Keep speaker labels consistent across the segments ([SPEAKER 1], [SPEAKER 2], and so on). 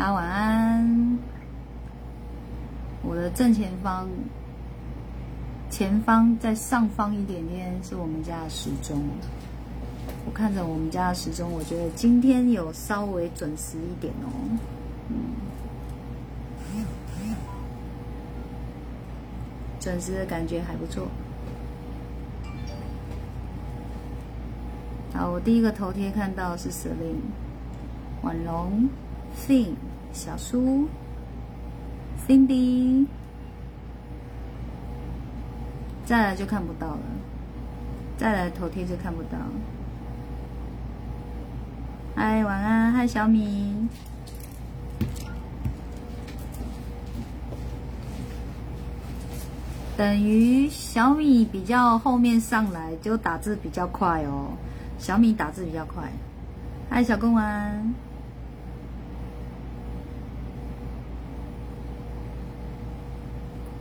[SPEAKER 1] 大家晚安。我的正前方，前方在上方一点点是我们家的时钟。我看着我们家的时钟，我觉得今天有稍微准时一点哦。嗯，准时的感觉还不错。好，我第一个头贴看到是 Celine、婉容、thing、小苏、Cindy，再来就看不到了，再来头贴就看不到。嗨，晚安，嗨，小米。等于小米比较后面上来，就打字比较快哦。小米打字比较快。嗨，小公安。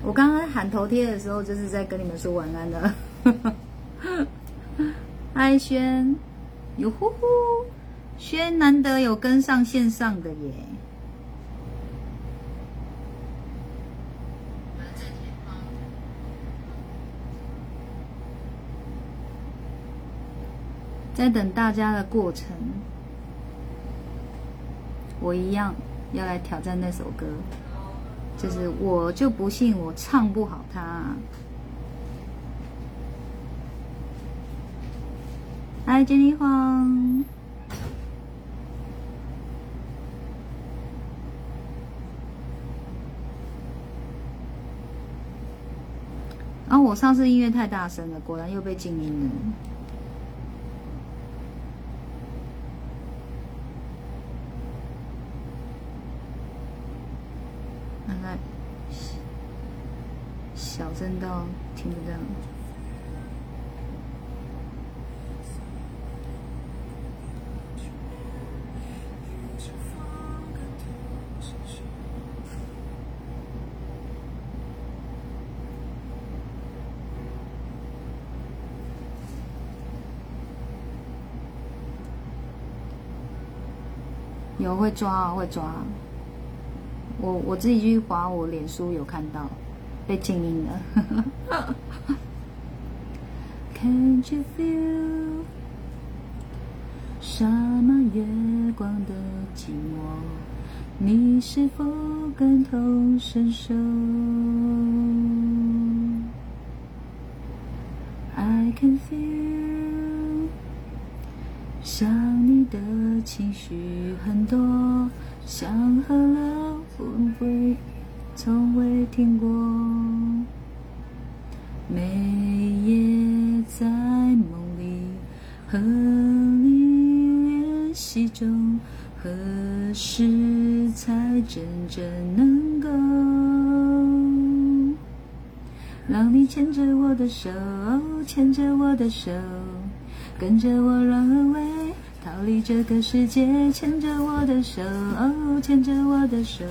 [SPEAKER 1] 我刚刚喊头贴的时候，就是在跟你们说晚安的。嗨，轩，哟呼呼，轩难得有跟上线上的耶。在等大家的过程，我一样要来挑战那首歌，就是我就不信我唱不好它。嗨，金丽黄。啊！我上次音乐太大声了，果然又被静音了。真的听不到。有会抓，会抓。我我自己去划我脸书有看到。被静音了。Can't you feel 沙漠月光的寂寞？你是否感同身受？I can feel 想你的情绪很多，像河流不会。从未听过，每夜在梦里和你练习中，何时才真正能够让你牵着我的手，牵着我的手，跟着我 run away，逃离这个世界，牵着我的手，牵着我的手。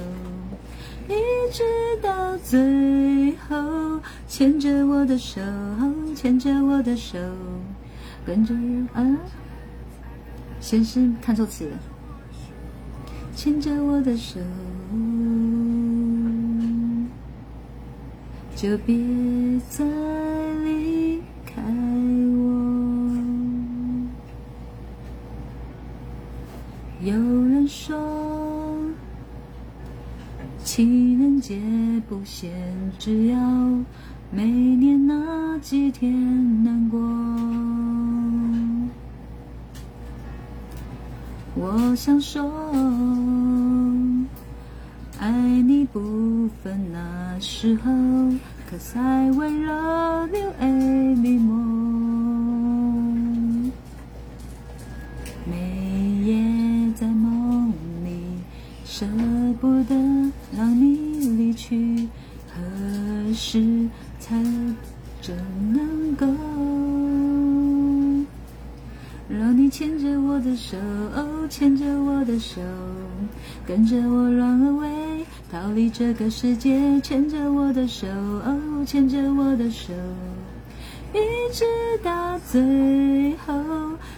[SPEAKER 1] 一直到最后，牵着我的手，牵着我的手，跟着啊，先是看错词了，牵着我的手，就别再离开我。有人说。情人节不限，只要每年那几天难过。我想说，爱你不分那时候，Cause I will love you anymore。手，跟着我 run away，逃离这个世界，牵着我的手，牵着我的手，一直到最后，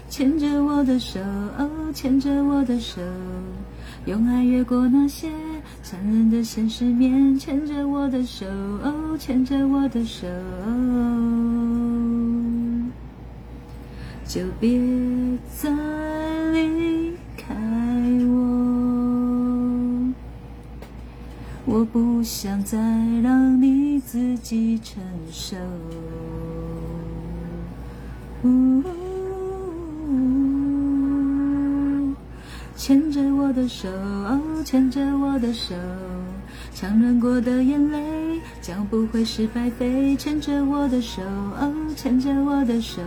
[SPEAKER 1] 牵着我的手，牵着我的手，用爱越过那些残忍的现实面，牵着我的手，牵着我的手，就别走我不想再让你自己承受。牵着我的手，牵着我的手，强忍过的眼泪将不会是白费。牵着我的手，牵着我的手，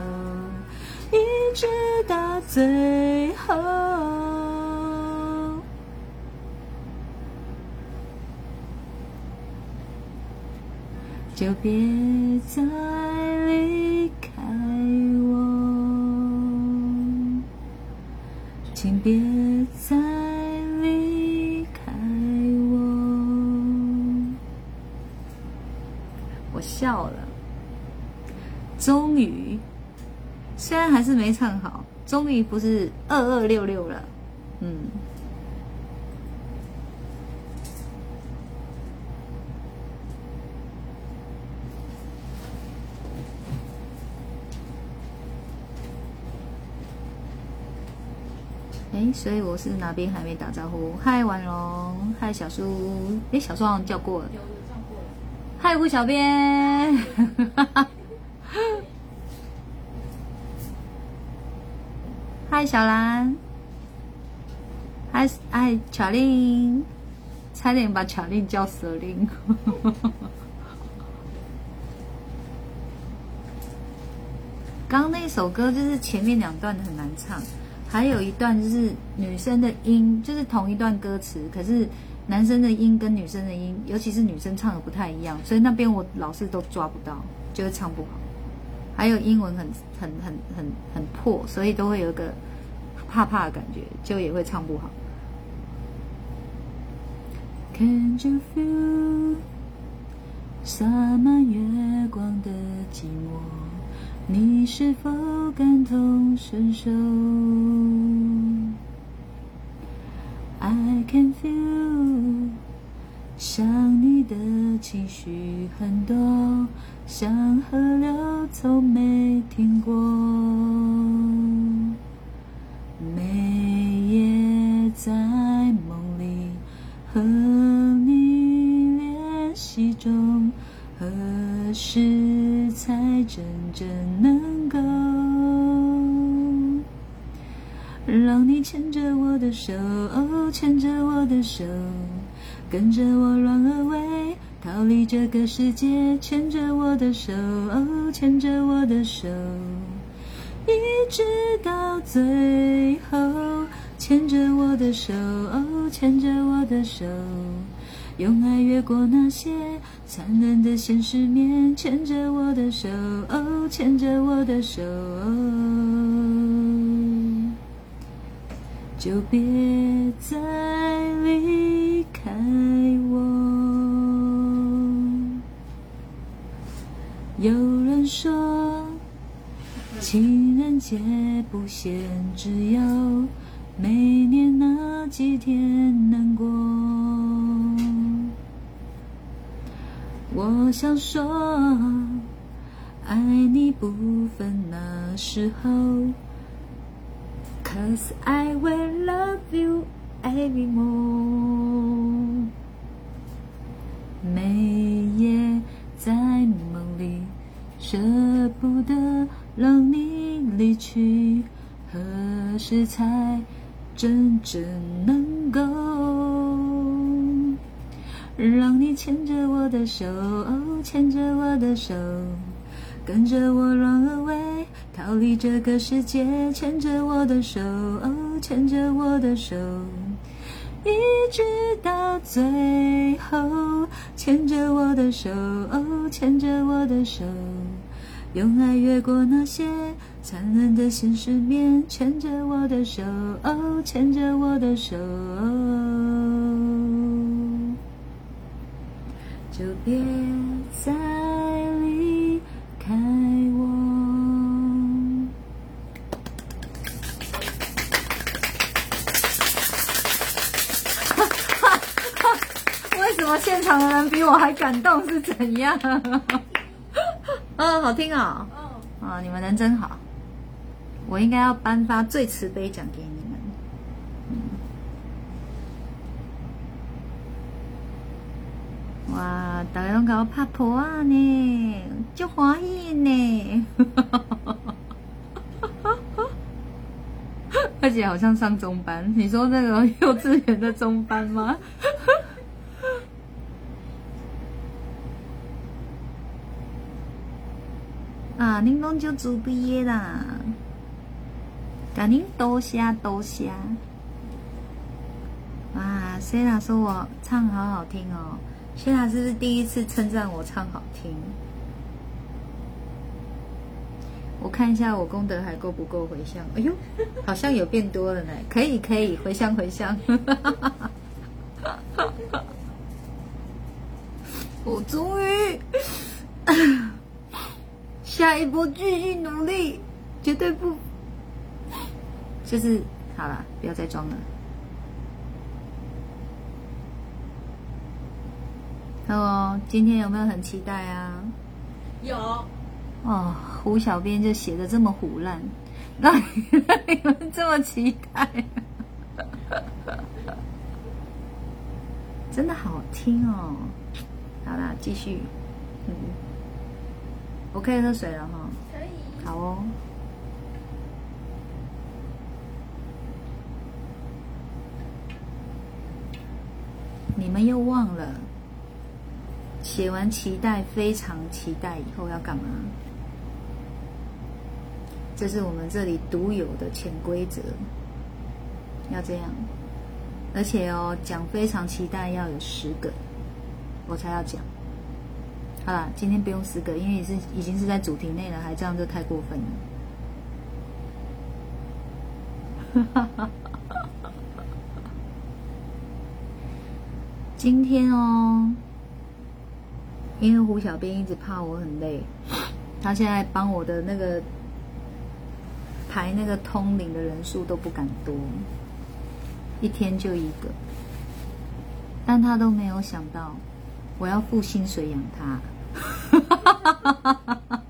[SPEAKER 1] 一直到最后，就别再离开我，请别再离开我。我笑了，终于，虽然还是没唱好，终于不是二二六六了，嗯。哎，所以我是哪边还没打招呼？嗨，婉容，嗨，小苏，哎，小苏好像叫过了，
[SPEAKER 2] 有有唱过了。
[SPEAKER 1] 嗨，胡小编，嗨，小兰，嗨，嗨，巧令，差点把巧令叫蛇令。刚 刚那首歌就是前面两段很难唱，还有一段就是女生的音，就是同一段歌词，可是男生的音跟女生的音，尤其是女生唱的不太一样，所以那边我老是都抓不到，就会唱不好。还有英文很很很很很破，所以都会有一个怕怕的感觉，就也会唱不好。Can you feel 洒满月光的寂寞？你是否感同身受？I can feel 想你的情绪很多，像河流从没停过。每夜在梦里和你练习中，何时才真正能够让你牵着我的手，牵着我的手，跟着我 run away，逃离这个世界，牵着我的手，牵着我的手。一直到最后，牵着我的手，牵着我的手，用爱越过那些残忍的现实面，牵着我的手，牵着我的手，就别再离开我。有人说。情人节不限只有每年那几天能过。我想说，爱你不分那时候，Cause I will love you every more。每夜在梦里舍不得。让你离去，何时才真正能够让你牵着我的手，牵着我的手，跟着我 run away，逃离这个世界，牵着我的手，牵着我的手，一直到最后，牵着我的手，牵着我的手。用爱越过那些残忍的现实面，牵着我的手，牵着我的手，就别再离开我。为什么现场的人比我还感动是怎样？啊 好听啊啊你们人真好。我应该要颁发最慈悲奖给你。哇，大家拢给我拍婆啊呢，就欢喜呢。而且好像上中班，你说那个幼稚园的中班吗？啊，您拢就主毕业啦，赶紧多谢多谢。哇，谢娜说我唱好好听哦，谢娜是不是第一次称赞我唱好听？我看一下我功德还够不够回向？哎呦，好像有变多了呢！可以可以回向回向。我终于 下一波继续努力，绝对不 就是好了，不要再装了。Hello，今天有没有很期待啊？
[SPEAKER 2] 有。
[SPEAKER 1] 哦，胡小编就写的这么胡烂，让你们这么期待，真的好听哦！好啦，继续，嗯，我可以喝水了哈。
[SPEAKER 2] 可以。
[SPEAKER 1] 好哦。你们又忘了，写完期待，非常期待，以后要干嘛？这是我们这里独有的潜规则，要这样，而且哦，讲非常期待要有十个，我才要讲。好了，今天不用十个，因为是已经是在主题内了，还这样就太过分了。哈哈哈哈哈今天哦，因为胡小编一直怕我很累，他现在帮我的那个。排那个通灵的人数都不敢多，一天就一个，但他都没有想到我要付薪水养他，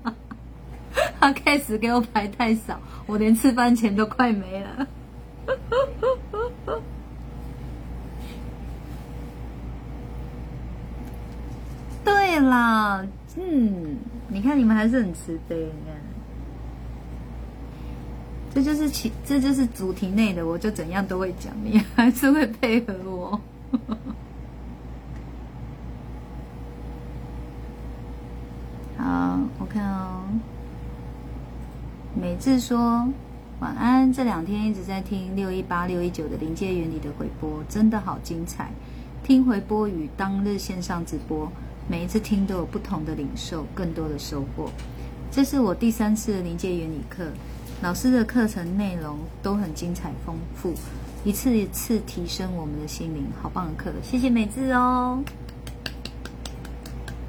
[SPEAKER 1] 他开始给我排太少，我连吃饭钱都快没了。对啦，嗯，你看你们还是很慈悲，你看。这就是其这就是主题内的，我就怎样都会讲，你还是会配合我。好，我看哦。美智说晚安，这两天一直在听六一八六一九的临界原理的回播，真的好精彩。听回播与当日线上直播，每一次听都有不同的领受，更多的收获。这是我第三次的临界原理课。老师的课程内容都很精彩丰富，一次一次提升我们的心灵，好棒的课！谢谢美智哦。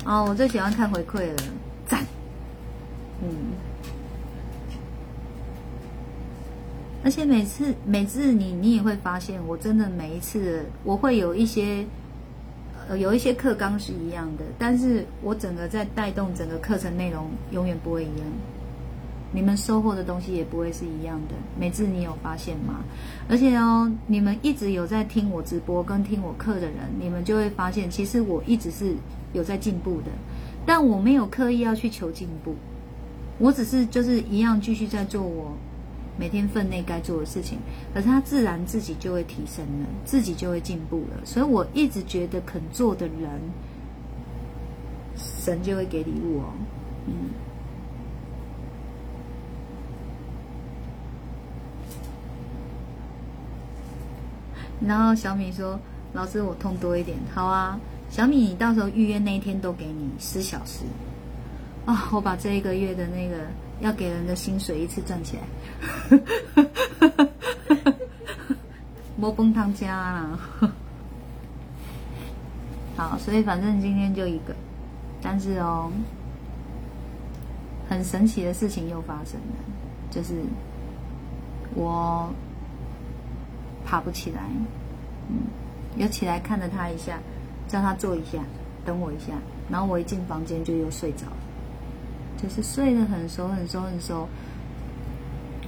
[SPEAKER 1] 哦，我最喜欢看回馈了，赞。嗯，而且每次每次你你也会发现，我真的每一次我会有一些呃有一些课纲是一样的，但是我整个在带动整个课程内容永远不会一样。你们收获的东西也不会是一样的，每次你有发现吗？而且哦，你们一直有在听我直播跟听我课的人，你们就会发现，其实我一直是有在进步的，但我没有刻意要去求进步，我只是就是一样继续在做我每天分内该做的事情，可是他自然自己就会提升了，自己就会进步了，所以我一直觉得肯做的人，神就会给礼物哦，嗯。然后小米说：“老师，我痛多一点，好啊。”小米，你到时候预约那一天都给你十小时啊！我把这一个月的那个要给人的薪水一次赚起来，摸崩汤家啦！好，所以反正今天就一个，但是哦，很神奇的事情又发生了，就是我。爬不起来，嗯，有起来看了他一下，叫他坐一下，等我一下。然后我一进房间就又睡着了，就是睡得很熟很熟很熟，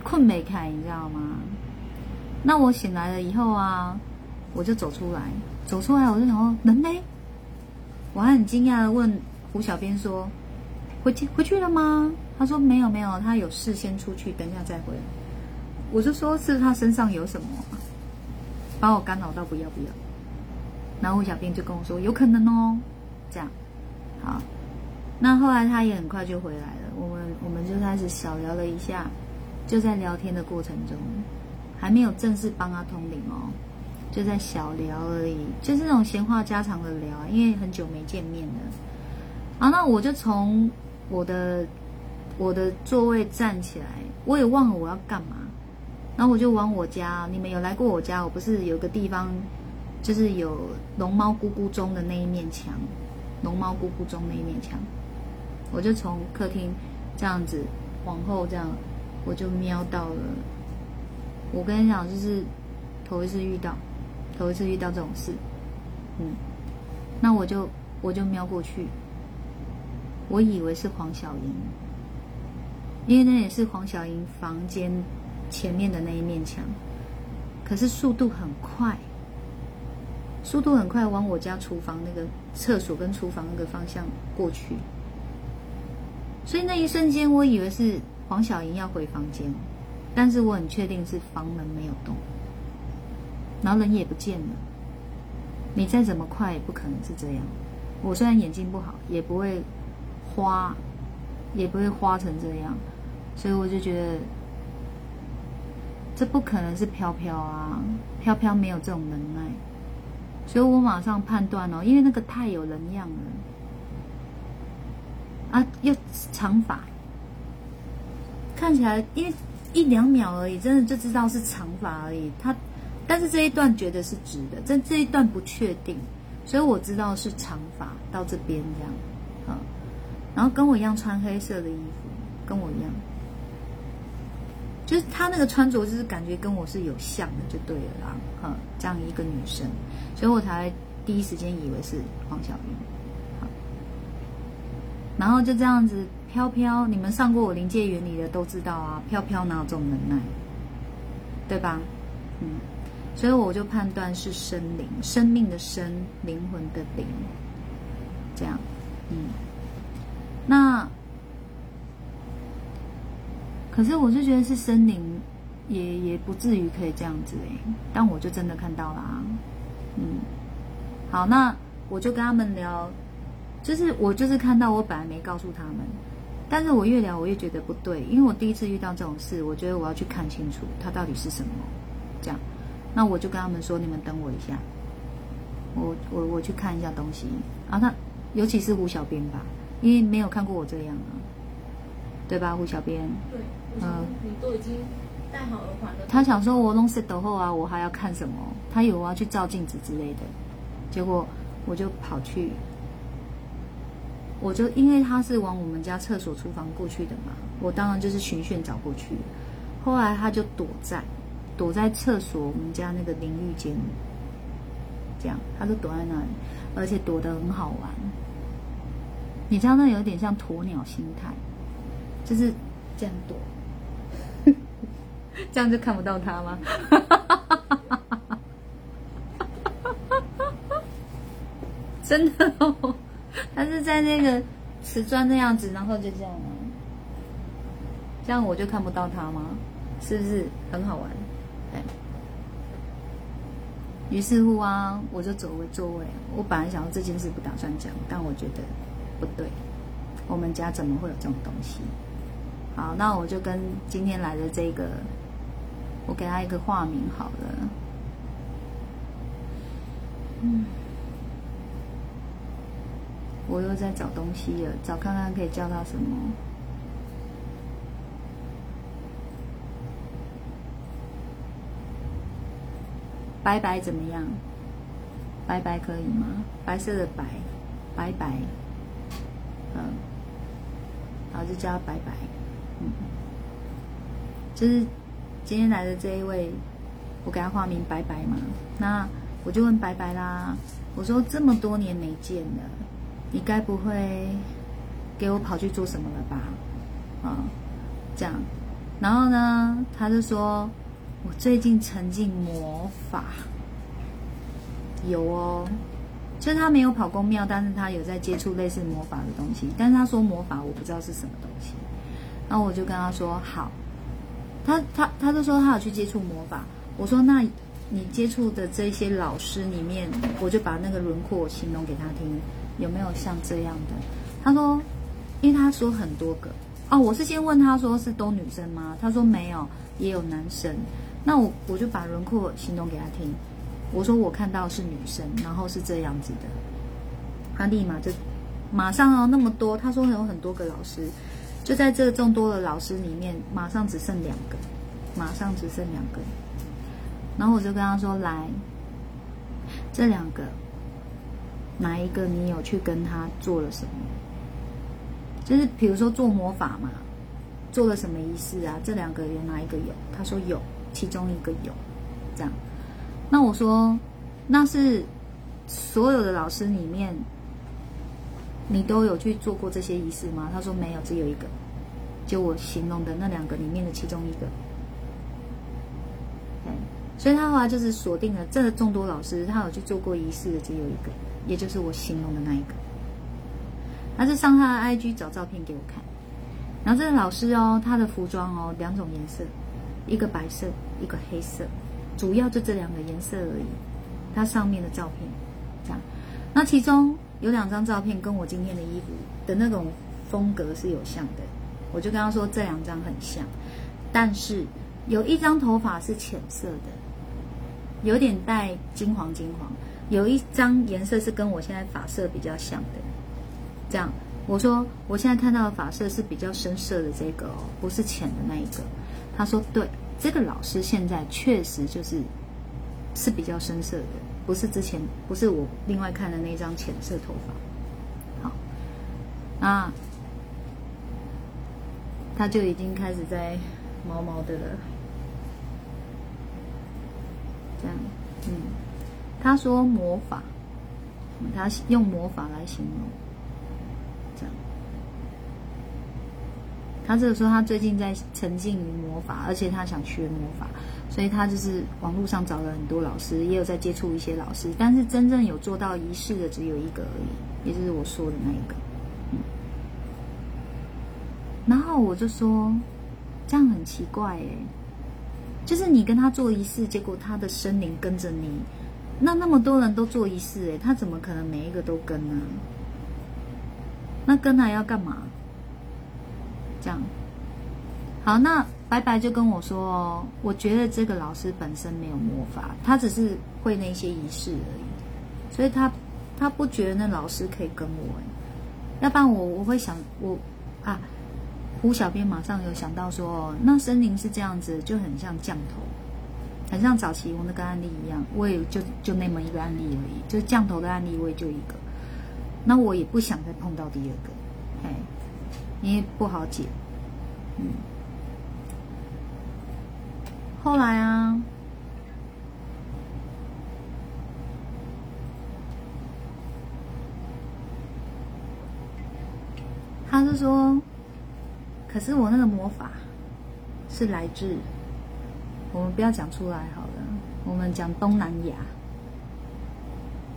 [SPEAKER 1] 困没开，你知道吗？那我醒来了以后啊，我就走出来，走出来我就想说人呢？我还很惊讶的问胡小编说：“回去回去了吗？”他说：“没有没有，他有事先出去，等一下再回来。”我就说是他身上有什么，把我干扰到不要不要。然后胡小编就跟我说：“有可能哦。”这样，好。那后来他也很快就回来了，我们我们就开始小聊了一下，就在聊天的过程中，还没有正式帮他通灵哦。就在小聊而已，就是那种闲话家常的聊，因为很久没见面了。好，那我就从我的我的座位站起来，我也忘了我要干嘛，然后我就往我家。你们有来过我家？我不是有个地方，就是有龙猫姑姑钟的那一面墙，龙猫姑姑中那一面墙，我就从客厅这样子往后这样，我就瞄到了。我跟你讲，就是头一次遇到。头一次遇到这种事，嗯，那我就我就瞄过去，我以为是黄小莹，因为那也是黄小莹房间前面的那一面墙，可是速度很快，速度很快往我家厨房那个厕所跟厨房那个方向过去，所以那一瞬间我以为是黄小莹要回房间，但是我很确定是房门没有动。然后人也不见了，你再怎么快也不可能是这样。我虽然眼睛不好，也不会花，也不会花成这样，所以我就觉得这不可能是飘飘啊，飘飘没有这种能耐，所以我马上判断哦，因为那个太有人样了啊，又长发，看起来因为一两秒而已，真的就知道是长发而已，他。但是这一段觉得是直的，这这一段不确定，所以我知道是长发到这边这样，嗯，然后跟我一样穿黑色的衣服，跟我一样，就是他那个穿着就是感觉跟我是有像的就对了啦，嗯，这样一个女生，所以我才第一时间以为是黄晓明，然后就这样子飘飘，你们上过我临界原理的都知道啊，飘飘哪有这种能耐，对吧？嗯。所以我就判断是生灵，生命的生，灵魂的灵，这样，嗯，那可是我就觉得是生灵，也也不至于可以这样子哎，但我就真的看到了，嗯，好，那我就跟他们聊，就是我就是看到，我本来没告诉他们，但是我越聊我越觉得不对，因为我第一次遇到这种事，我觉得我要去看清楚它到底是什么，这样。那我就跟他们说：“你们等我一下，我我我去看一下东西。”然后他，尤其是胡小编吧，因为没有看过我这样啊，对吧？胡小编，
[SPEAKER 2] 对，嗯，你都已经戴好耳环了。
[SPEAKER 1] 他想说：“我弄 set 后啊，我还要看什么？”他以为我要去照镜子之类的。结果我就跑去，我就因为他是往我们家厕所、厨房过去的嘛，我当然就是循线找过去。后来他就躲在。躲在厕所，我们家那个淋浴间，这样，他就躲在那里，而且躲得很好玩。你知道那有点像鸵鸟心态，就是这样躲，这样就看不到他吗？真的哦，他是在那个瓷砖的样子，然后就这样啊，这样我就看不到他吗？是不是很好玩？于是乎啊，我就走回座位。我本来想要这件事不打算讲，但我觉得不对。我们家怎么会有这种东西？好，那我就跟今天来的这个，我给他一个化名好了。嗯，我又在找东西了，找看看可以叫他什么。白白怎么样？白白可以吗？白色的白，白白，嗯，然后就叫白白，嗯，就是今天来的这一位，我给他化名白白嘛。那我就问白白啦，我说这么多年没见了，你该不会给我跑去做什么了吧？啊，这样，然后呢，他就说我最近沉浸魔法，有哦，就是他没有跑公庙，但是他有在接触类似魔法的东西，但是他说魔法我不知道是什么东西，然后我就跟他说好，他他他就说他有去接触魔法，我说那。你接触的这些老师里面，我就把那个轮廓形容给他听，有没有像这样的？他说，因为他说很多个哦，我是先问他说是都女生吗？他说没有，也有男生。那我我就把轮廓形容给他听，我说我看到是女生，然后是这样子的。他立马就马上哦那么多，他说有很多个老师，就在这众多的老师里面，马上只剩两个，马上只剩两个。然后我就跟他说：“来，这两个哪一个你有去跟他做了什么？就是比如说做魔法嘛，做了什么仪式啊？这两个有哪一个有？”他说有，其中一个有。这样，那我说那是所有的老师里面，你都有去做过这些仪式吗？他说没有，只有一个，就我形容的那两个里面的其中一个。所以他后来就是锁定了这众多老师，他有去做过仪式的只有一个，也就是我形容的那一个。他是上他的 IG 找照片给我看，然后这个老师哦，他的服装哦两种颜色，一个白色，一个黑色，主要就这两个颜色而已。他上面的照片这样，那其中有两张照片跟我今天的衣服的那种风格是有像的，我就跟他说这两张很像，但是有一张头发是浅色的。有点带金黄金黄，有一张颜色是跟我现在发色比较像的，这样我说我现在看到的发色是比较深色的这个哦，不是浅的那一个。他说对，这个老师现在确实就是是比较深色的，不是之前不是我另外看的那张浅色头发。好，那他就已经开始在毛毛的了。这样，嗯，他说魔法，他用魔法来形容，这样。他这个说他最近在沉浸于魔法，而且他想学魔法，所以他就是网络上找了很多老师，也有在接触一些老师，但是真正有做到仪式的只有一个而已，也就是我说的那一个。然后我就说，这样很奇怪哎。就是你跟他做仪式，结果他的生灵跟着你，那那么多人都做仪式，哎，他怎么可能每一个都跟呢？那跟他要干嘛？这样，好，那白白就跟我说哦，我觉得这个老师本身没有魔法，他只是会那些仪式而已，所以他他不觉得那老师可以跟我，要不然我我会想我啊。胡小编马上有想到说，那森林是这样子，就很像降头，很像早期我那个案例一样，我也就就那么一个案例而已，就降头的案例我也就一个，那我也不想再碰到第二个，哎，因为不好解，嗯，后来啊，他是说。可是我那个魔法是来自，我们不要讲出来好了，我们讲东南亚，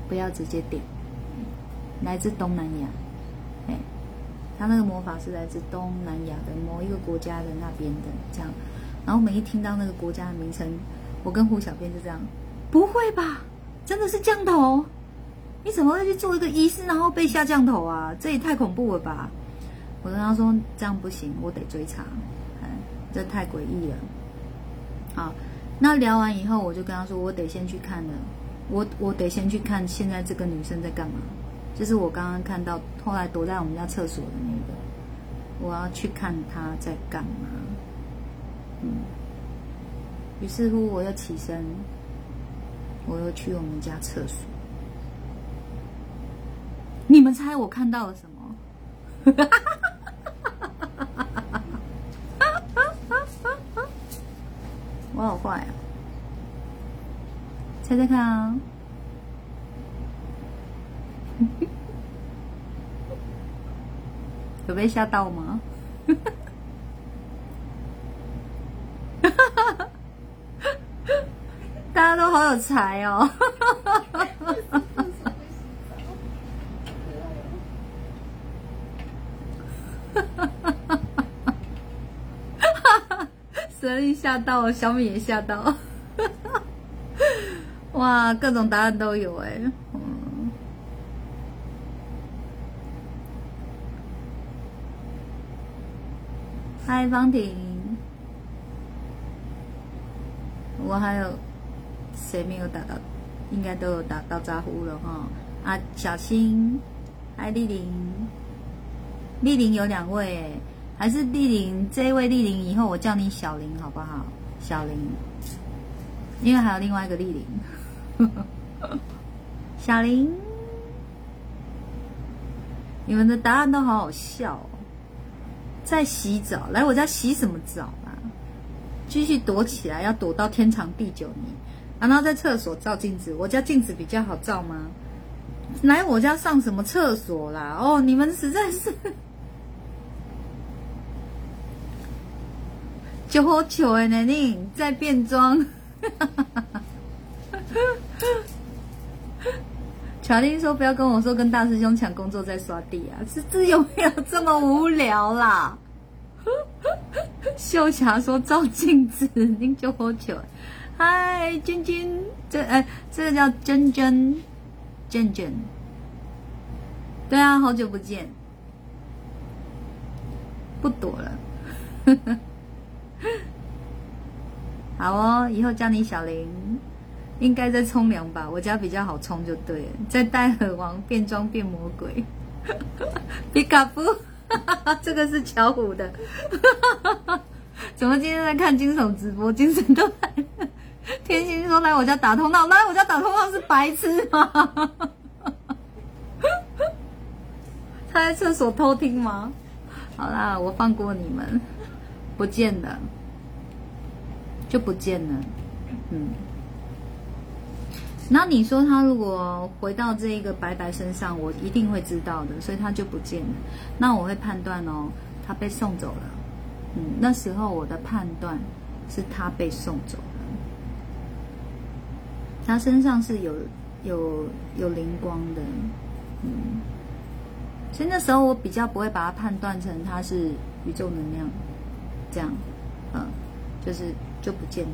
[SPEAKER 1] 不要直接点，来自东南亚，哎，他那个魔法是来自东南亚的某一个国家的那边的这样，然后我们一听到那个国家的名称，我跟胡小编就这样，不会吧，真的是降头？你怎么会去做一个仪式然后被下降头啊？这也太恐怖了吧！我跟他说这样不行，我得追查，哎，这太诡异了。好，那聊完以后，我就跟他说，我得先去看了，我我得先去看现在这个女生在干嘛，就是我刚刚看到后来躲在我们家厕所的那个，我要去看她在干嘛。嗯，于是乎我又起身，我又去我们家厕所，你们猜我看到了什么？我好坏啊！猜猜看啊！有被吓到吗？大家都好有才哦！蛇力吓到，小米也吓到。哇，各种答案都有哎。嗯。嗨，方婷。我还有谁没有打到？应该都有打到招呼了哈。啊，小新，嗨，丽玲。丽玲有两位哎。还是丽玲，这位丽玲，以后我叫你小玲好不好？小玲，因为还有另外一个丽玲，小玲，你们的答案都好好笑哦。在洗澡，来我家洗什么澡啊？继续躲起来，要躲到天长地久你。然后在厕所照镜子，我家镜子比较好照吗？来我家上什么厕所啦？哦，你们实在是。就好糗的呢，你在变装。乔丁说：“不要跟我说跟大师兄抢工作在刷地啊，是这有没有这么无聊啦？”秀霞说：“照镜子，你就好糗。”嗨，君君，这哎，这个叫珍珍，珍珍。对啊，好久不见，不躲了。好哦，以后叫你小林，应该在冲凉吧？我家比较好冲，就对了。在戴耳王变装变魔鬼，皮卡夫，这个是巧虎的。怎么今天在看惊悚直播？精神都来。天心说来我家打通道，来我家打通道是白痴吗？他在厕所偷听吗？好啦，我放过你们。不见了，就不见了。嗯，那你说他如果回到这一个白白身上，我一定会知道的，所以他就不见了。那我会判断哦，他被送走了。嗯，那时候我的判断是他被送走了。他身上是有有有灵光的，嗯，所以那时候我比较不会把它判断成他是宇宙能量。这样，嗯，就是就不见了，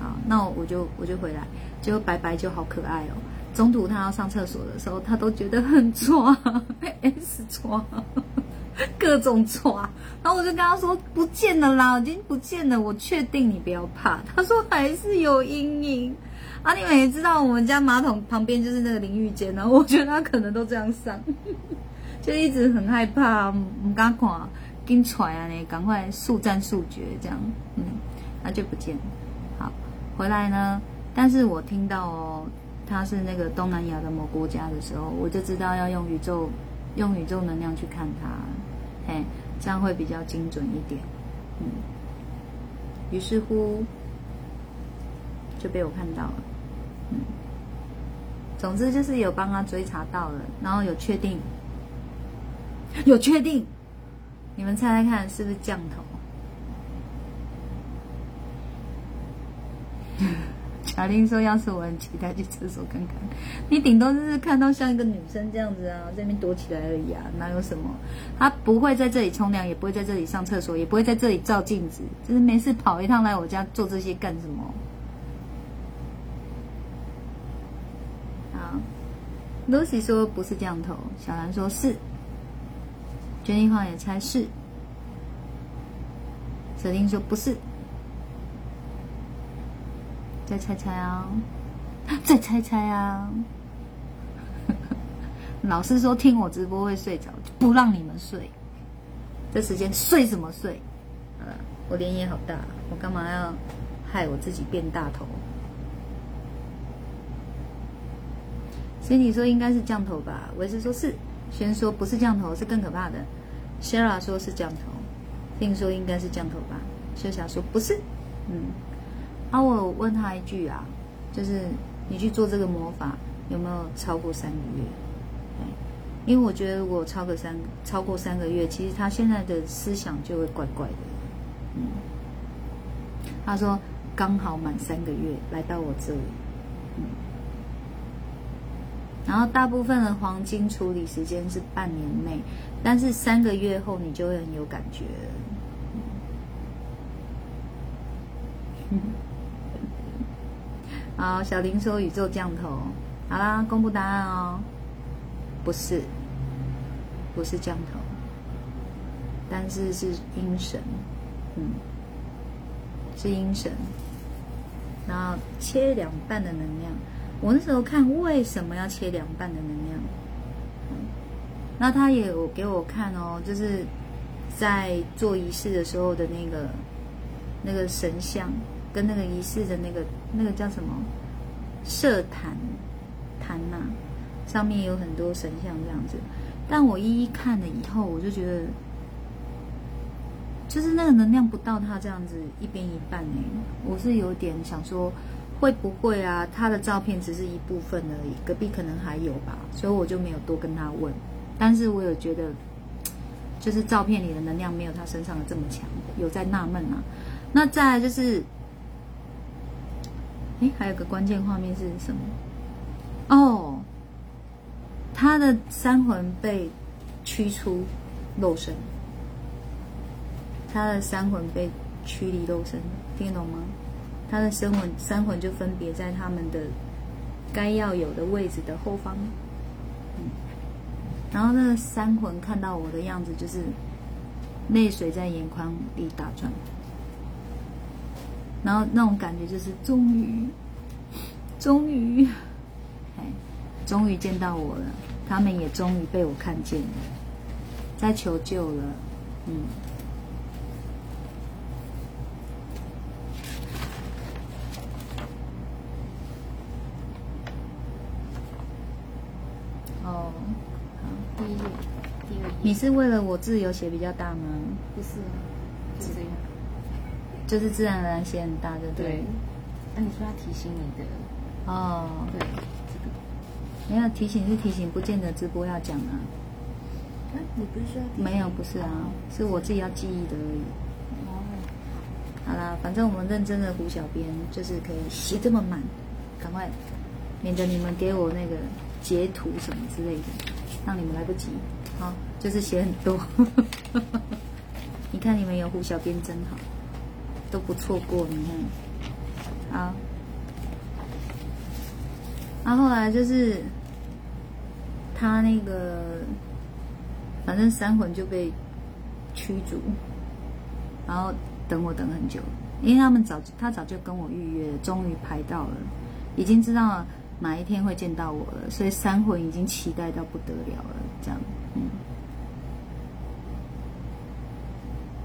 [SPEAKER 1] 好，那我就我就回来，结果白白就好可爱哦。中途他要上厕所的时候，他都觉得很抓，S 抓，各种抓。然后我就跟他说不见了啦，已经不见了，我确定你不要怕。他说还是有阴影。啊，你们也知道我们家马桶旁边就是那个淋浴间呢，我觉得他可能都这样上，就一直很害怕，唔敢看。跟出来呢，赶快速战速决，这样，嗯，那就不见了。好，回来呢，但是我听到哦，他是那个东南亚的某国家的时候，我就知道要用宇宙，用宇宙能量去看他，嘿，这样会比较精准一点，嗯。于是乎，就被我看到了，嗯。总之就是有帮他追查到了，然后有确定，有确定。你们猜猜看，是不是降头？小林说：“要是我很期待去厕所看看，你顶多就是看到像一个女生这样子啊，在那边躲起来而已啊，哪有什么？他不会在这里冲凉，也不会在这里上厕所，也不会在这里照镜子，就是没事跑一趟来我家做这些干什么？”好，Lucy 说不是降头，小兰说是。决定话也猜是，指定说不是，再猜猜啊，再猜猜啊！老师说听我直播会睡着，不让你们睡。这时间睡什么睡？我脸也好大，我干嘛要害我自己变大头？所以你说应该是降头吧？我是说是，先说不是降头，是更可怕的。Sarah 说是降头，听说应该是降头吧。秀霞说不是，嗯。啊，我问他一句啊，就是你去做这个魔法有没有超过三个月？因为我觉得如果超过三超过三个月，其实他现在的思想就会怪怪的。嗯，他说刚好满三个月来到我这里，嗯，然后大部分的黄金处理时间是半年内，但是三个月后你就会很有感觉。嗯，好，小林说宇宙降头，好啦，公布答案哦，不是，不是降头，但是是阴神，嗯，是阴神，然后切两半的能量。我那时候看为什么要切两半的能量，那他也有给我看哦，就是在做仪式的时候的那个那个神像。跟那个仪式的那个那个叫什么社坛坛呐，上面有很多神像这样子，但我一一看了以后，我就觉得，就是那个能量不到他这样子一边一半呢。我是有点想说，会不会啊？他的照片只是一部分而已，隔壁可能还有吧，所以我就没有多跟他问。但是我有觉得，就是照片里的能量没有他身上的这么强，有在纳闷啊。那再就是。哎，还有个关键画面是什么？哦，他的三魂被驱出肉身，他的三魂被驱离肉身，听得懂吗？他的三魂三魂就分别在他们的该要有的位置的后方。然后那个三魂看到我的样子，就是泪水在眼眶里打转。然后那种感觉就是终于，终于，哎，终于见到我了。他们也终于被我看见了，在求救了。嗯。哦，好，第一页，第二页。你是为了我自由写比较大吗？
[SPEAKER 2] 不是，是。
[SPEAKER 1] 就是自然而然写很大的，对。
[SPEAKER 2] 那你说要提醒你的
[SPEAKER 1] 哦，
[SPEAKER 2] 对，这个
[SPEAKER 1] 没有提醒是提醒，不见得直播要讲啊。
[SPEAKER 2] 哎，你不是说
[SPEAKER 1] 没有？不是啊，是我自己要记忆的而已。哦，好啦，反正我们认真的胡小编就是可以写这么满，赶快，免得你们给我那个截图什么之类的，让你们来不及。好，就是写很多。你看你们有胡小编真好。都不错过，你看，好，然后后来就是他那个，反正三魂就被驱逐，然后等我等很久，因为他们早他早就跟我预约，终于排到了，已经知道哪一天会见到我了，所以三魂已经期待到不得了了，这样，嗯。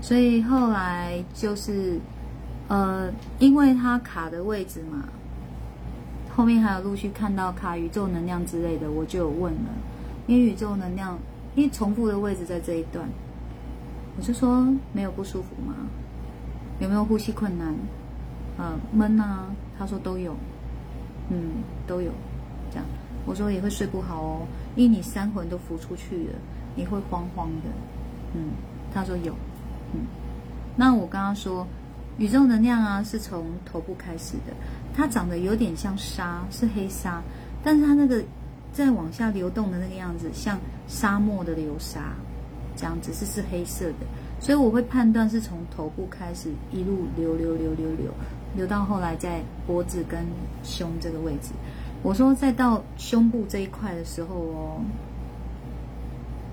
[SPEAKER 1] 所以后来就是，呃，因为它卡的位置嘛，后面还有陆续看到卡宇宙能量之类的，我就有问了，因为宇宙能量，因为重复的位置在这一段，我就说没有不舒服吗？有没有呼吸困难？呃，闷啊？他说都有，嗯，都有，这样，我说也会睡不好哦，因为你三魂都浮出去了，你会慌慌的，嗯，他说有。嗯，那我刚刚说，宇宙能量啊，是从头部开始的，它长得有点像沙，是黑沙，但是它那个在往下流动的那个样子，像沙漠的流沙，这样子是是黑色的，所以我会判断是从头部开始一路流流流流流，流到后来在脖子跟胸这个位置。我说再到胸部这一块的时候哦。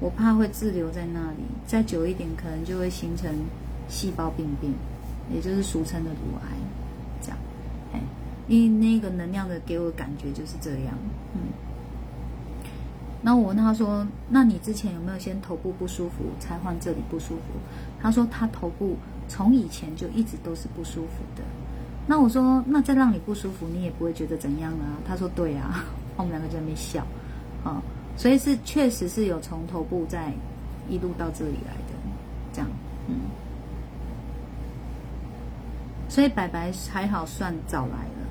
[SPEAKER 1] 我怕会滞留在那里，再久一点可能就会形成细胞病变，也就是俗称的乳癌，这样，哎，因为那个能量的给我感觉就是这样，嗯。然后我问他说：“那你之前有没有先头部不舒服才换这里不舒服？”他说他头部从以前就一直都是不舒服的。那我说：“那再让你不舒服，你也不会觉得怎样啊？”他说：“对啊。”我们两个在那边笑，啊。所以是确实是有从头部在一路到这里来的，这样，嗯。所以白白还好算早来了，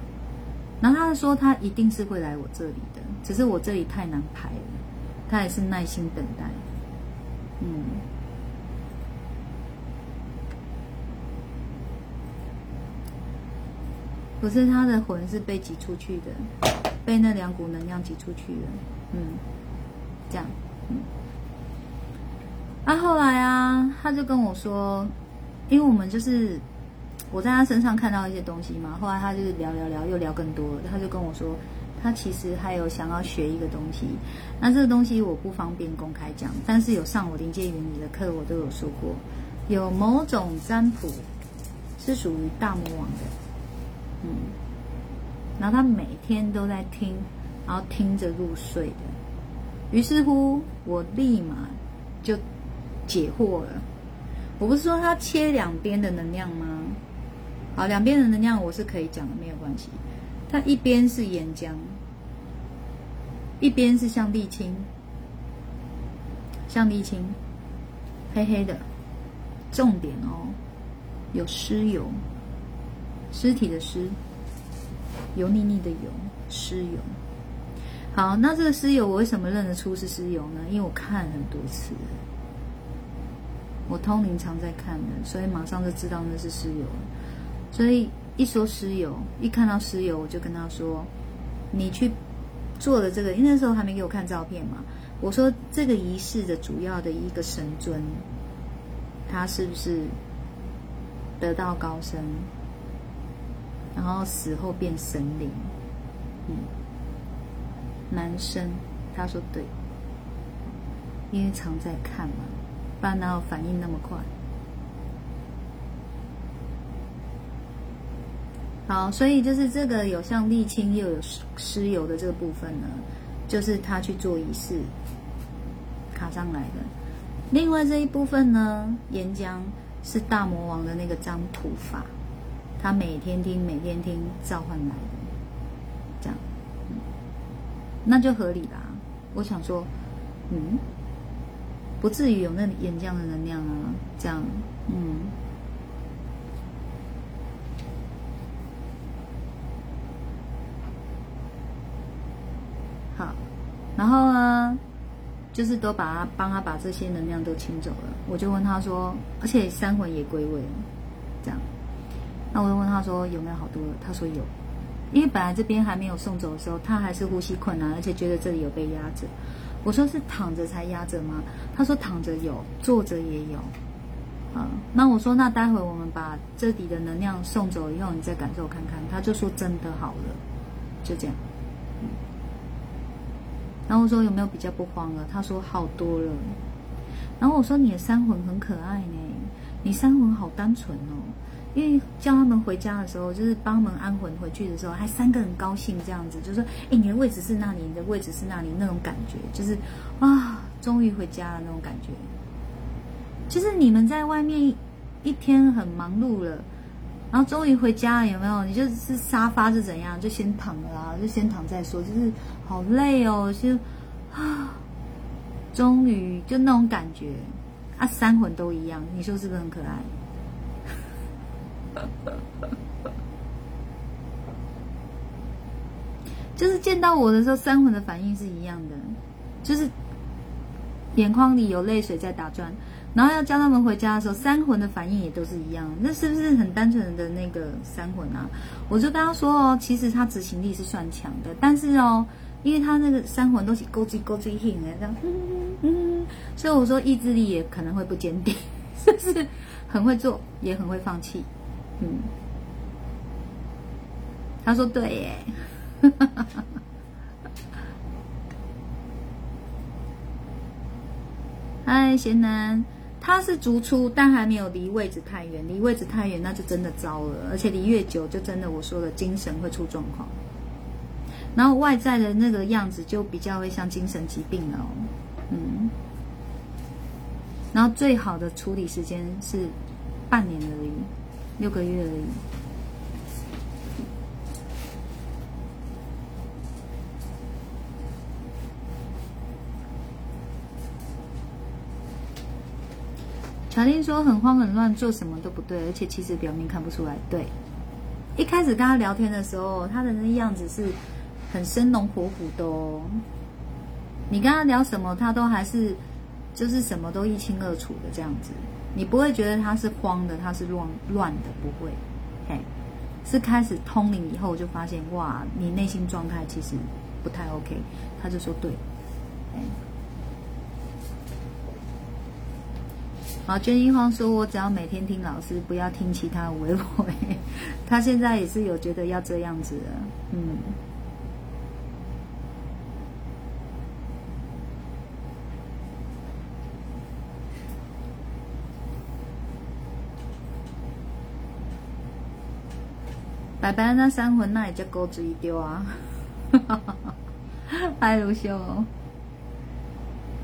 [SPEAKER 1] 然后他说他一定是会来我这里的，只是我这里太难排了，他也是耐心等待。嗯，不是他的魂是被挤出去的，被那两股能量挤出去了。嗯，这样，嗯。啊，后来啊，他就跟我说，因为我们就是我在他身上看到一些东西嘛，后来他就是聊聊聊，又聊更多了，他就跟我说。他其实还有想要学一个东西，那这个东西我不方便公开讲，但是有上我临界原理的课，我都有说过，有某种占卜是属于大魔王的，嗯，然后他每天都在听，然后听着入睡的，于是乎我立马就解惑了，我不是说他切两边的能量吗？好，两边的能量我是可以讲的，没有关系。它一边是岩浆，一边是像沥青，像沥青，黑黑的。重点哦，有尸油，尸体的尸，油腻腻的油，尸油。好，那这个尸油我为什么认得出是尸油呢？因为我看很多次，我通灵常在看的，所以马上就知道那是尸油。所以。一说石油，一看到石油，我就跟他说：“你去做的这个，因为那时候还没给我看照片嘛。我说这个仪式的主要的一个神尊，他是不是得道高升，然后死后变神灵？嗯，男生，他说对，因为常在看嘛，不然哪有反应那么快？”好，所以就是这个有像沥青又有尸油的这个部分呢，就是他去做仪式卡上来的。另外这一部分呢，岩浆是大魔王的那个占卜法，他每天听每天听召唤来的，这样，那就合理啦。我想说，嗯，不至于有那岩浆的能量啊，这样，嗯。好，然后呢，就是都把他帮他把这些能量都清走了。我就问他说，而且三魂也归位了，这样。那我就问他说有没有好多了？他说有，因为本来这边还没有送走的时候，他还是呼吸困难，而且觉得这里有被压着。我说是躺着才压着吗？他说躺着有，坐着也有。啊，那我说那待会我们把这里的能量送走以后，你再感受看看。他就说真的好了，就这样。然后我说有没有比较不慌了？他说好多了。然后我说你的三魂很可爱呢，你三魂好单纯哦。因为叫他们回家的时候，就是帮他们安魂回去的时候，还三个人高兴这样子，就说：“哎，你的位置是那里，你的位置是那里。”那种感觉就是，啊，终于回家了那种感觉。就是你们在外面一天很忙碌了。然后终于回家了，有没有？你就是沙发是怎样？就先躺了啊，就先躺再说。就是好累哦，就啊，终于就那种感觉啊，三魂都一样，你说是不是很可爱？就是见到我的时候，三魂的反应是一样的，就是眼眶里有泪水在打转。然后要叫他们回家的时候，三魂的反应也都是一样，那是不是很单纯的那个三魂啊？我就跟他说哦，其实他执行力是算强的，但是哦，因为他那个三魂都是勾叽勾叽硬的这样，嗯，所以我说意志力也可能会不坚定，是不是很会做，也很会放弃，嗯。他说对耶，嗨，贤男。他是逐出，但还没有离位置太远。离位置太远，那就真的糟了。而且离越久，就真的我说的精神会出状况。然后外在的那个样子，就比较会像精神疾病了。嗯。然后最好的处理时间是半年而已，六个月而已。小丁说很慌很乱，做什么都不对，而且其实表面看不出来。对，一开始跟他聊天的时候，他的那样子是很生龙活虎的哦。你跟他聊什么，他都还是就是什么都一清二楚的这样子，你不会觉得他是慌的，他是乱乱的，不会，嘿，是开始通灵以后就发现哇，你内心状态其实不太 OK，他就说对，哎。好，娟一芳说：“我只要每天听老师，不要听其他微博。他现在也是有觉得要这样子的，嗯。白白那三魂那也叫钩子一丢啊！嗨，卢修。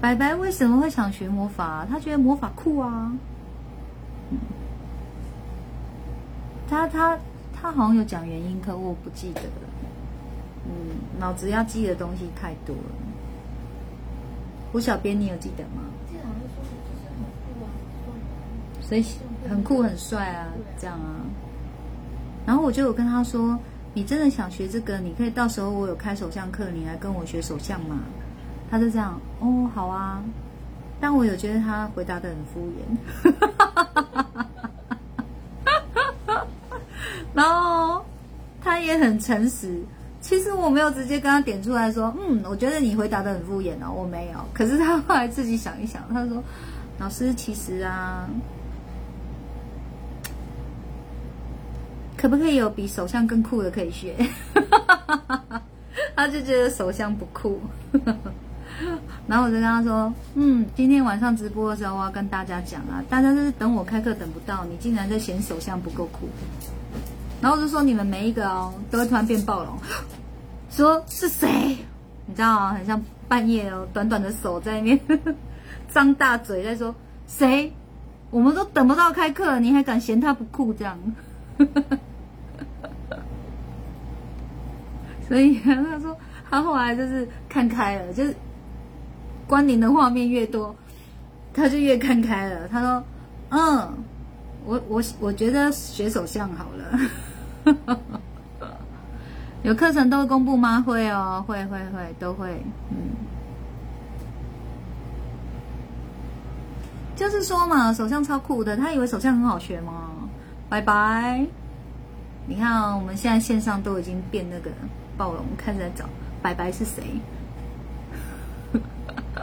[SPEAKER 1] 白白为什么会想学魔法？他觉得魔法酷啊。他他他好像有讲原因，可我不记得了。嗯，脑子要记的东西太多了。胡小编，你有记得吗？
[SPEAKER 2] 记得好像说就是很酷啊，
[SPEAKER 1] 所以很酷很帅啊，这样啊。然后我就有跟他说：“你真的想学这个？你可以到时候我有开手相课，你来跟我学手相嘛。”他就这样哦，好啊，但我有觉得他回答的很敷衍，然后他也很诚实。其实我没有直接跟他点出来说，嗯，我觉得你回答的很敷衍哦，我没有。可是他后来自己想一想，他说：“老师，其实啊，可不可以有比手相更酷的可以学？” 他就觉得手相不酷。然后我就跟他说：“嗯，今天晚上直播的时候，我要跟大家讲啊，大家就是等我开课等不到，你竟然在嫌手相不够酷。然后就说你们每一个哦，都会突然变暴龙，说是谁？你知道吗？很像半夜哦，短短的手在那边 张大嘴在说谁？我们都等不到开课，你还敢嫌他不酷这样？所以他说他后来就是看开了，就是。”关联的画面越多，他就越看开了。他说：“嗯，我我我觉得学手相好了。有课程都公布吗？会哦，会会会都会。嗯，就是说嘛，手相超酷的。他以为手相很好学吗？拜拜。你看，我们现在线上都已经变那个暴龙，开始在找拜拜是谁。”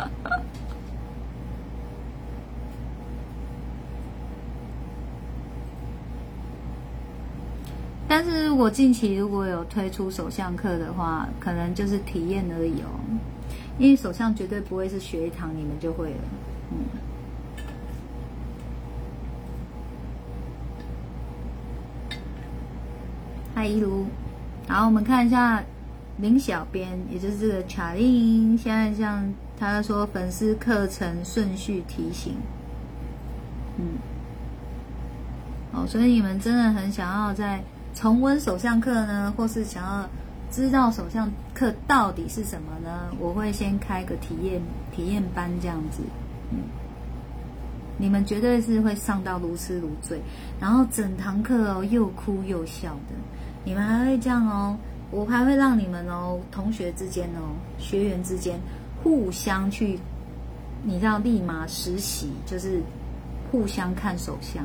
[SPEAKER 1] 但是我近期如果有推出手相课的话，可能就是体验而已哦，因为手相绝对不会是学一堂你们就会了。嗯。嗨，一如，好，我们看一下林小编，也就是这个卡令，现在像。他说：“粉丝课程顺序提醒，嗯，哦，所以你们真的很想要在重温首相课呢，或是想要知道首相课到底是什么呢？我会先开个体验体验班这样子，嗯，你们绝对是会上到如痴如醉，然后整堂课哦又哭又笑的，你们还会这样哦，我还会让你们哦，同学之间哦，学员之间。”互相去，你知道，立马实习就是互相看手相。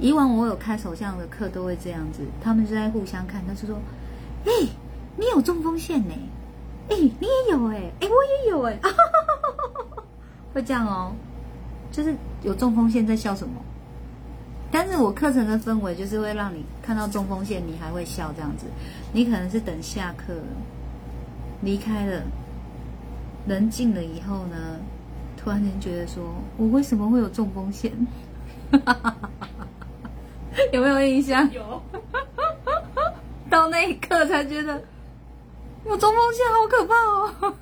[SPEAKER 1] 以往我有开手相的课，都会这样子，他们就在互相看。他就说：“哎，你有中风线呢？哎，你也有哎，哎，我也有哎，会这样哦，就是有中风线在笑什么？但是我课程的氛围就是会让你看到中风线，你还会笑这样子。你可能是等下课离开了。”人静了以后呢，突然间觉得说，我为什么会有中风线？有没有印象？
[SPEAKER 2] 有。
[SPEAKER 1] 到那一刻才觉得，我中风线好可怕哦。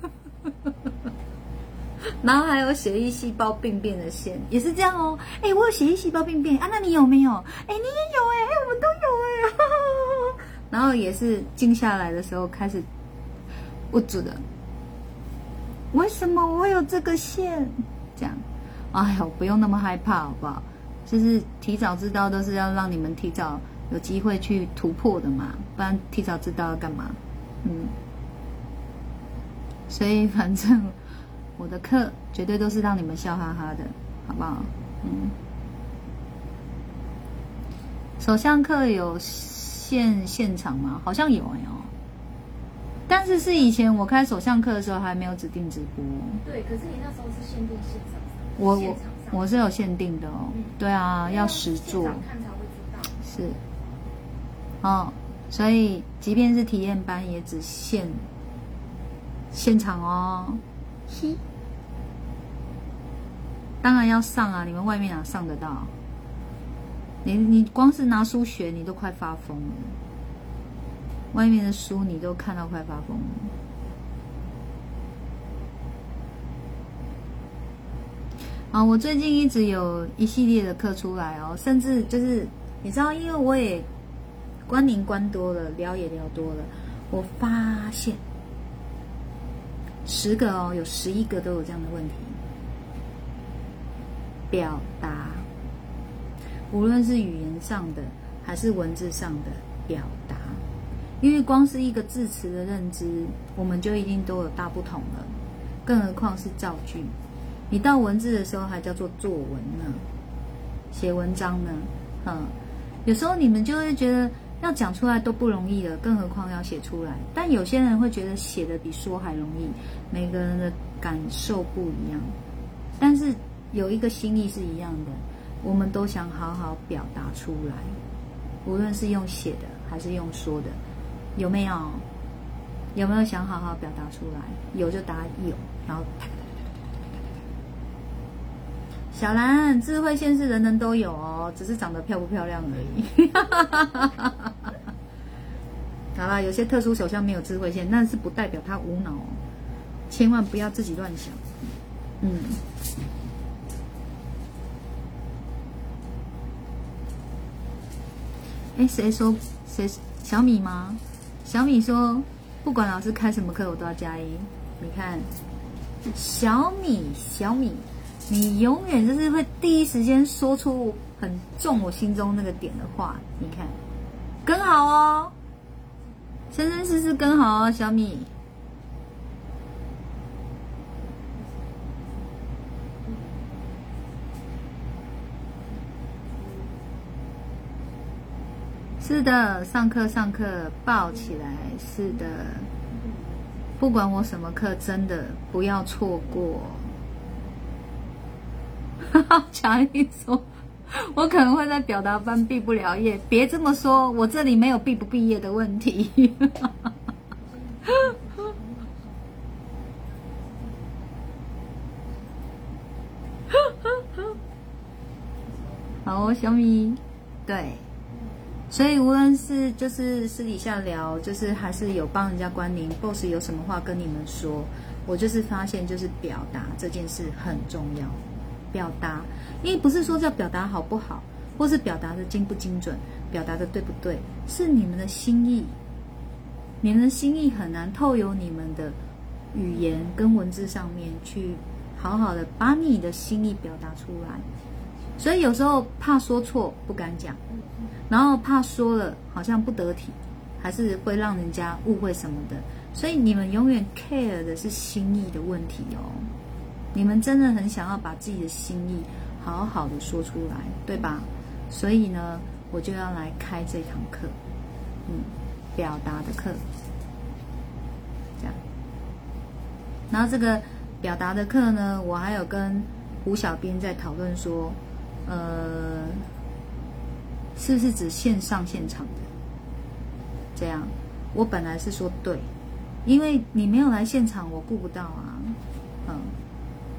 [SPEAKER 1] 然后还有血液细胞病变的线，也是这样哦。哎，我有血液细胞病变啊，那你有没有？哎，你也有哎，哎，我们都有哎。然后也是静下来的时候开始不住的。为什么我有这个线？这样，哎呦，不用那么害怕，好不好？就是提早知道，都是要让你们提早有机会去突破的嘛，不然提早知道要干嘛？嗯。所以反正我的课绝对都是让你们笑哈哈的，好不好？嗯。首相课有现现场吗？好像有哎哦，但是是以前我开首相课的时候还没有指定直播。
[SPEAKER 2] 对，可是你那时候是限定现场上，
[SPEAKER 1] 我我我是有限定的哦，
[SPEAKER 2] 嗯
[SPEAKER 1] 对啊，要实做
[SPEAKER 2] 现场看才会知道。
[SPEAKER 1] 是，哦，所以即便是体验班也只限现场哦，嘿，当然要上啊，你们外面哪上得到？你你光是拿书学，你都快发疯了。外面的书你都看到快发疯了。啊，我最近一直有一系列的课出来哦，甚至就是你知道，因为我也关您关多了，聊也聊多了，我发现十个哦，有十一个都有这样的问题，表达，无论是语言上的还是文字上的表达，因为光是一个字词的认知，我们就已经都有大不同了，更何况是造句。你到文字的时候还叫做作文呢，写文章呢，嗯，有时候你们就会觉得要讲出来都不容易了，更何况要写出来。但有些人会觉得写的比说还容易，每个人的感受不一样，但是有一个心意是一样的，我们都想好好表达出来，无论是用写的还是用说的，有没有？有没有想好好表达出来？有就答有，然后小兰，智慧线是人人都有哦，只是长得漂不漂亮而已。好啦，有些特殊手相没有智慧线，那是不代表他无脑哦，千万不要自己乱想。嗯。哎，谁说谁小米吗？小米说，不管老师开什么课，我都要加一。你看，小米，小米。你永远就是会第一时间说出很重我心中那个点的话，你看，跟好哦，生生世世跟好哦，小米。是的，上课上课抱起来，是的，不管我什么课，真的不要错过。哈哈强毅说：“我可能会在表达班毕不了业，别这么说，我这里没有毕不毕业的问题。哈哈哈哈好哦，小米，对，所以无论是就是私底下聊，就是还是有帮人家关联，boss 有什么话跟你们说，我就是发现就是表达这件事很重要。”表达，因为不是说叫表达好不好，或是表达的精不精准，表达的对不对，是你们的心意。你们的心意很难透由你们的语言跟文字上面去好好的把你的心意表达出来。所以有时候怕说错不敢讲，然后怕说了好像不得体，还是会让人家误会什么的。所以你们永远 care 的是心意的问题哦。你们真的很想要把自己的心意好好的说出来，对吧？所以呢，我就要来开这堂课，嗯，表达的课，这样。然后这个表达的课呢，我还有跟胡小编在讨论说，呃，是不是指线上现场的？这样，我本来是说对，因为你没有来现场，我顾不到啊，嗯。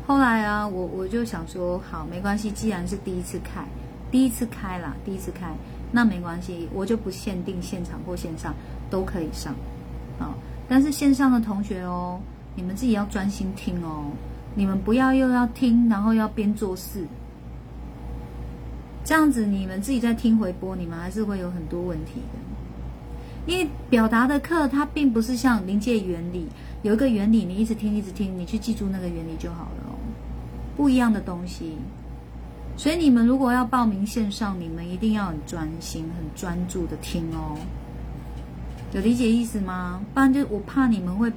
[SPEAKER 1] 后来啊，我我就想说，好，没关系，既然是第一次开，第一次开啦，第一次开，那没关系，我就不限定现场或线上都可以上，啊，但是线上的同学哦，你们自己要专心听哦，你们不要又要听，然后要边做事，这样子你们自己在听回播，你们还是会有很多问题的，因为表达的课它并不是像临界原理。有一个原理，你一直听，一直听，你去记住那个原理就好了哦。不一样的东西，所以你们如果要报名线上，你们一定要很专心、很专注的听哦。有理解意思吗？不然就我怕你们会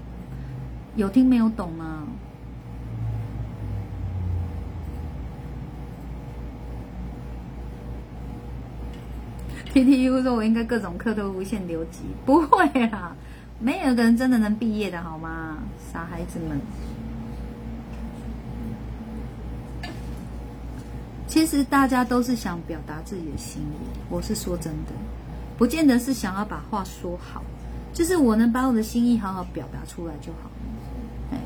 [SPEAKER 1] 有听没有懂吗？PTU 说：“我应该各种课都无限留级，不会啦，没有一个人真的能毕业的好吗？傻孩子们。其实大家都是想表达自己的心意，我是说真的，不见得是想要把话说好，就是我能把我的心意好好表达出来就好。哎，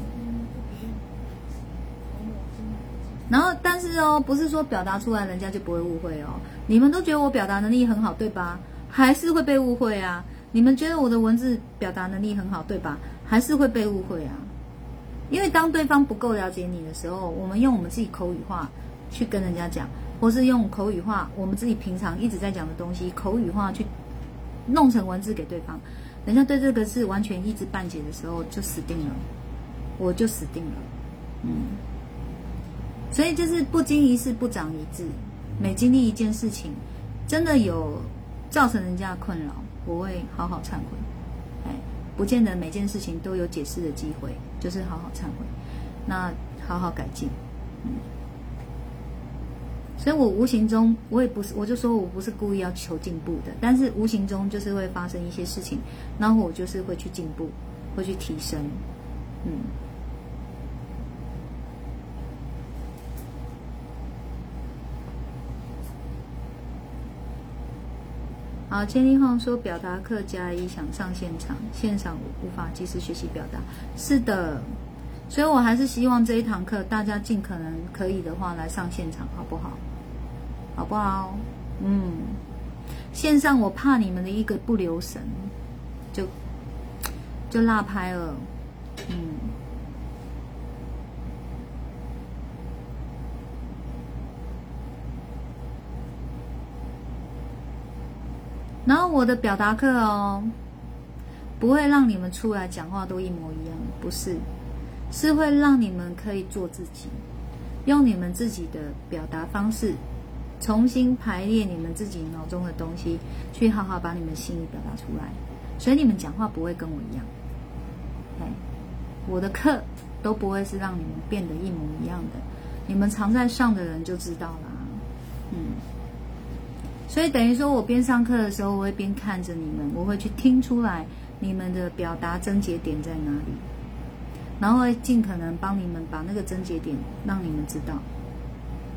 [SPEAKER 1] 然后但是哦，不是说表达出来人家就不会误会哦。你们都觉得我表达能力很好，对吧？还是会被误会啊？你们觉得我的文字表达能力很好，对吧？还是会被误会啊？因为当对方不够了解你的时候，我们用我们自己口语化去跟人家讲，或是用口语化我们自己平常一直在讲的东西，口语化去弄成文字给对方，人家对这个是完全一知半解的时候，就死定了，我就死定了。嗯，所以就是不经一事不长一智。每经历一件事情，真的有造成人家的困扰，我会好好忏悔。哎，不见得每件事情都有解释的机会，就是好好忏悔，那好好改进。嗯，所以我无形中，我也不是，我就说我不是故意要求进步的，但是无形中就是会发生一些事情，然后我就是会去进步，会去提升。嗯。好，千里晃说表达课加一想上现场，现场无法及时学习表达，是的，所以我还是希望这一堂课大家尽可能可以的话来上现场，好不好？好不好？嗯，线上我怕你们的一个不留神，就就落拍了，嗯。然后我的表达课哦，不会让你们出来讲话都一模一样，不是，是会让你们可以做自己，用你们自己的表达方式，重新排列你们自己脑中的东西，去好好把你们心意表达出来。所以你们讲话不会跟我一样，哎，我的课都不会是让你们变得一模一样的，你们常在上的人就知道了，嗯。所以等于说，我边上课的时候，我会边看着你们，我会去听出来你们的表达症结点在哪里，然后会尽可能帮你们把那个症结点让你们知道，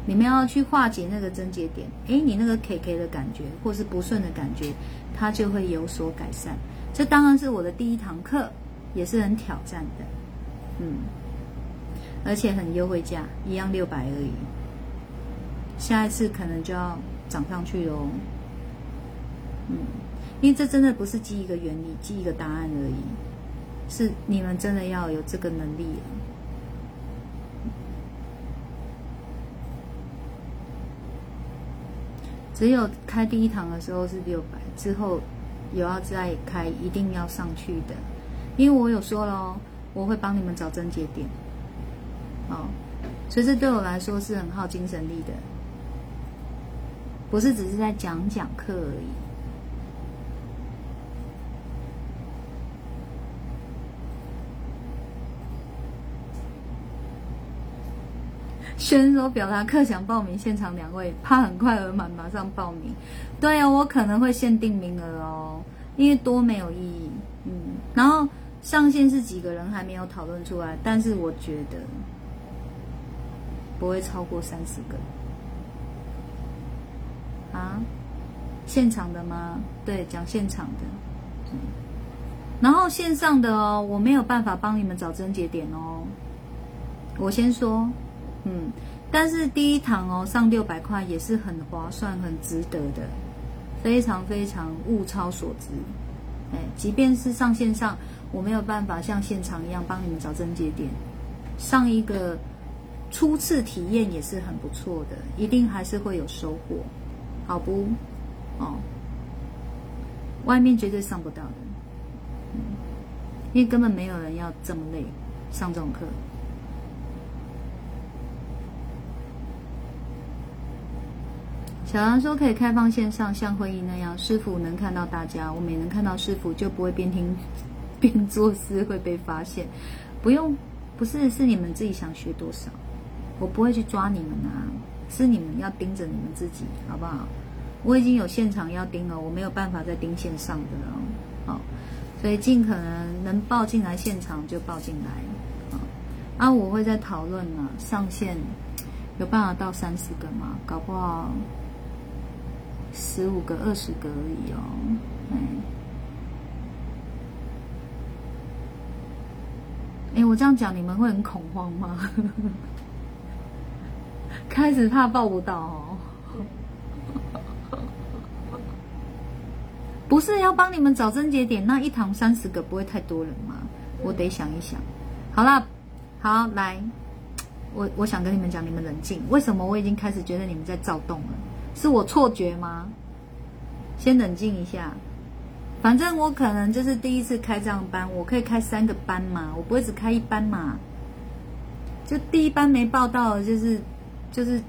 [SPEAKER 1] 你们要去化解那个症结点。诶，你那个 K K 的感觉或是不顺的感觉，它就会有所改善。这当然是我的第一堂课，也是很挑战的，嗯，而且很优惠价，一样六百而已。下一次可能就要。涨上去哦，嗯，因为这真的不是记一个原理、记一个答案而已，是你们真的要有这个能力了。只有开第一堂的时候是六百，之后有要再开，一定要上去的，因为我有说了，我会帮你们找症结点，哦，所以这对我来说是很耗精神力的。不是只是在讲讲课而已。选手表达课想报名，现场两位怕很快额满，马上报名。对啊，我可能会限定名额哦，因为多没有意义。嗯，然后上线是几个人还没有讨论出来，但是我觉得不会超过三十个。啊，现场的吗？对，讲现场的。然后线上的哦，我没有办法帮你们找症结点哦。我先说，嗯，但是第一堂哦，上六百块也是很划算、很值得的，非常非常物超所值。哎，即便是上线上，我没有办法像现场一样帮你们找症结点，上一个初次体验也是很不错的，一定还是会有收获。好不？哦，外面绝对上不到的，嗯，因为根本没有人要这么累上这种课。小杨说可以开放线上，像会议那样，师傅能看到大家，我们也能看到师傅，就不会边听 边做事会被发现。不用，不是是你们自己想学多少，我不会去抓你们啊，是你们要盯着你们自己，好不好？我已经有现场要盯了，我没有办法再盯线上的了，好，所以尽可能能报进来现场就报进来，啊，啊，我会在讨论呢，上线有办法到三十个吗？搞不好十五个、二十个而已哦，哎，哎，我这样讲你们会很恐慌吗？开始怕报不到哦。不是要帮你们找症结点，那一堂三十个不会太多人吗？我得想一想。好了，好来，我我想跟你们讲，你们冷静。为什么我已经开始觉得你们在躁动了？是我错觉吗？先冷静一下。反正我可能就是第一次开这样班，我可以开三个班嘛，我不会只开一班嘛。就第一班没报到，就是就是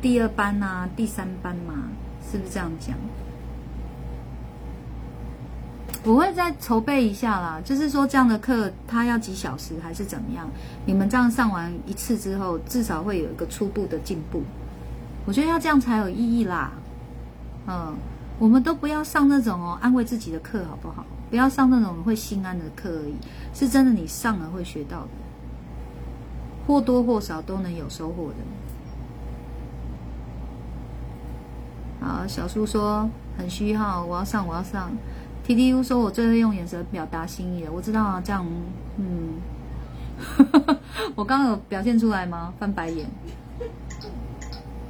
[SPEAKER 1] 第二班啊，第三班嘛，是不是这样讲？我会再筹备一下啦，就是说这样的课它要几小时还是怎么样？你们这样上完一次之后，至少会有一个初步的进步。我觉得要这样才有意义啦。嗯，我们都不要上那种哦安慰自己的课，好不好？不要上那种会心安的课而已，是真的你上了会学到的，或多或少都能有收获的。好，小叔说很虚号，我要上，我要上。T T U 说：“我最会用眼神表达心意了。”我知道啊，这样，嗯，我刚刚有表现出来吗？翻白眼？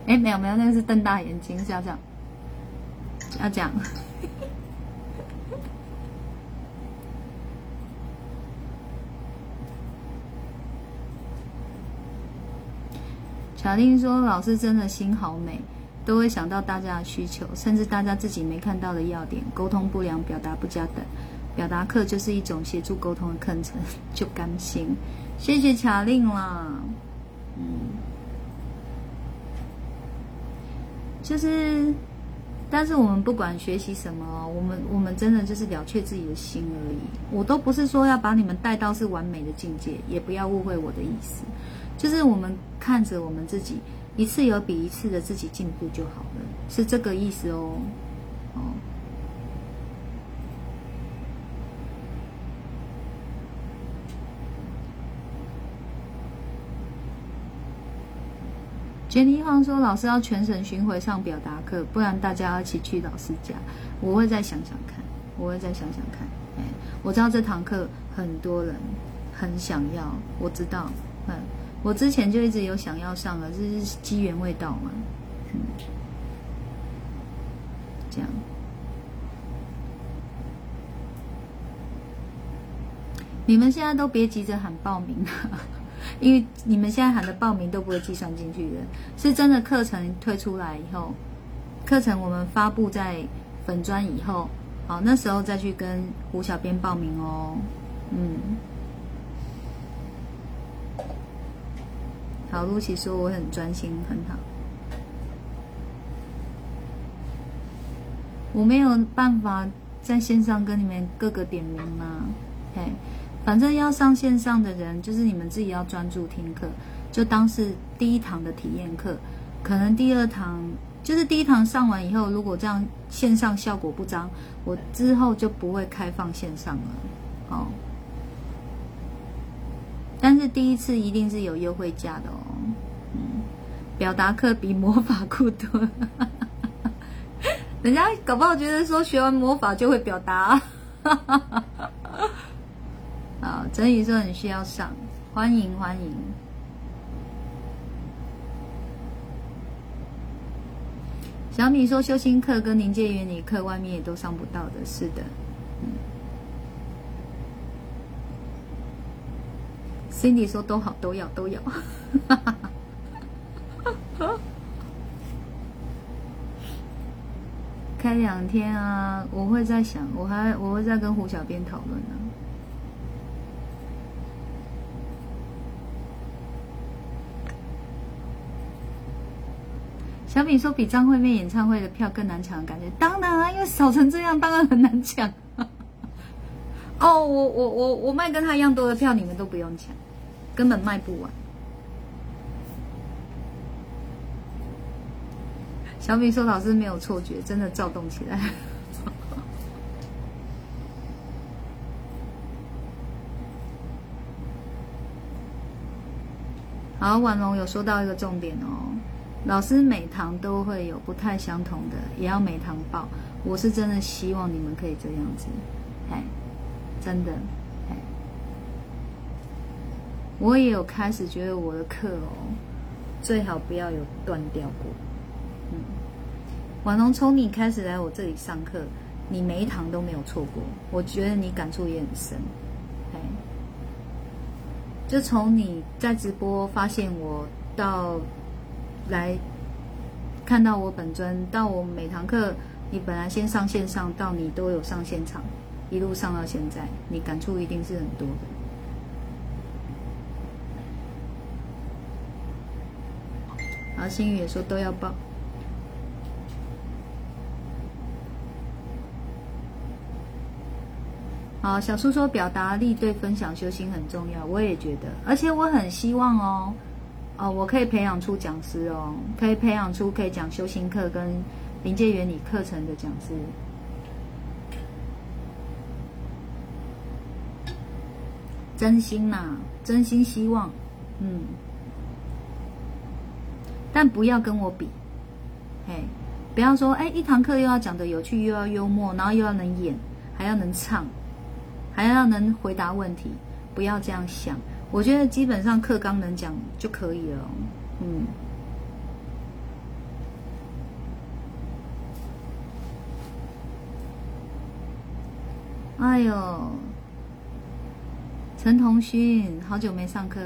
[SPEAKER 1] 哎，没有没有，那个是瞪大眼睛，是要这样，要这样。小丁说：“老师真的心好美。”都会想到大家的需求，甚至大家自己没看到的要点，沟通不良、表达不佳等。表达课就是一种协助沟通的课程，就甘心。谢谢卡令啦，嗯，就是，但是我们不管学习什么，我们我们真的就是了却自己的心而已。我都不是说要把你们带到是完美的境界，也不要误会我的意思，就是我们看着我们自己。一次有比一次的自己进步就好了，是这个意思哦。哦。Jenny 方说：“老师要全省巡回上表达课，不然大家要一起去老师家。我会再想想看，我会再想想看。哎，我知道这堂课很多人很想要，我知道，嗯。”我之前就一直有想要上了，这是机缘未到嘛，嗯，这样。你们现在都别急着喊报名啊，因为你们现在喊的报名都不会计算进去的，是真的课程推出来以后，课程我们发布在粉砖以后，好，那时候再去跟胡小编报名哦，嗯。好，露琪说我很专心，很好。我没有办法在线上跟你们各个点名吗？嘿，反正要上线上的人，就是你们自己要专注听课，就当是第一堂的体验课。可能第二堂就是第一堂上完以后，如果这样线上效果不彰，我之后就不会开放线上了。哦。但是第一次一定是有优惠价的哦，嗯，表达课比魔法酷多，人家搞不好觉得说学完魔法就会表达，啊，真宇说很需要上，欢迎欢迎，小米说修心课跟临界原理课外面也都上不到的，是的，嗯。Cindy 说都好，都要都要。开两天啊，我会在想，我还我会再跟胡小编讨论呢。小米说比张惠妹演唱会的票更难抢，感觉当然啊，因为少成这样，当然很难抢。哦，我我我我卖跟他一样多的票，你们都不用抢，根本卖不完。小米说：“老师没有错觉，真的躁动起来。”好，婉容有说到一个重点哦，老师每堂都会有不太相同的，也要每堂报。我是真的希望你们可以这样子，哎，真的，我也有开始觉得我的课哦，最好不要有断掉过。嗯，婉容从你开始来我这里上课，你每一堂都没有错过，我觉得你感触也很深，哎，就从你在直播发现我到来看到我本尊，到我每堂课。你本来先上线上，到你都有上现场，一路上到现在，你感触一定是很多的。然后心宇也说都要报。好，小叔说表达力对分享修行很重要，我也觉得，而且我很希望哦，哦，我可以培养出讲师哦，可以培养出可以讲修行课跟。临界原理课程的讲师，真心呐，真心希望，嗯，但不要跟我比，哎，不要说，哎，一堂课又要讲的有趣，又要幽默，然后又要能演，还要能唱，还要能回答问题，不要这样想。我觉得基本上课纲能讲就可以了，嗯。哎呦，陈同勋，好久没上课，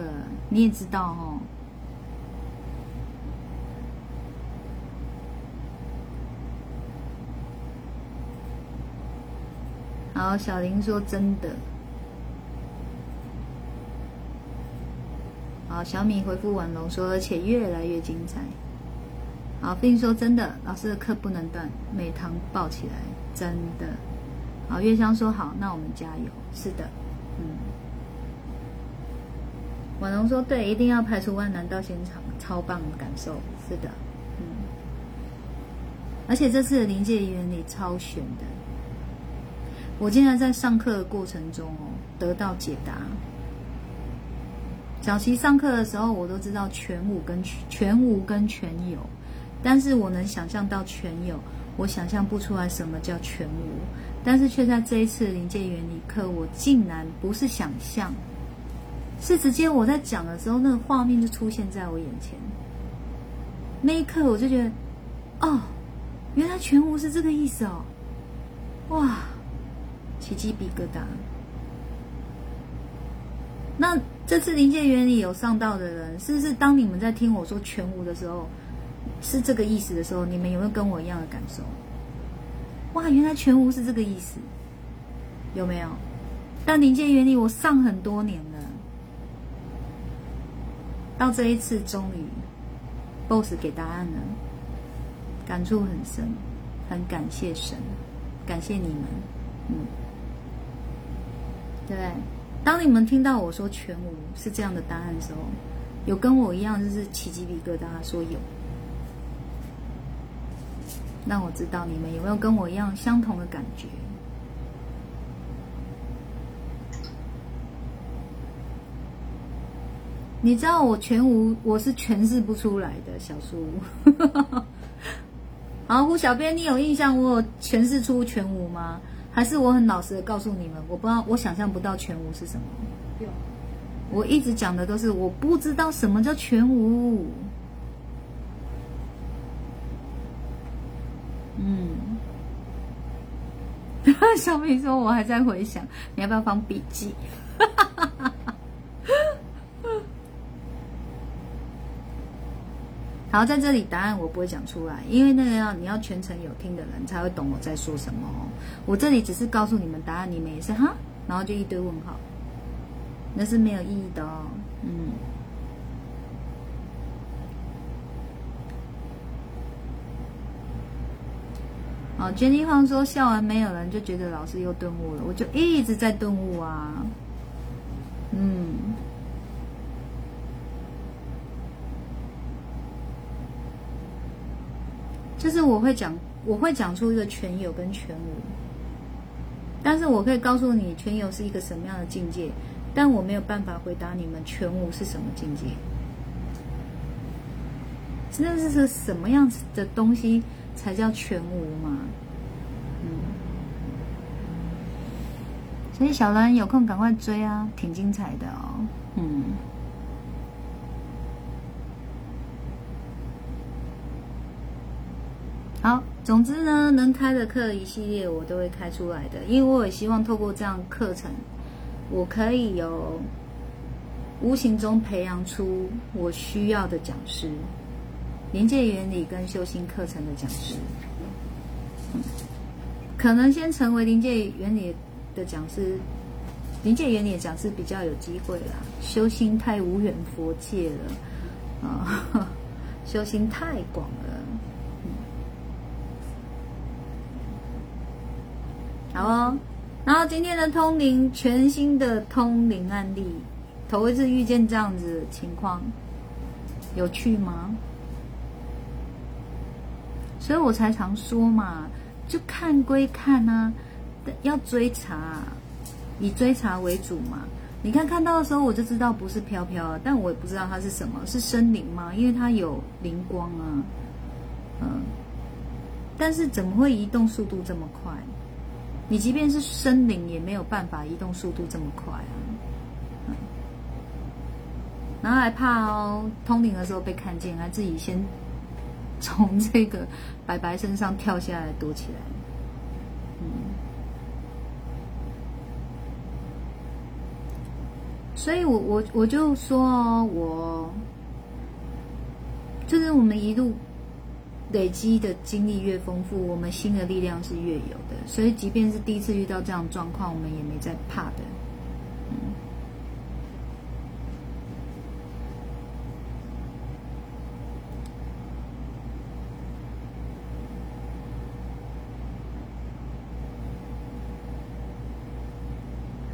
[SPEAKER 1] 你也知道哦。好，小林说真的。好，小米回复婉龙说，而且越来越精彩。好，飞说真的，老师的课不能断，每堂抱起来，真的。好，月香说好，那我们加油。是的，嗯。婉容说对，一定要排除万难到现场，超棒的感受。是的，嗯。而且这次的临界原理超玄的，我竟然在上课的过程中哦得到解答。早期上课的时候，我都知道全无跟全无跟全有，但是我能想象到全有，我想象不出来什么叫全无。但是却在这一次临界原理课，我竟然不是想象，是直接我在讲的时候，那个画面就出现在我眼前。那一刻我就觉得，哦，原来全无是这个意思哦，哇，起鸡皮疙瘩。那这次临界原理有上到的人，是不是当你们在听我说全无的时候，是这个意思的时候，你们有没有跟我一样的感受？哇，原来全无是这个意思，有没有？但临界原理我上很多年了，到这一次终于，BOSS 给答案了，感触很深，很感谢神，感谢你们，嗯，对？当你们听到我说全无是这样的答案的时候，有跟我一样就是起鸡皮疙瘩，说有。让我知道你们有没有跟我一样相同的感觉。你知道我全无，我是诠释不出来的，小苏。好，胡小编，你有印象我诠释出全无吗？还是我很老实的告诉你们，我不知道，我想象不到全无是什么。我一直讲的都是我不知道什么叫全无。嗯，小米说：“我还在回想，你要不要放笔记？”哈哈哈哈好，在这里答案我不会讲出来，因为那个要你要全程有听的人才会懂我在说什么。我这里只是告诉你们答案，你们也是哈，然后就一堆问号，那是没有意义的哦。嗯。哦，Jenny 方说笑完没有人就觉得老师又顿悟了，我就一直在顿悟啊。嗯，就是我会讲，我会讲出一个全有跟全无，但是我可以告诉你全有是一个什么样的境界，但我没有办法回答你们全无是什么境界。那是是什么样子的东西才叫全无嘛？嗯，所以小兰有空赶快追啊，挺精彩的哦。嗯，好，总之呢，能开的课一系列我都会开出来的，因为我也希望透过这样课程，我可以有无形中培养出我需要的讲师。临界原理跟修心课程的讲师，可能先成为临界原理的讲师，临界原理的讲师比较有机会啦。修心太无远佛界了啊，修心太广了。好哦，然后今天的通灵，全新的通灵案例，头一次遇见这样子情况，有趣吗？所以我才常说嘛，就看归看啊，要追查，以追查为主嘛。你看看到的时候，我就知道不是飘飘，但我也不知道它是什么，是生灵吗？因为它有灵光啊，嗯。但是怎么会移动速度这么快？你即便是生灵，也没有办法移动速度这么快啊。然后还怕哦，通灵的时候被看见，还自己先。从这个白白身上跳下来躲起来，嗯，所以我我我就说哦，我就是我们一路累积的经历越丰富，我们新的力量是越有的，所以即便是第一次遇到这样状况，我们也没在怕的。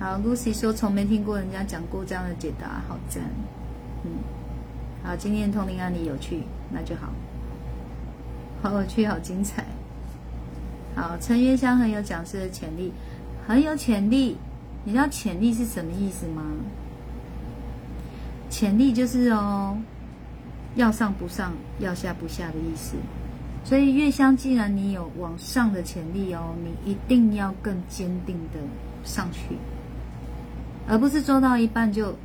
[SPEAKER 1] 好，Lucy 说从没听过人家讲过这样的解答，好赞。嗯，好，今天通灵案例有趣，那就好。好有趣，好精彩。好，陈月香很有讲师的潜力，很有潜力。你知道潜力是什么意思吗？潜力就是哦，要上不上，要下不下的意思。所以月香，既然你有往上的潜力哦，你一定要更坚定的上去。而不是做到一半就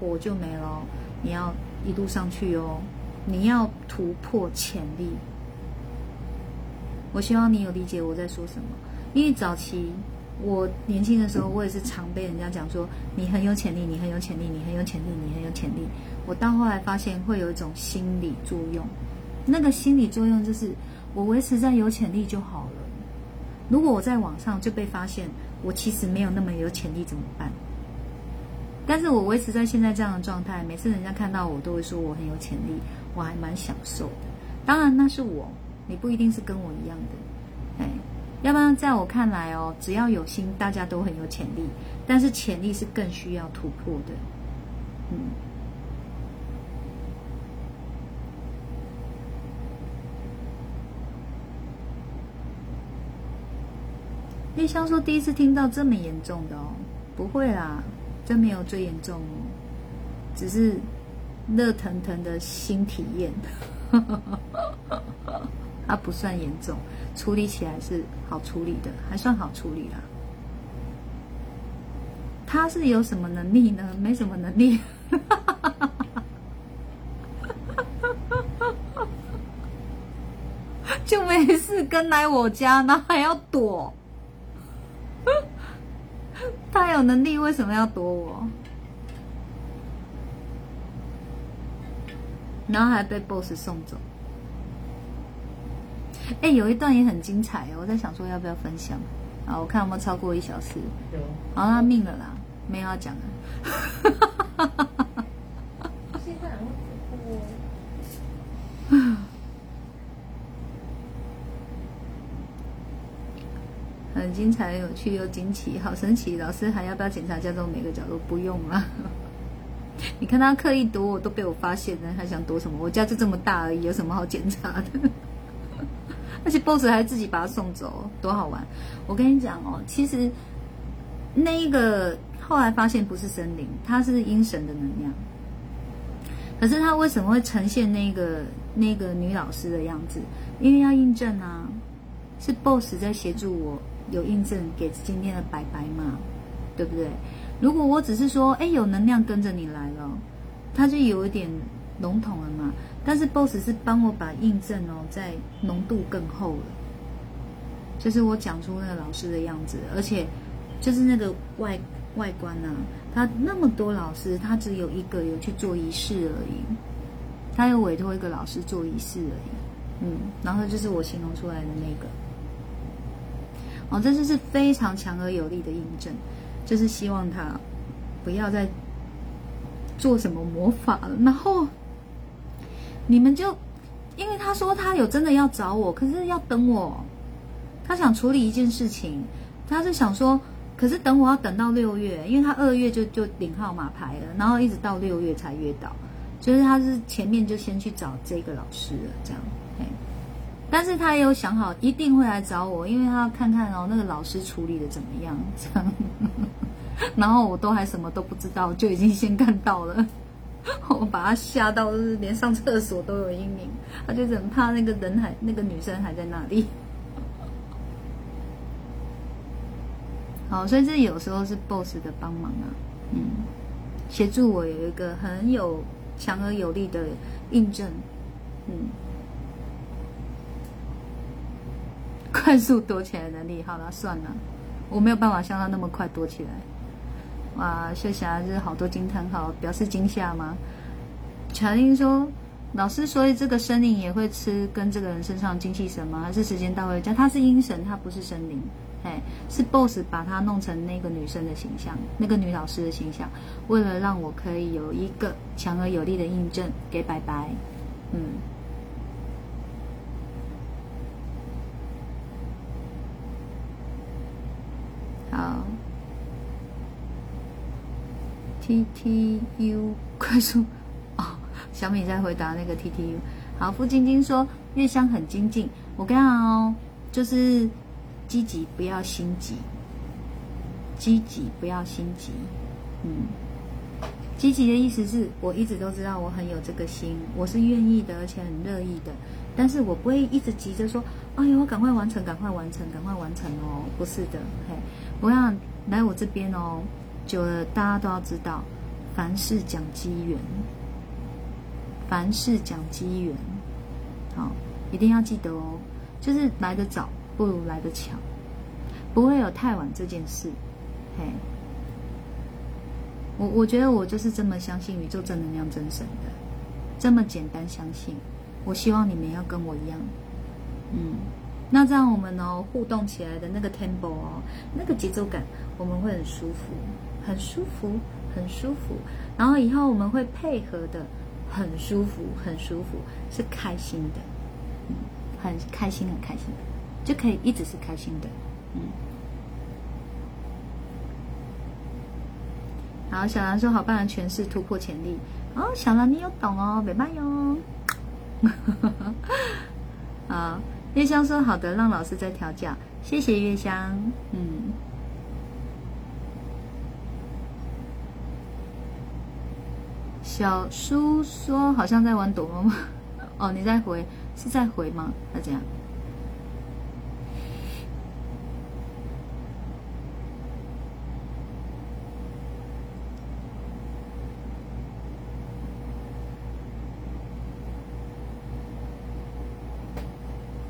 [SPEAKER 1] 火就没了，你要一路上去哦，你要突破潜力。我希望你有理解我在说什么，因为早期我年轻的时候，我也是常被人家讲说你很有潜力，你很有潜力，你很有潜力，你很有潜力。我到后来发现会有一种心理作用，那个心理作用就是我维持在有潜力就好了。如果我在网上就被发现我其实没有那么有潜力，怎么办？但是我维持在现在这样的状态，每次人家看到我都会说我很有潜力，我还蛮享受的。当然那是我，你不一定是跟我一样的，哎，要不然在我看来哦，只要有心，大家都很有潜力。但是潜力是更需要突破的，嗯。叶香说第一次听到这么严重的哦，不会啦。真没有最严重哦，只是热腾腾的新体验，它不算严重，处理起来是好处理的，还算好处理啦。他是有什么能力呢？没什么能力，哈哈哈就没事跟来我家，那还要躲。他有能力，为什么要躲我？然后还被 boss 送走。哎，有一段也很精彩哦，我在想说要不要分享啊？我看有没有超过一小时。有。好，啦命了啦，没有要讲
[SPEAKER 2] 了。现在
[SPEAKER 1] 很精彩、有趣又惊奇，好神奇！老师还要不要检查家中每个角落？不用了。你看他刻意躲我，都被我发现了，还想躲什么？我家就这么大而已，有什么好检查的？而且 boss 还自己把他送走，多好玩！我跟你讲哦，其实那一个后来发现不是森林，它是阴神的能量。可是他为什么会呈现那个那个女老师的样子？因为要印证啊，是 boss 在协助我有印证给今天的白白嘛，对不对？如果我只是说，哎，有能量跟着你来了，它就有一点笼统了嘛。但是 boss 是帮我把印证哦，在浓度更厚了，就是我讲出那个老师的样子，而且就是那个外外观呢，他那么多老师，他只有一个有去做仪式而已，他有委托一个老师做仪式而已，嗯，然后就是我形容出来的那个，哦，这就是非常强而有力的印证，就是希望他不要再做什么魔法了，然后。你们就，因为他说他有真的要找我，可是要等我，他想处理一件事情，他是想说，可是等我要等到六月，因为他二月就就领号码牌了，然后一直到六月才约到，就是他是前面就先去找这个老师了，这样，哎，但是他也有想好一定会来找我，因为他要看看哦那个老师处理的怎么样，这样，然后我都还什么都不知道，就已经先看到了。我把他吓到，就是连上厕所都有阴影。他就很怕那个人还那个女生还在那里。好，所以这有时候是 boss 的帮忙啊，嗯，协助我有一个很有强而有力的印证，嗯，快速躲起来的能力。好了，算了，我没有办法像他那么快躲起来。哇，秀霞是好多惊叹号，表示惊吓吗？乔英说：“老师，所以这个生灵也会吃跟这个人身上精气神吗？还是时间到位加？他是阴神，他不是森林，哎，是 boss 把他弄成那个女生的形象，那个女老师的形象，为了让我可以有一个强而有力的印证给白白，嗯，好。” T T U 快速哦，小米在回答那个 T T U。好，付晶晶说月香很精进。我跟你讲哦，就是积极不要心急，积极不要心急。嗯，积极的意思是我一直都知道我很有这个心，我是愿意的，而且很乐意的。但是我不会一直急着说，哎呦，我赶快完成，赶快完成，赶快完成哦。不是的，嘿，我想来我这边哦。久了，大家都要知道，凡事讲机缘，凡事讲机缘，好，一定要记得哦。就是来得早不如来得巧，不会有太晚这件事。嘿，我我觉得我就是这么相信宇宙正能量真神的，这么简单相信。我希望你们要跟我一样，嗯，那这样我们呢互动起来的那个 tempo 哦，那个节奏感，我们会很舒服。很舒服，很舒服。然后以后我们会配合的很舒服，很舒服，是开心的，嗯，很开心，很开心，就可以一直是开心的，嗯。好，小兰说好棒的诠释，突破潜力。哦，小兰你有懂哦，拜拜哟。啊，月香说好的，让老师再调教，谢谢月香，嗯。小叔说：“好像在玩躲猫猫。”哦，你在回？是在回吗？他这样。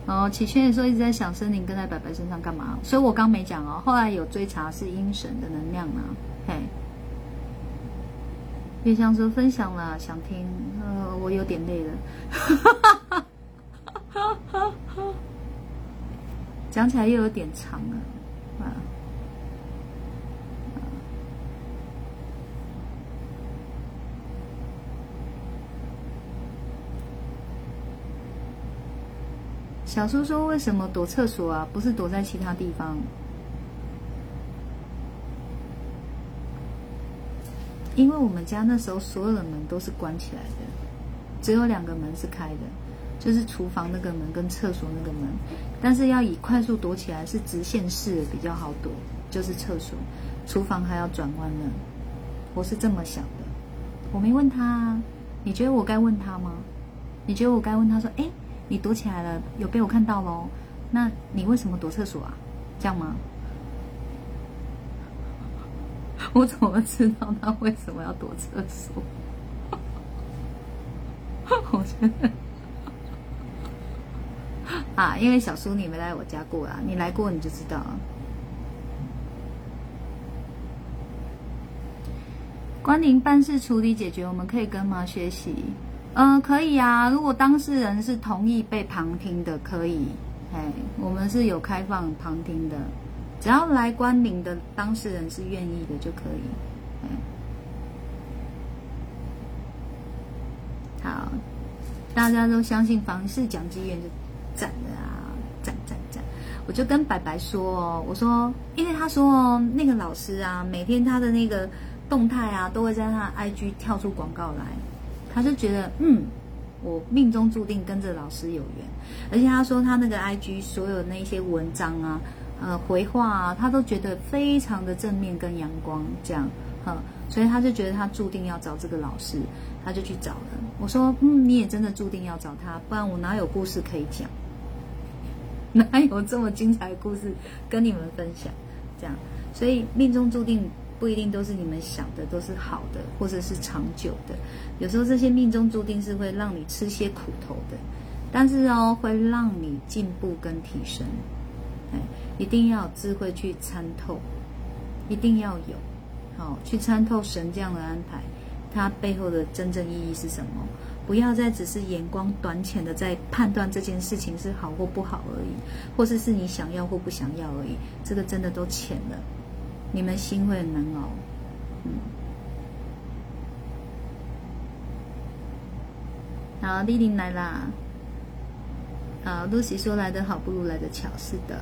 [SPEAKER 1] 哦，启轩也说一直在想森林跟在白白身上干嘛？所以我刚没讲哦，后来有追查是阴神的能量呢，嘿。月香说分享了，想听，呃，我有点累了，讲起来又有点长了，啊。小叔说为什么躲厕所啊？不是躲在其他地方，因为我们家那时候所有的门都是关起来的，只有两个门是开的，就是厨房那个门跟厕所那个门。但是要以快速躲起来是直线式的比较好躲，就是厕所，厨房还要转弯呢。我是这么想的，我没问他，你觉得我该问他吗？你觉得我该问他说，哎，你躲起来了，有被我看到喽？那你为什么躲厕所啊？这样吗？我怎么知道他为什么要躲厕所？我觉得啊，因为小叔你没来我家过啊，你来过你就知道。关宁办事处理解决，我们可以跟吗？学习？嗯，可以啊。如果当事人是同意被旁听的，可以。哎，我们是有开放旁听的。只要来关明的当事人是愿意的就可以。好，大家都相信房事讲机员就赞了啊，赞赞赞！我就跟白白说哦，我说，因为他说哦那个老师啊，每天他的那个动态啊，都会在他 IG 跳出广告来，他就觉得，嗯，我命中注定跟着老师有缘，而且他说他那个 IG 所有那些文章啊。呃，回话啊，他都觉得非常的正面跟阳光，这样，哈，所以他就觉得他注定要找这个老师，他就去找了。我说，嗯，你也真的注定要找他，不然我哪有故事可以讲，哪有这么精彩的故事跟你们分享？这样，所以命中注定不一定都是你们想的都是好的，或者是长久的，有时候这些命中注定是会让你吃些苦头的，但是哦，会让你进步跟提升。一定要有智慧去参透，一定要有，好去参透神这样的安排，它背后的真正意义是什么？不要再只是眼光短浅的在判断这件事情是好或不好而已，或者是你想要或不想要而已，这个真的都浅了，你们心会很难熬。嗯，好，丽玲来啦。啊，露西说来的好不如来的巧，是的。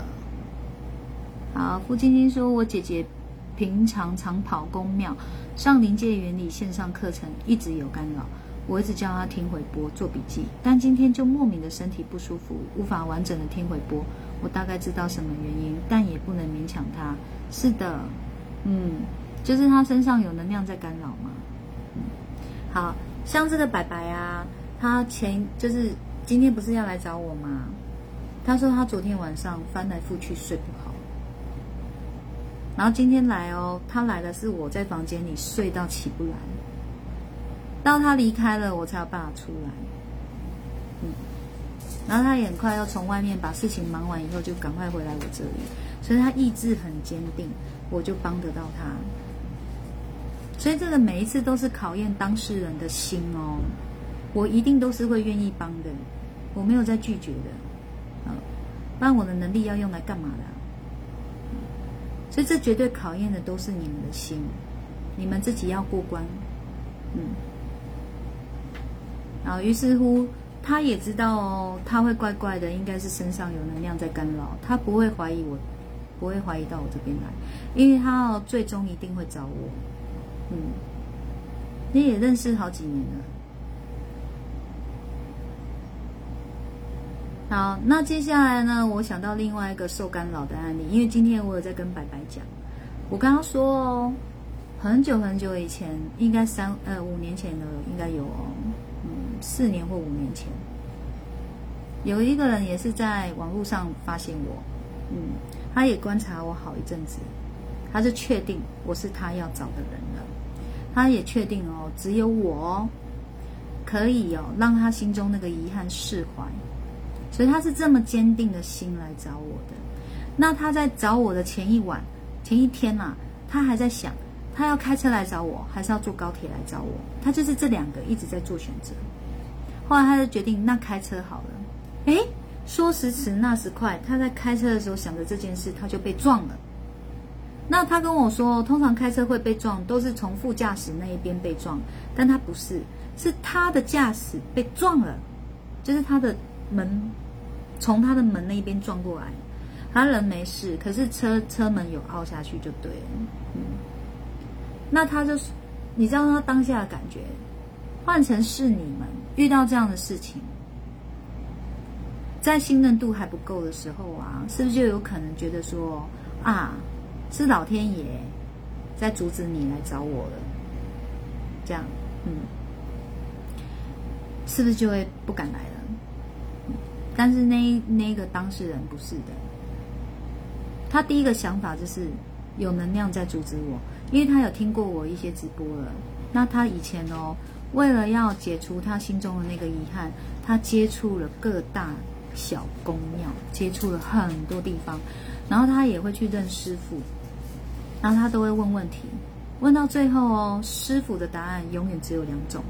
[SPEAKER 1] 好，付晶晶说：“我姐姐平常常跑公庙上临界原理线上课程，一直有干扰。我一直叫她听回播做笔记，但今天就莫名的身体不舒服，无法完整的听回播。我大概知道什么原因，但也不能勉强她。是的，嗯，就是她身上有能量在干扰嘛。嗯，好像这个白白啊，他前就是今天不是要来找我吗？他说他昨天晚上翻来覆去睡不好。”然后今天来哦，他来的是我在房间里睡到起不来，到他离开了，我才有办法出来。嗯，然后他也很快要从外面把事情忙完以后，就赶快回来我这里，所以他意志很坚定，我就帮得到他。所以这个每一次都是考验当事人的心哦，我一定都是会愿意帮的，我没有在拒绝的，嗯，不然我的能力要用来干嘛的？所以这绝对考验的都是你们的心，你们自己要过关，嗯。然后于是乎，他也知道哦，他会怪怪的，应该是身上有能量在干扰，他不会怀疑我，不会怀疑到我这边来，因为他哦，最终一定会找我，嗯。你也认识好几年了。好，那接下来呢？我想到另外一个受干扰的案例，因为今天我有在跟白白讲，我刚刚说哦，很久很久以前，应该三呃五年前的应该有哦，嗯，四年或五年前，有一个人也是在网络上发现我，嗯，他也观察我好一阵子，他就确定我是他要找的人了，他也确定哦，只有我哦可以哦，让他心中那个遗憾释怀。所以他是这么坚定的心来找我的。那他在找我的前一晚、前一天呐，他还在想，他要开车来找我，还是要坐高铁来找我？他就是这两个一直在做选择。后来他就决定，那开车好了。诶，说时迟，那时快，他在开车的时候想着这件事，他就被撞了。那他跟我说，通常开车会被撞，都是从副驾驶那一边被撞，但他不是，是他的驾驶被撞了，就是他的门。从他的门那边撞过来，他人没事，可是车车门有凹下去就对了。嗯，那他就是你知道他当下的感觉，换成是你们遇到这样的事情，在信任度还不够的时候啊，是不是就有可能觉得说啊，是老天爷在阻止你来找我了？这样，嗯，是不是就会不敢来？但是那那个当事人不是的，他第一个想法就是有能量在阻止我，因为他有听过我一些直播了。那他以前哦，为了要解除他心中的那个遗憾，他接触了各大小公庙，接触了很多地方，然后他也会去认师傅，然后他都会问问题，问到最后哦，师傅的答案永远只有两种，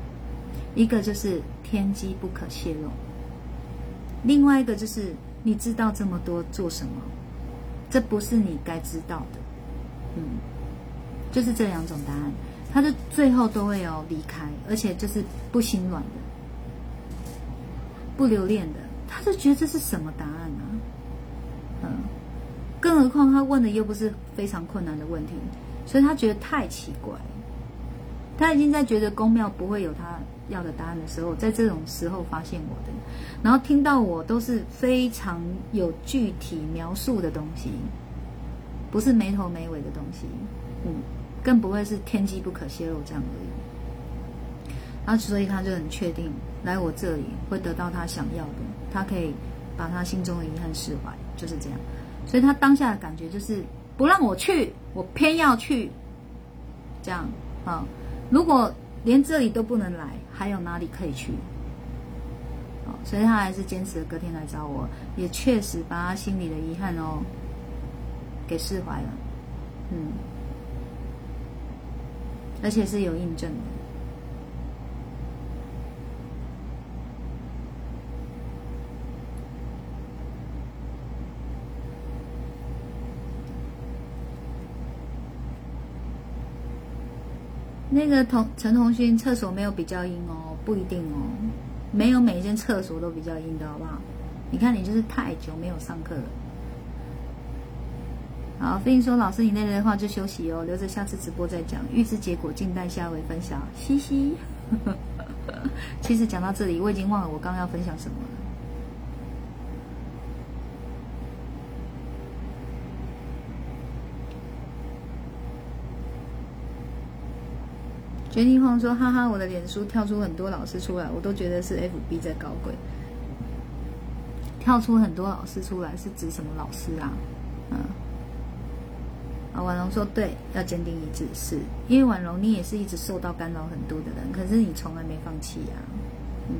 [SPEAKER 1] 一个就是天机不可泄露。另外一个就是你知道这么多做什么？这不是你该知道的，嗯，就是这两种答案，他就最后都会有离开，而且就是不心软的，不留恋的，他就觉得这是什么答案啊？嗯，更何况他问的又不是非常困难的问题，所以他觉得太奇怪，他已经在觉得宫庙不会有他。要的答案的时候，在这种时候发现我的，然后听到我都是非常有具体描述的东西，不是没头没尾的东西，嗯，更不会是天机不可泄露这样而已。然后所以他就很确定来我这里会得到他想要的，他可以把他心中的遗憾释怀，就是这样。所以他当下的感觉就是不让我去，我偏要去，这样啊。如果连这里都不能来。还有哪里可以去？哦，所以他还是坚持隔天来找我，也确实把他心里的遗憾哦给释怀了，嗯，而且是有印证的。那个同陈同勋厕所没有比较阴哦，不一定哦，没有每一间厕所都比较阴的好不好？你看你就是太久没有上课了。好，飞鹰说老师你累了的话就休息哦，留着下次直播再讲。预知结果静待下回分享，嘻嘻。其实讲到这里，我已经忘了我刚刚要分享什么了。决定晃说：“哈哈，我的脸书跳出很多老师出来，我都觉得是 FB 在搞鬼。跳出很多老师出来是指什么老师啊？嗯，啊，婉容说对，要坚定一致，是因为婉容你也是一直受到干扰很多的人，可是你从来没放弃呀。嗯，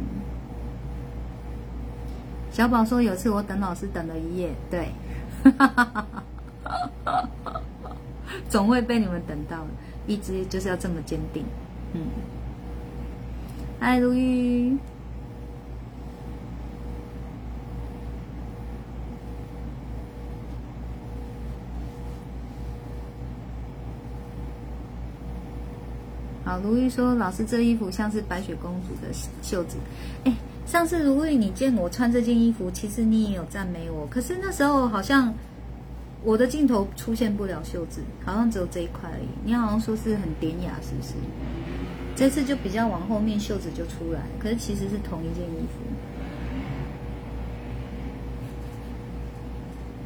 [SPEAKER 1] 小宝说有次我等老师等了一夜，对，总会被你们等到。”一直就是要这么坚定，嗯。嗨，如玉。好，如玉说：“老师，这衣服像是白雪公主的袖子。”哎，上次如玉你见我穿这件衣服，其实你也有赞美我，可是那时候好像。我的镜头出现不了袖子，好像只有这一块而已。你好像说是很典雅，是不是？这次就比较往后面，袖子就出来，可是其实是同一件衣服。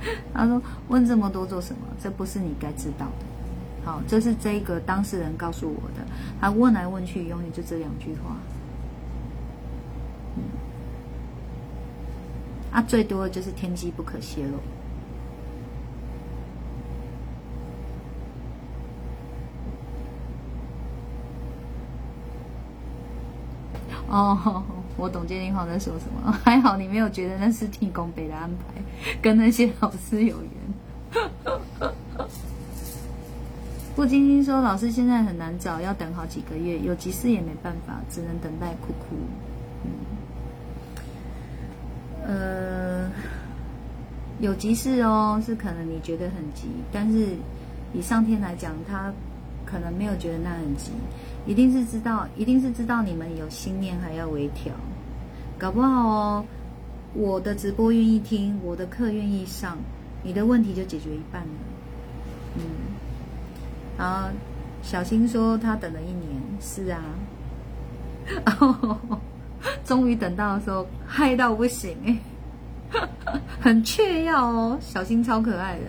[SPEAKER 1] 他说：“问这么多做什么？这不是你该知道的。”好，这是这个当事人告诉我的。他问来问去，永远就这两句话。嗯，啊，最多的就是天机不可泄露。哦，我懂建立浩在说什么。还好你没有觉得那是天公北的安排，跟那些老师有缘。不晶晶说，老师现在很难找，要等好几个月，有急事也没办法，只能等待哭哭。嗯，呃，有急事哦，是可能你觉得很急，但是以上天来讲，他可能没有觉得那很急。一定是知道，一定是知道你们有心念还要微调，搞不好哦。我的直播愿意听，我的课愿意上，你的问题就解决一半了。嗯，然后小新说他等了一年，是啊，终于等到的时候，嗨到不行哎，很雀跃哦，小新超可爱的。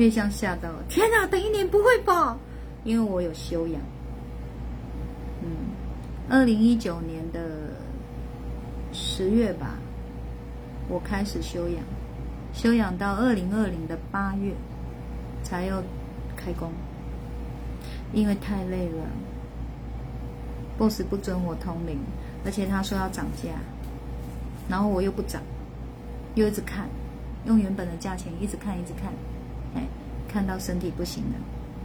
[SPEAKER 1] 月香吓到了，天哪！等一年不会吧？因为我有修养。嗯，二零一九年的十月吧，我开始修养，修养到二零二零的八月才又开工，因为太累了。boss 不准我通灵，而且他说要涨价，然后我又不涨，又一直看，用原本的价钱一直看，一直看。看到身体不行了，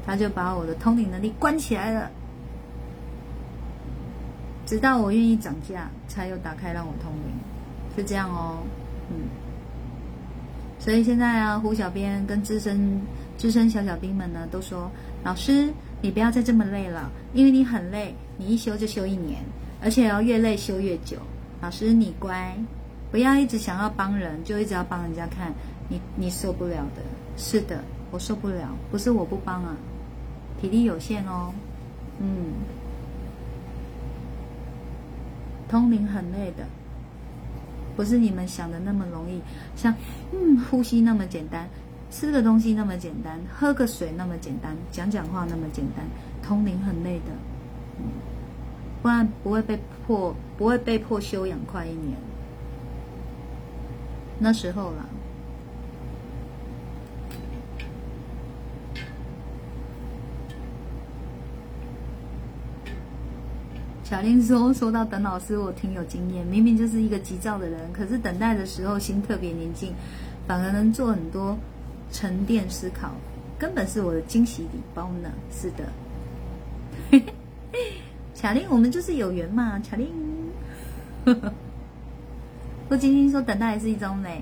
[SPEAKER 1] 他就把我的通灵能力关起来了，直到我愿意涨价，才又打开让我通灵，是这样哦，嗯。所以现在啊，胡小编跟资深资深小小兵们呢，都说老师，你不要再这么累了，因为你很累，你一休就休一年，而且要越累休越久。老师你乖，不要一直想要帮人，就一直要帮人家看，你你受不了的。是的，我受不了，不是我不帮啊，体力有限哦。嗯，通灵很累的，不是你们想的那么容易，像嗯呼吸那么简单，吃个东西那么简单，喝个水那么简单，讲讲话那么简单，通灵很累的，嗯，不然不会被迫，不会被迫休养快一年，那时候了。小林说：“说到等老师，我挺有经验。明明就是一个急躁的人，可是等待的时候心特别宁静，反而能做很多沉淀思考，根本是我的惊喜礼包呢。”是的，巧玲，我们就是有缘嘛。巧玲，不晶晶说等待也是一种美，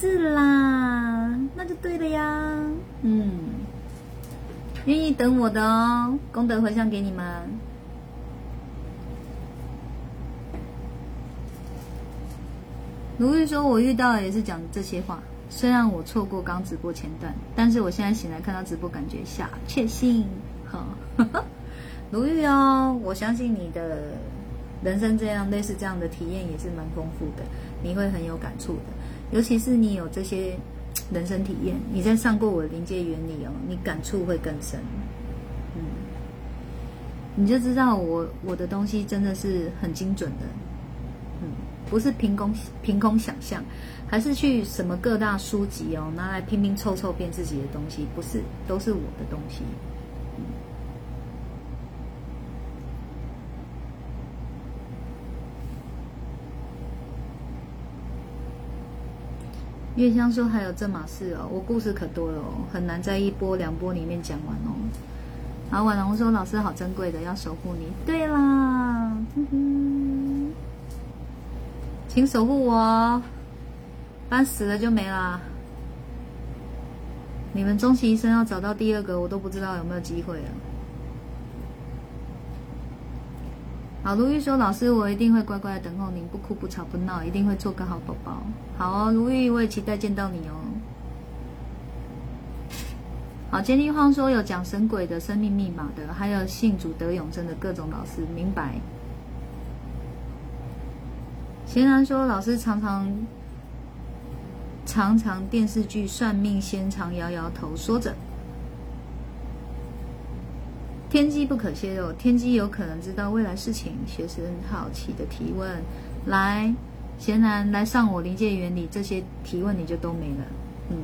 [SPEAKER 1] 是啦，那就对了呀。嗯，愿意等我的哦，功德回向给你们。如玉说：“我遇到的也是讲这些话。虽然我错过刚直播前段，但是我现在醒来看到直播，感觉小确幸。哈，如玉哦，我相信你的人生这样类似这样的体验也是蛮丰富的，你会很有感触的。尤其是你有这些人生体验，你在上过我的临界原理哦，你感触会更深。嗯，你就知道我我的东西真的是很精准的。”不是凭空凭空想象，还是去什么各大书籍哦，拿来拼拼凑凑变自己的东西，不是，都是我的东西。月香说还有这码事哦，我故事可多了哦，很难在一波两波里面讲完哦。然后婉容说老师好珍贵的，要守护你。对啦，哼哼。请守护我，不然死了就没了。你们终其一生要找到第二个，我都不知道有没有机会了。好，如玉说：“老师，我一定会乖乖的等候您，不哭不吵不闹，一定会做个好宝宝。”好哦，如玉，我也期待见到你哦。好，坚立荒说有讲神鬼的生命密码的，还有信主得永生的各种老师，明白。贤然说：“老师常常常常电视剧算命先常摇摇头，说着天机不可泄露，天机有可能知道未来事情。”学生好奇的提问：“来，贤然来上我临界原理，这些提问你就都没了。”嗯。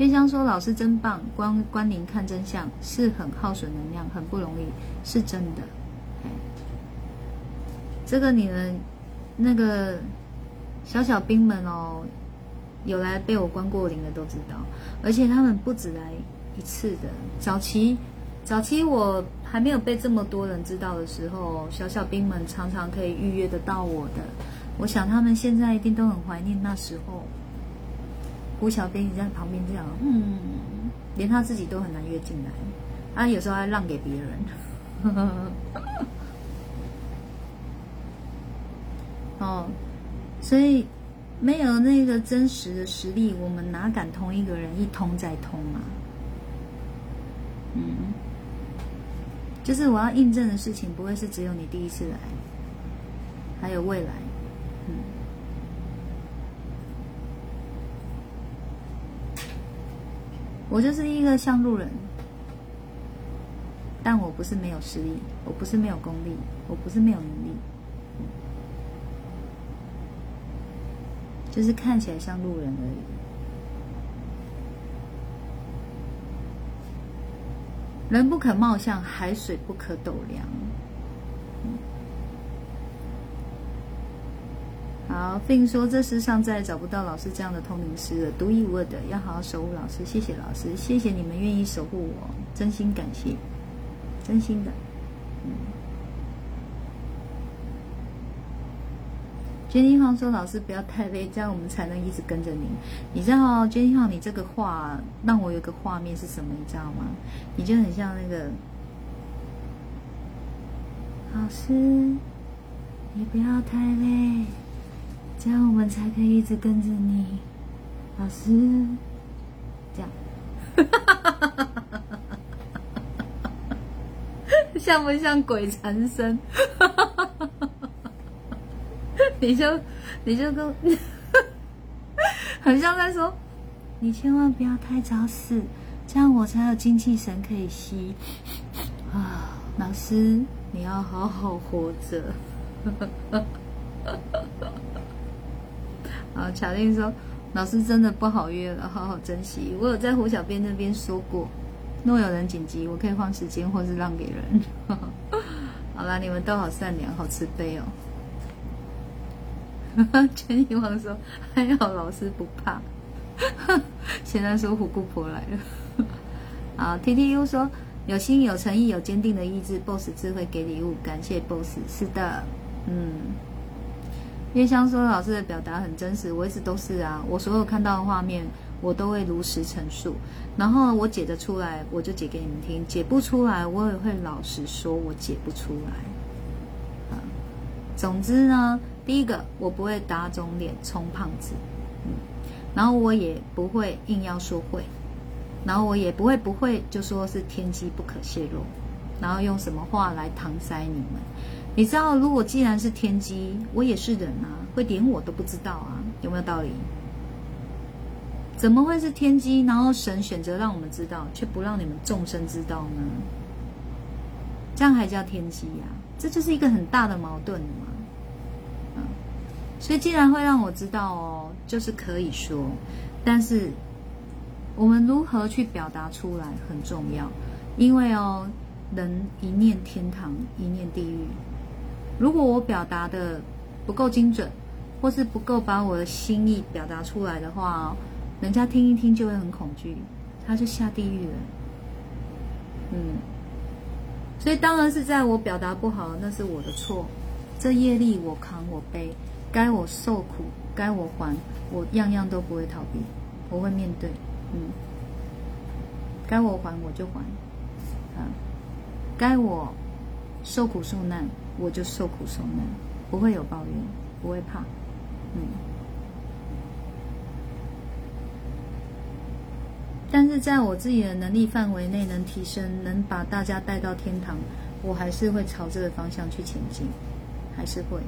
[SPEAKER 1] 月香说：“老师真棒，关关灵看真相是很耗损能量，很不容易，是真的。这个你们那个小小兵们哦，有来被我关过灵的都知道，而且他们不止来一次的。早期早期我还没有被这么多人知道的时候，小小兵们常常可以预约得到我的。我想他们现在一定都很怀念那时候。”胡小兵，你在旁边这样，嗯，连他自己都很难约进来，啊，有时候还让给别人。哦，所以没有那个真实的实力，我们哪敢同一个人一通再通啊？嗯，就是我要印证的事情，不会是只有你第一次来，还有未来。嗯，我就是一个像路人，但我不是没有实力，我不是没有功力，我不是没有能力。就是看起来像路人而已。人不可貌相，海水不可斗量。好，，Fin 说这世上再也找不到老师这样的通灵师了，独一无二的，要好好守护老师。谢谢老师，谢谢你们愿意守护我，真心感谢，真心的。嗯娟妮号说：“老师不要太累，这样我们才能一直跟着您。你知道，娟妮号，你这个话让我有个画面是什么？你知道吗？你就很像那个老师，你不要太累，这样我们才可以一直跟着你。老师，这样，像不像鬼缠身？” 你就你就跟，很像在说，你千万不要太早死，这样我才有精气神可以吸。啊，老师，你要好好活着。啊，巧玲说，老师真的不好约了，好好珍惜。我有在胡小编那边说过，若有人紧急，我可以换时间，或是让给人。好啦，你们都好善良，好慈悲哦。全女王说：“还好老师不怕。”现在说虎姑婆来了。啊，T T U 说：“有心、有诚意、有坚定的意志，Boss 智慧给礼物，感谢 Boss。”是的，嗯。因为香说：“老师的表达很真实，我一直都是啊。我所有看到的画面，我都会如实陈述。然后我解得出来，我就解给你们听；解不出来，我也会老实说，我解不出来。啊，总之呢。”第一个，我不会打肿脸充胖子，嗯，然后我也不会硬要说会，然后我也不会不会就说是天机不可泄露，然后用什么话来搪塞你们？你知道，如果既然是天机，我也是人啊，会连我都不知道啊，有没有道理？怎么会是天机？然后神选择让我们知道，却不让你们众生知道呢？这样还叫天机呀？这就是一个很大的矛盾嘛。所以，既然会让我知道哦，就是可以说，但是我们如何去表达出来很重要，因为哦，人一念天堂，一念地狱。如果我表达的不够精准，或是不够把我的心意表达出来的话，人家听一听就会很恐惧，他就下地狱了。嗯，所以当然是在我表达不好，那是我的错，这业力我扛我背。该我受苦，该我还，我样样都不会逃避，我会面对，嗯，该我还我就还，啊，该我受苦受难我就受苦受难，不会有抱怨，不会怕，嗯，但是在我自己的能力范围内能提升，能把大家带到天堂，我还是会朝这个方向去前进，还是会。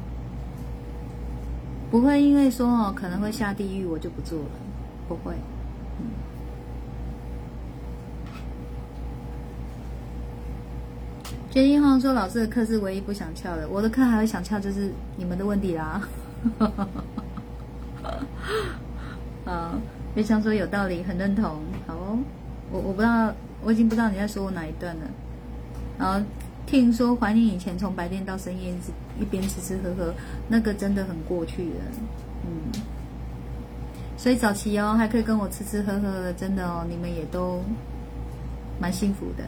[SPEAKER 1] 不会因为说哦可能会下地狱，我就不做了，不会。嗯。决一号说老师的课是唯一不想翘的，我的课还会想翘，就是你们的问题啦。啊，月香说有道理，很认同。好哦，我我不知道，我已经不知道你在说我哪一段了。然后。听说怀念以前从白天到深夜一边吃吃喝喝，那个真的很过去了，嗯。所以早期哦还可以跟我吃吃喝喝的，真的哦，你们也都蛮幸福的。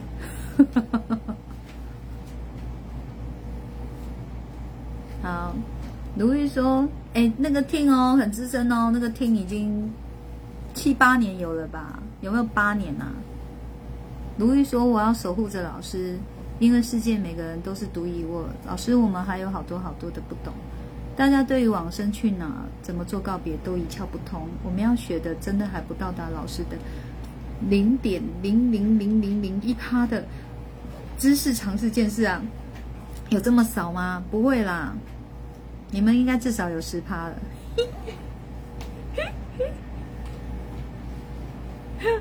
[SPEAKER 1] 好，如玉说，哎，那个听哦很资深哦，那个听已经七八年有了吧？有没有八年啊？如玉说：“我要守护着老师，因为世界每个人都是独一无二。老师，我们还有好多好多的不懂。大家对于往生去哪、怎么做告别都一窍不通。我们要学的，真的还不到达老师的零点零零零零零一趴的知识、常识、见识啊！有这么少吗？不会啦，你们应该至少有十趴了。”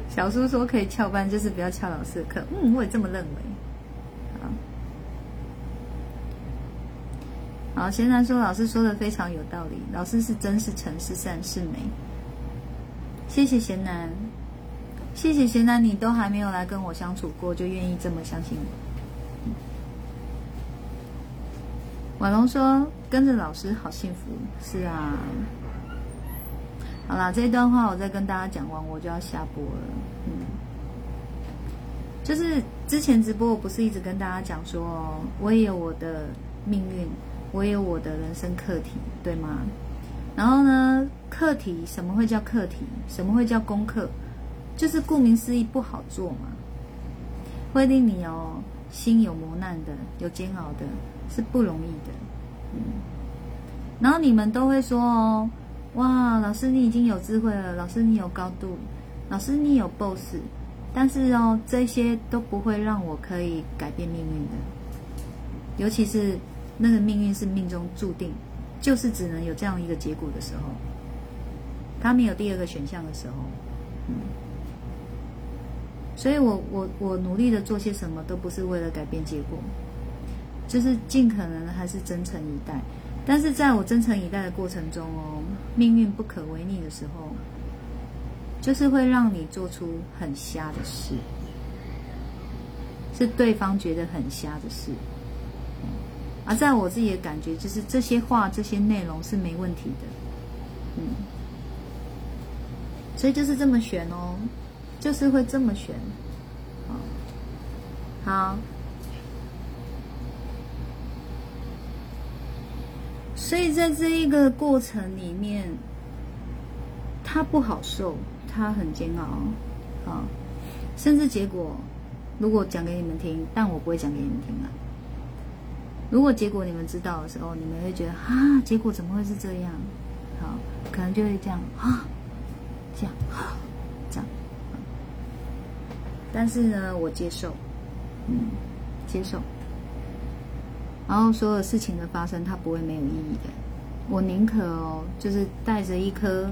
[SPEAKER 1] 小叔说可以翘班，就是不要翘老师的课。嗯，我也这么认为。好，好，贤男说老师说的非常有道理，老师是真是诚是善是美。谢谢贤男，谢谢贤男，你都还没有来跟我相处过，就愿意这么相信我。婉龙说跟着老师好幸福，是啊。好啦，这一段话我再跟大家讲完，我就要下播了。嗯，就是之前直播，我不是一直跟大家讲说，我也有我的命运，我也有我的人生课题，对吗？然后呢，课题什么会叫课题？什么会叫功课？就是顾名思义，不好做嘛，会令你哦心有磨难的，有煎熬的，是不容易的。嗯，然后你们都会说哦。哇，老师你已经有智慧了，老师你有高度，老师你有 boss，但是哦，这些都不会让我可以改变命运的，尤其是那个命运是命中注定，就是只能有这样一个结果的时候，他没有第二个选项的时候，嗯，所以我我我努力的做些什么都不是为了改变结果，就是尽可能还是真诚以待。但是在我真诚以待的过程中哦，命运不可违逆的时候，就是会让你做出很瞎的事，是对方觉得很瞎的事。而在我自己的感觉，就是这些话、这些内容是没问题的，嗯，所以就是这么选哦，就是会这么选，好。所以在这一个过程里面，他不好受，他很煎熬，啊，甚至结果，如果讲给你们听，但我不会讲给你们听啊。如果结果你们知道的时候，你们会觉得啊，结果怎么会是这样？好，可能就会这样啊，这样啊，这样。但是呢，我接受，嗯，接受。然后所有事情的发生，它不会没有意义的。我宁可哦，就是带着一颗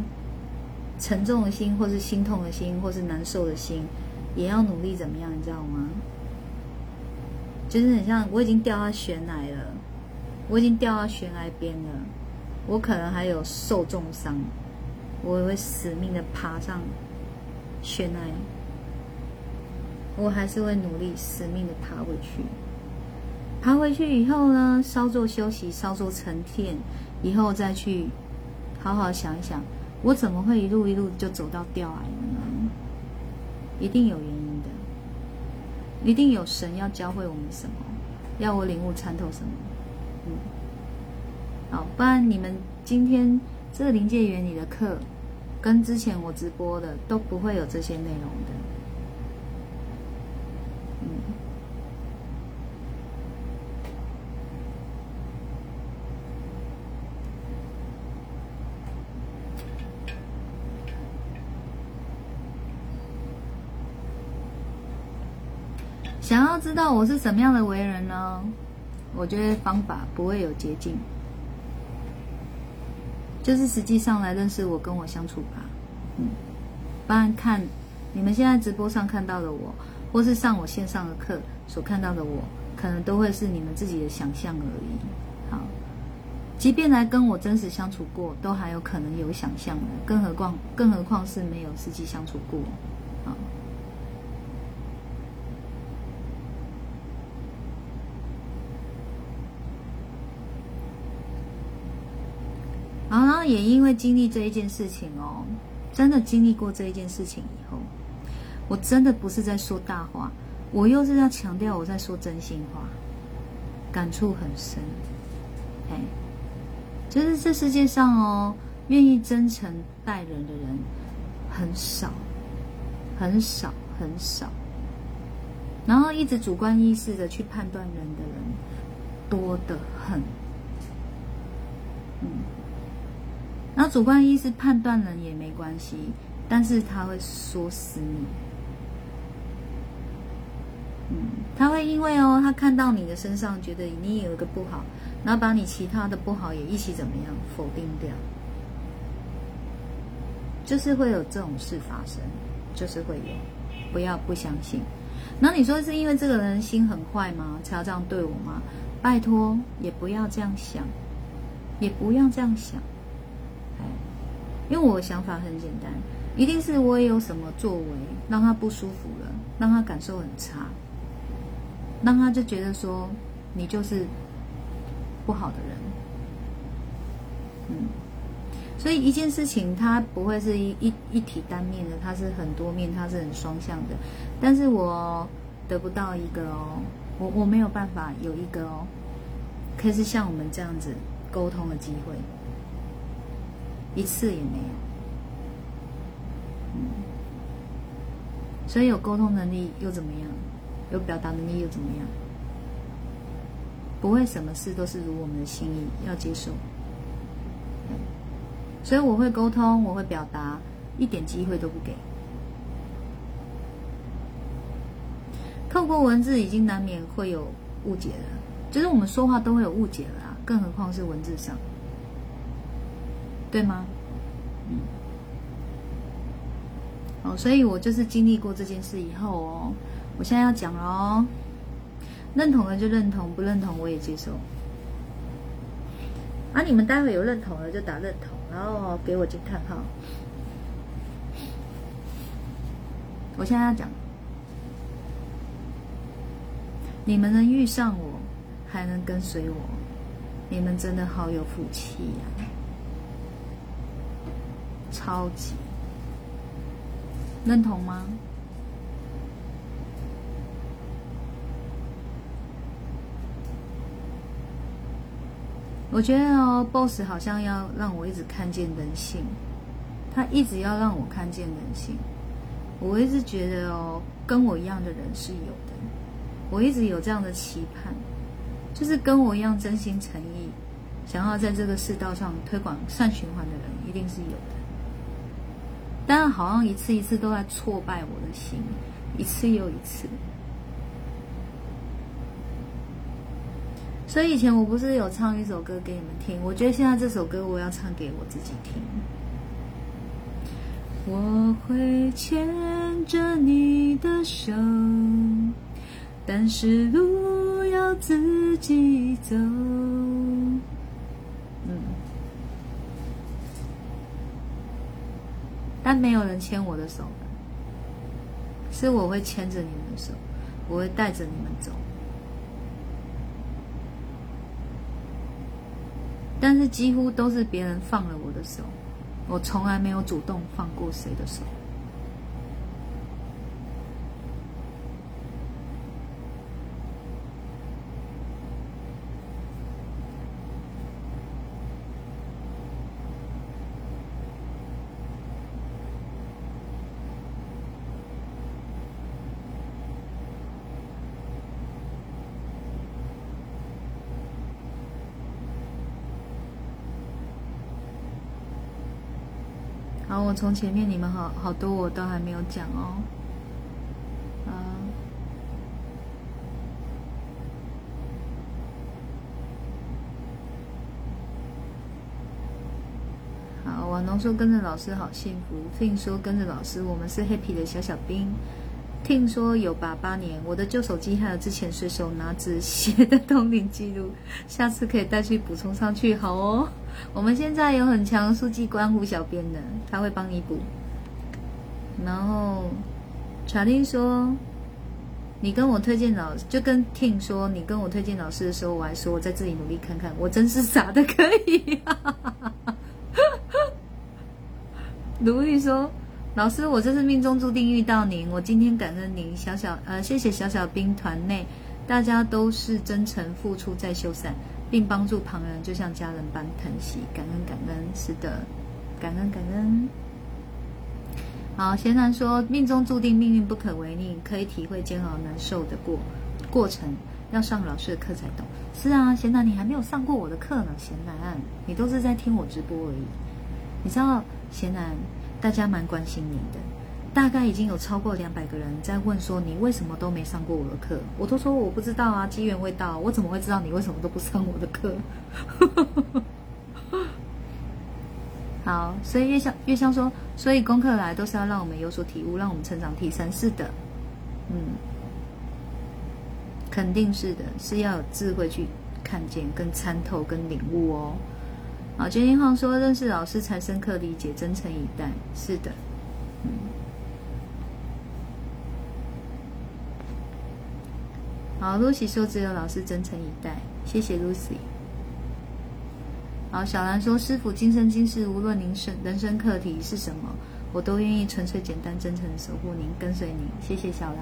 [SPEAKER 1] 沉重的心，或是心痛的心，或是难受的心，也要努力怎么样？你知道吗？就是很像我已经掉到悬崖了，我已经掉到悬崖边了，我可能还有受重伤，我也会死命的爬上悬崖，我还是会努力死命的爬回去。爬回去以后呢，稍作休息，稍作沉淀，以后再去好好想一想，我怎么会一路一路就走到掉崖了呢？一定有原因的，一定有神要教会我们什么，要我领悟参透什么。嗯，好，不然你们今天这个临界原理的课，跟之前我直播的都不会有这些内容的。嗯要知道我是什么样的为人呢？我觉得方法不会有捷径，就是实际上来认识我，跟我相处吧。嗯，不然看你们现在直播上看到的我，或是上我线上的课所看到的我，可能都会是你们自己的想象而已。好，即便来跟我真实相处过，都还有可能有想象的，更何况更何况是没有实际相处过。好。然后也因为经历这一件事情哦，真的经历过这一件事情以后，我真的不是在说大话，我又是要强调我在说真心话，感触很深。哎，就是这世界上哦，愿意真诚待人的人很少，很少，很少。然后一直主观意识的去判断人的人多得很，嗯，然后主观意识判断人也没关系，但是他会说死你，嗯，他会因为哦，他看到你的身上觉得你有一个不好，然后把你其他的不好也一起怎么样否定掉，就是会有这种事发生，就是会有，不要不相信。那你说是因为这个人心很坏吗？才要这样对我吗？拜托，也不要这样想，也不要这样想。因为我想法很简单，一定是我也有什么作为让他不舒服了，让他感受很差，让他就觉得说你就是不好的人。嗯，所以一件事情它不会是一一一体单面的，它是很多面，它是很双向的。但是我得不到一个哦，我我没有办法有一个哦，可以是像我们这样子沟通的机会，一次也没有。嗯，所以有沟通能力又怎么样？有表达能力又怎么样？不会什么事都是如我们的心意，要接受。所以我会沟通，我会表达，一点机会都不给。透过文字已经难免会有误解了，就是我们说话都会有误解了啊，更何况是文字上，对吗？嗯，哦，所以我就是经历过这件事以后哦，我现在要讲了哦，认同了就认同，不认同我也接受。啊，你们待会有认同了就打认同，然后给我惊叹号。我现在要讲。你们能遇上我，还能跟随我，你们真的好有福气呀！超级认同吗？我觉得哦，boss 好像要让我一直看见人性，他一直要让我看见人性。我一直觉得哦，跟我一样的人是有的。我一直有这样的期盼，就是跟我一样真心诚意，想要在这个世道上推广善循环的人，一定是有的。但好像一次一次都在挫败我的心，一次又一次。所以以前我不是有唱一首歌给你们听，我觉得现在这首歌我要唱给我自己听。我会牵着你的手。但是路要自己走，嗯，但没有人牵我的手，是我会牵着你们的手，我会带着你们走，但是几乎都是别人放了我的手，我从来没有主动放过谁的手。好，从前面你们好好多我都还没有讲哦。啊，好，婉农说跟着老师好幸福。听说跟着老师，我们是 happy 的小小兵。听说有八八年，我的旧手机还有之前随手拿纸写的 通灵记录，下次可以带去补充上去，好哦。我们现在有很强书记官胡小编的，他会帮你补。然后查令说，你跟我推荐老师，就跟听说你跟我推荐老师的时候，我还说我在这里努力看看，我真是傻的可以。卢玉说。老师，我这是命中注定遇到您。我今天感恩您，小小呃，谢谢小小兵团内大家都是真诚付出在修伞，并帮助旁人，就像家人般疼惜，感恩感恩。是的，感恩感恩。好，贤男说命中注定，命运不可违逆，可以体会煎熬难受的过过程，要上老师的课才懂。是啊，贤男，你还没有上过我的课呢，贤男，你都是在听我直播而已。你知道，贤男，大家蛮关心你的，大概已经有超过两百个人在问说你为什么都没上过我的课，我都说我不知道啊，机缘未到，我怎么会知道你为什么都不上我的课？好，所以月香月香说，所以功课来都是要让我们有所体悟，让我们成长提升。是的，嗯，肯定是的，是要有智慧去看见、跟参透、跟领悟哦。好，金英浩说，认识老师才深刻理解，真诚以待。是的，好，Lucy 说只有老师真诚以待，谢谢 Lucy。好，小兰说：“师傅，今生今世，无论您生人生课题是什么，我都愿意纯粹、简单、真诚的守护您，跟随您。”谢谢小兰，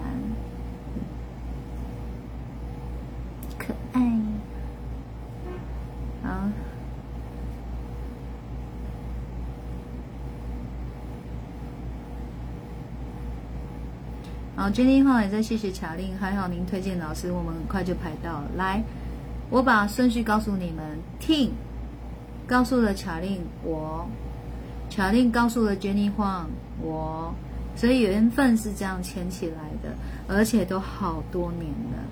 [SPEAKER 1] 好，君丽浩也在谢谢卡令，还好您推荐老师，我们很快就排到了。来，我把顺序告诉你们，听。告诉了卡令我，卡令告诉了 Jenny Huang 我，所以缘分是这样牵起来的，而且都好多年了，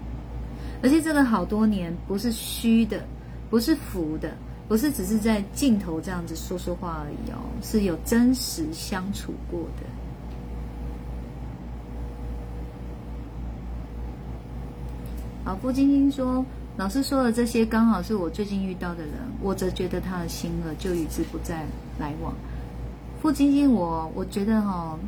[SPEAKER 1] 而且这个好多年不是虚的，不是浮的，不是只是在镜头这样子说说话而已哦，是有真实相处过的。好，付晶晶说。老师说的这些，刚好是我最近遇到的人，我则觉得他的心了，就与之不再来往。付晶晶，我我觉得哈，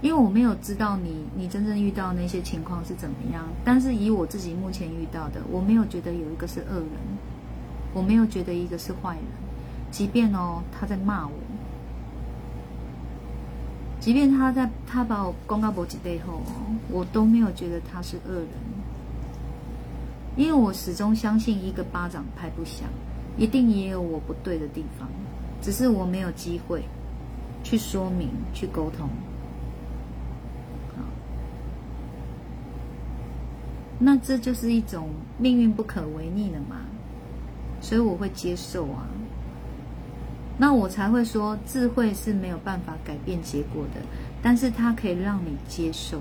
[SPEAKER 1] 因为我没有知道你你真正遇到那些情况是怎么样，但是以我自己目前遇到的，我没有觉得有一个是恶人，我没有觉得一个是坏人，即便哦他在骂我，即便他在他把我公告脖子背后哦，我都没有觉得他是恶人。因为我始终相信，一个巴掌拍不响，一定也有我不对的地方，只是我没有机会去说明、去沟通。那这就是一种命运不可违逆的嘛，所以我会接受啊。那我才会说，智慧是没有办法改变结果的，但是它可以让你接受。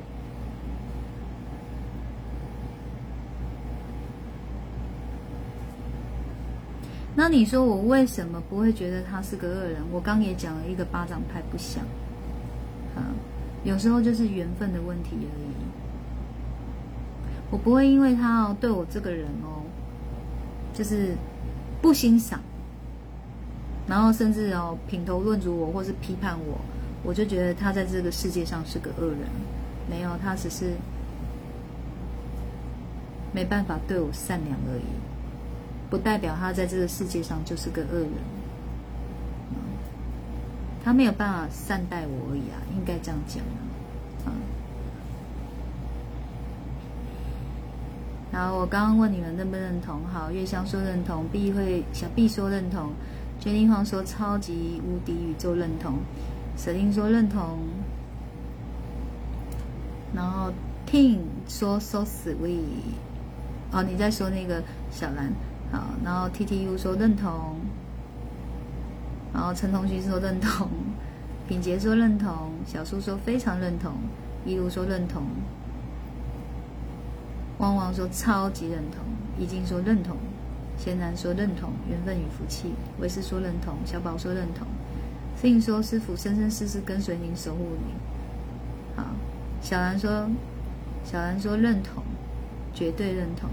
[SPEAKER 1] 那你说我为什么不会觉得他是个恶人？我刚也讲了一个巴掌拍不响，啊，有时候就是缘分的问题而已。我不会因为他哦对我这个人哦，就是不欣赏，然后甚至哦品头论足我，或是批判我，我就觉得他在这个世界上是个恶人。没有，他只是没办法对我善良而已。不代表他在这个世界上就是个恶人，他没有办法善待我而已啊，应该这样讲啊。然后我刚刚问你们认不认同？好，月香说认同，B 会小 B 说认同，决定方说超级无敌宇宙认同，舍丁说认同，然后 Ting 说 so sweet，哦，你在说那个小兰。好，然后 T T U 说认同，然后陈同学说认同，品杰说认同，小苏说非常认同，一路说认同，汪汪说超级认同，已经说认同，贤男说认同，缘分与福气，维斯说认同，小宝说认同，思颖说师傅生生世世跟随您守护您，好，小兰说小兰说认同，绝对认同。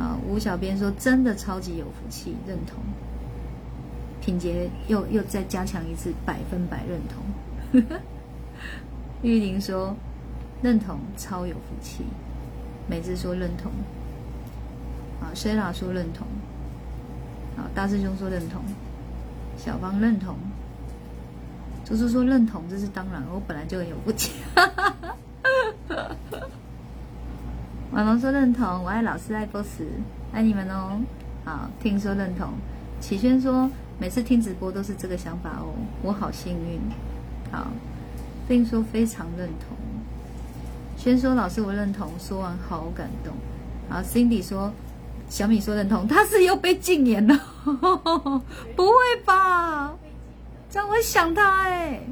[SPEAKER 1] 啊，吴小编说真的超级有福气，认同。品杰又又再加强一次，百分百认同。玉玲说认同，超有福气。美芝说认同。啊薛老说认同。啊，大师兄说认同。小芳认同。猪猪说认同，这是当然，我本来就很有福气。哈哈哈婉龙说认同，我爱老师爱 boss，爱你们哦。好，听说认同。启轩说每次听直播都是这个想法哦，我好幸运。好，并说非常认同。先说老师我认同，说完好感动。好，Cindy 说小米说认同，他是又被禁言了，不会吧？这样会想他哎。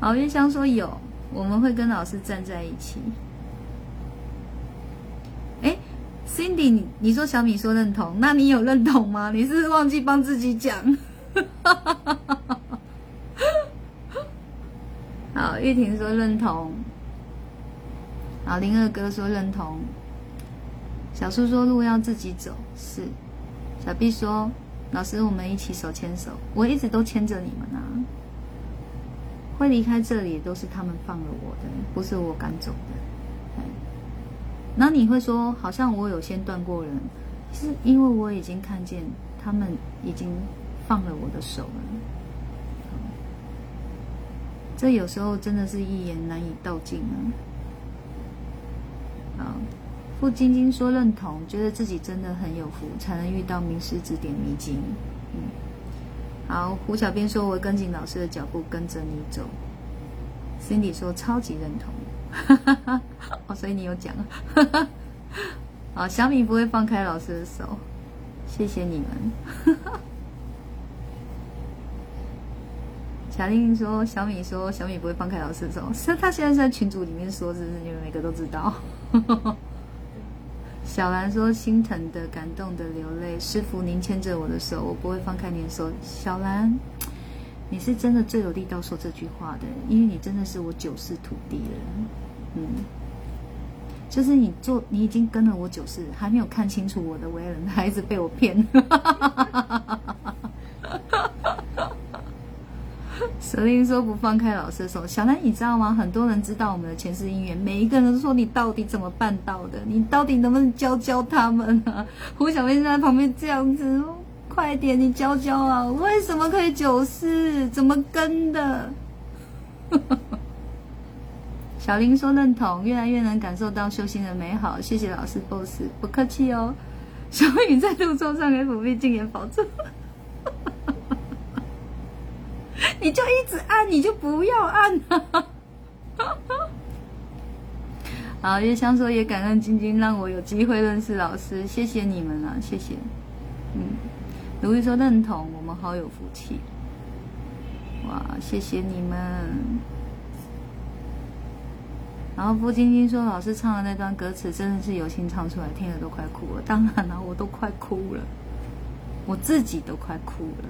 [SPEAKER 1] 好，月香说有，我们会跟老师站在一起。，Cindy，你你说小米说认同，那你有认同吗？你是不是忘记帮自己讲？好，玉婷说认同。好，林二哥说认同。小叔说路要自己走，是。小 B 说老师，我们一起手牵手，我一直都牵着你们啊。会离开这里都是他们放了我的，不是我赶走的。那你会说，好像我有先断过人，是因为我已经看见他们已经放了我的手了。这有时候真的是一言难以道尽啊。好，傅晶晶说认同，觉得自己真的很有福，才能遇到名师指点迷津。嗯，好，胡小编说，我跟紧老师的脚步，跟着你走。Cindy 说超级认同，哦，所以你有讲。好，小米不会放开老师的手，谢谢你们。小丽说：“小米说小米不会放开老师的手，是他现在在群组里面说，是不是你们每个都知道？”小兰说：“心疼的、感动的流泪，师傅您牵着我的手，我不会放开您的手。”小兰，你是真的最有力道说这句话的，因为你真的是我九世徒弟了。嗯，就是你做，你已经跟了我九世，还没有看清楚我的为人，还一直被我骗。舍令说不放开老师的手，小兰你知道吗？很多人知道我们的前世姻缘，每一个人都说你到底怎么办到的？你到底能不能教教他们啊？胡小妹在旁边这样子，快点你教教啊！为什么可以九世？怎么跟的？小林说认同，越来越能感受到修行的美好。谢谢老师 boss，不客气哦。小雨在路冲上 FB 禁言保证。你就一直按，你就不要按啊！好，月香说也感恩晶晶让我有机会认识老师，谢谢你们啊，谢谢。嗯，卢玉说认同，我们好有福气。哇，谢谢你们。然后付晶晶说，老师唱的那段歌词真的是有心唱出来，听了都快哭了。当然了，我都快哭了，我自己都快哭了。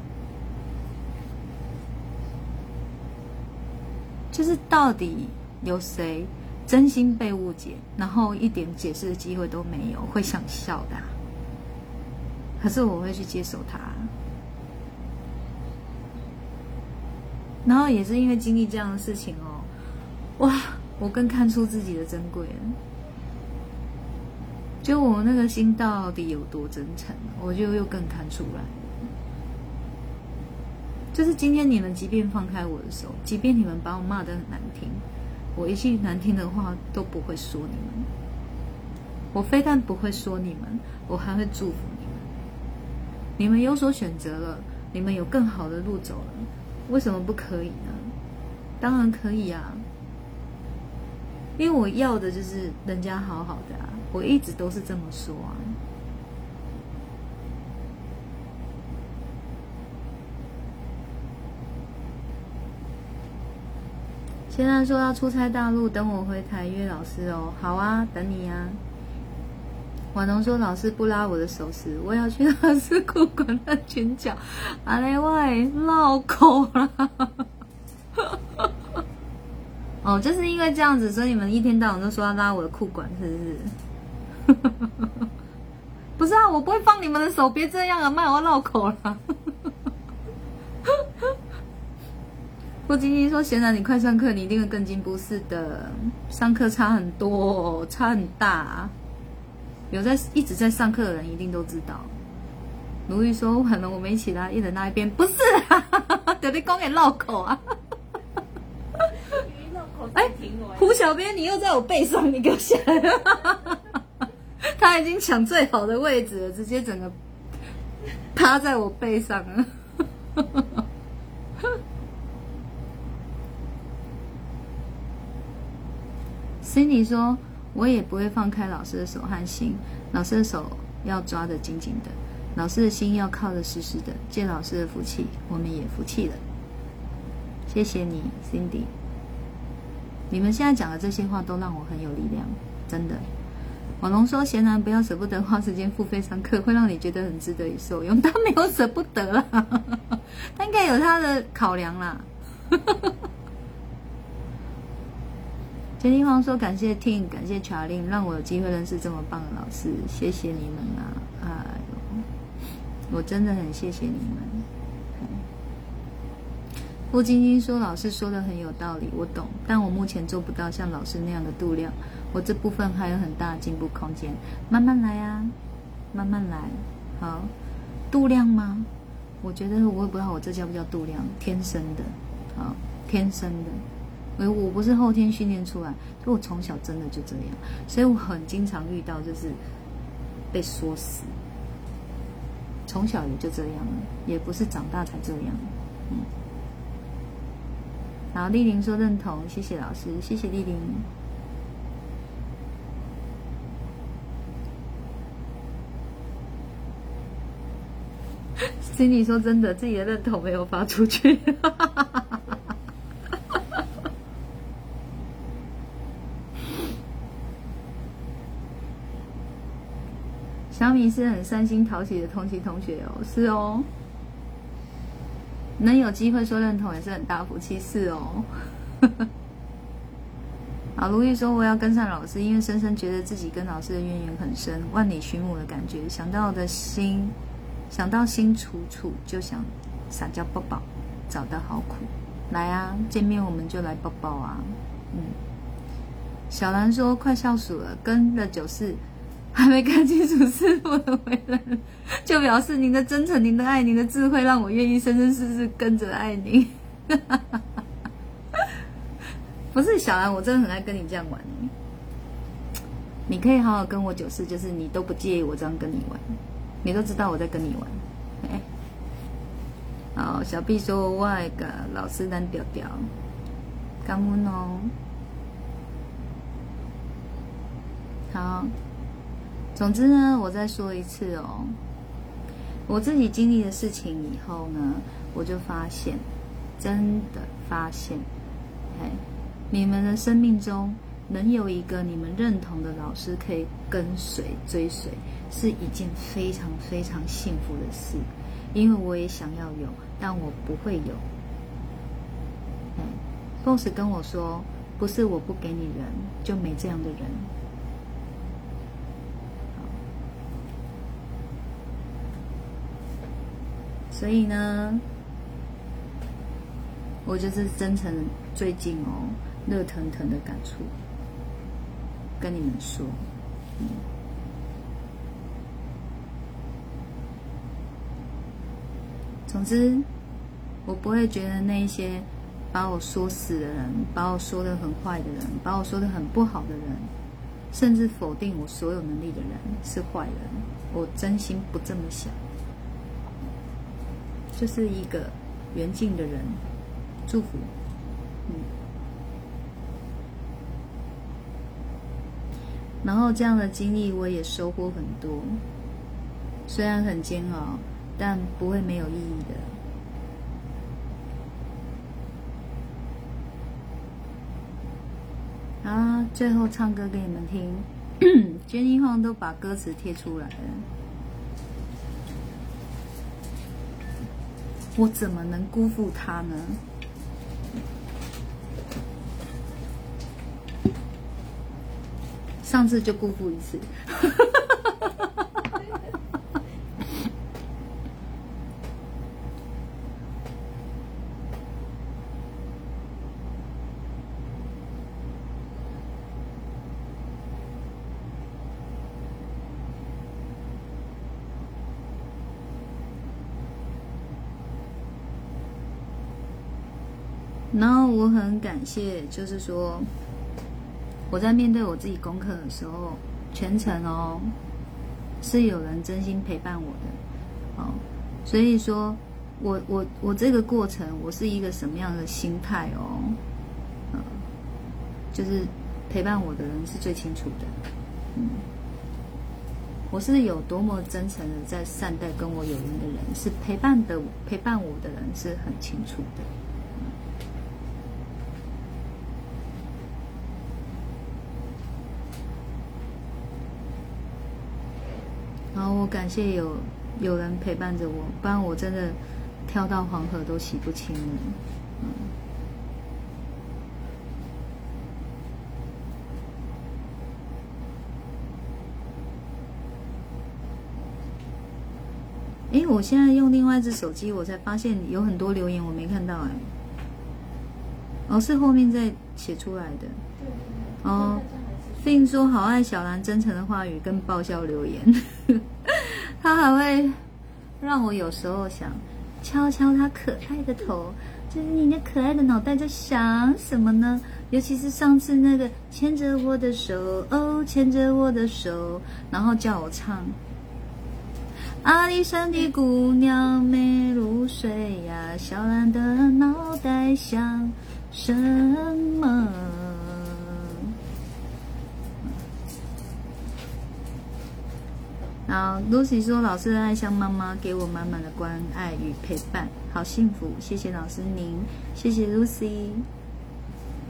[SPEAKER 1] 就是到底有谁真心被误解，然后一点解释的机会都没有，会想笑的。可是我会去接受它。然后也是因为经历这样的事情哦，哇，我更看出自己的珍贵了。就我那个心到底有多真诚，我就又更看出来。就是今天你们即便放开我的手，即便你们把我骂得很难听，我一句难听的话都不会说你们。我非但不会说你们，我还会祝福你们。有所选择了，你们有更好的路走了，为什么不可以呢？当然可以啊，因为我要的就是人家好好的啊，我一直都是这么说啊。现在说要出差大陆，等我回台约老师哦。好啊，等你啊。婉农说老师不拉我的手时，我要去老师裤管的裙角。阿雷喂，绕口了。哦，就是因为这样子，所以你们一天到晚都说要拉我的裤管，是不是？不是啊，我不会放你们的手，别这样啊，卖我要绕口了。郭晶晶说：“显然你快上课，你一定会更进步。是的，上课差很多，差很大。有在一直在上课的人一定都知道。”奴玉说：“可能我们一起来，一人那一边。”不是啊，等你讲给绕口啊！哎，胡小编，你又在我背上，你给我下来！他已经抢最好的位置了，直接整个趴在我背上了。Cindy 说：“我也不会放开老师的手和心，老师的手要抓得紧紧的，老师的心要靠得实实的。借老师的福气，我们也服气了。谢谢你，Cindy。你们现在讲的这些话都让我很有力量，真的。”网龙说：“闲男不要舍不得花时间付费上课，会让你觉得很值得与受用。他没有舍不得啦，他应该有他的考量啦。”钱金黄说：“感谢 Ting，感谢 Charlie，让我有机会认识这么棒的老师，谢谢你们啊！哎呦，我真的很谢谢你们。”付晶晶说：“老师说的很有道理，我懂，但我目前做不到像老师那样的度量。”我这部分还有很大的进步空间，慢慢来啊，慢慢来。好，度量吗？我觉得我也不知道我这叫不叫度量，天生的，好，天生的。我我不是后天训练出来，就我从小真的就这样，所以我很经常遇到就是被说死，从小也就这样了，也不是长大才这样。嗯，然后，丽玲说认同，谢谢老师，谢谢丽玲。心里说真的，自己的认同没有发出去。小米是很善心讨喜的同期同学哦，是哦。能有机会说认同也是很大福气，是哦。好，卢玉说我要跟上老师，因为深深觉得自己跟老师的渊源很深，万里寻母的感觉，想到的心。想到心楚楚，就想撒娇抱抱，找的好苦。来啊，见面我们就来抱抱啊。嗯，小兰说快笑死了，跟了九四，还没看清楚师傅的为人，就表示您的真诚、您的爱、您的智慧，让我愿意生生世世跟着爱您。不是小兰，我真的很爱跟你这样玩。你可以好好跟我九四，就是你都不介意我这样跟你玩。你都知道我在跟你玩，哎，好，小 B 说外个老师单调调，感恩哦。好，总之呢，我再说一次哦，我自己经历的事情以后呢，我就发现，真的发现，哎，你们的生命中能有一个你们认同的老师可以跟随追随。是一件非常非常幸福的事，因为我也想要有，但我不会有。嗯，boss 跟我说，不是我不给你人，就没这样的人。所以呢，我就是真诚最近哦，热腾腾的感触，跟你们说，总之，我不会觉得那些把我说死的人，把我说的很坏的人，把我说的很不好的人，甚至否定我所有能力的人是坏人。我真心不这么想，就是一个缘尽的人，祝福。嗯。然后这样的经历，我也收获很多，虽然很煎熬。但不会没有意义的。啊，最后唱歌给你们听，Jenny Huang 都把歌词贴出来了，我怎么能辜负他呢？上次就辜负一次。然后我很感谢，就是说我在面对我自己功课的时候，全程哦是有人真心陪伴我的，哦，所以说我我我这个过程我是一个什么样的心态哦，嗯，就是陪伴我的人是最清楚的。嗯，我是有多么真诚的在善待跟我有缘的人，是陪伴的陪伴我的人是很清楚的。然后我感谢有有人陪伴着我，不然我真的跳到黄河都洗不清了。嗯。哎，我现在用另外一只手机，我才发现有很多留言我没看到哎。哦，是后面再写出来的。哦。并说好爱小兰真诚的话语跟爆笑留言，他还会让我有时候想敲敲他可爱的头，就是你那可爱的脑袋在想什么呢？尤其是上次那个牵着我的手，哦，牵着我的手，然后叫我唱阿里山的姑娘美如水呀，小兰的脑袋想什么？好，Lucy 说：“老师的爱像妈妈，给我满满的关爱与陪伴，好幸福。谢谢老师您，谢谢 Lucy。”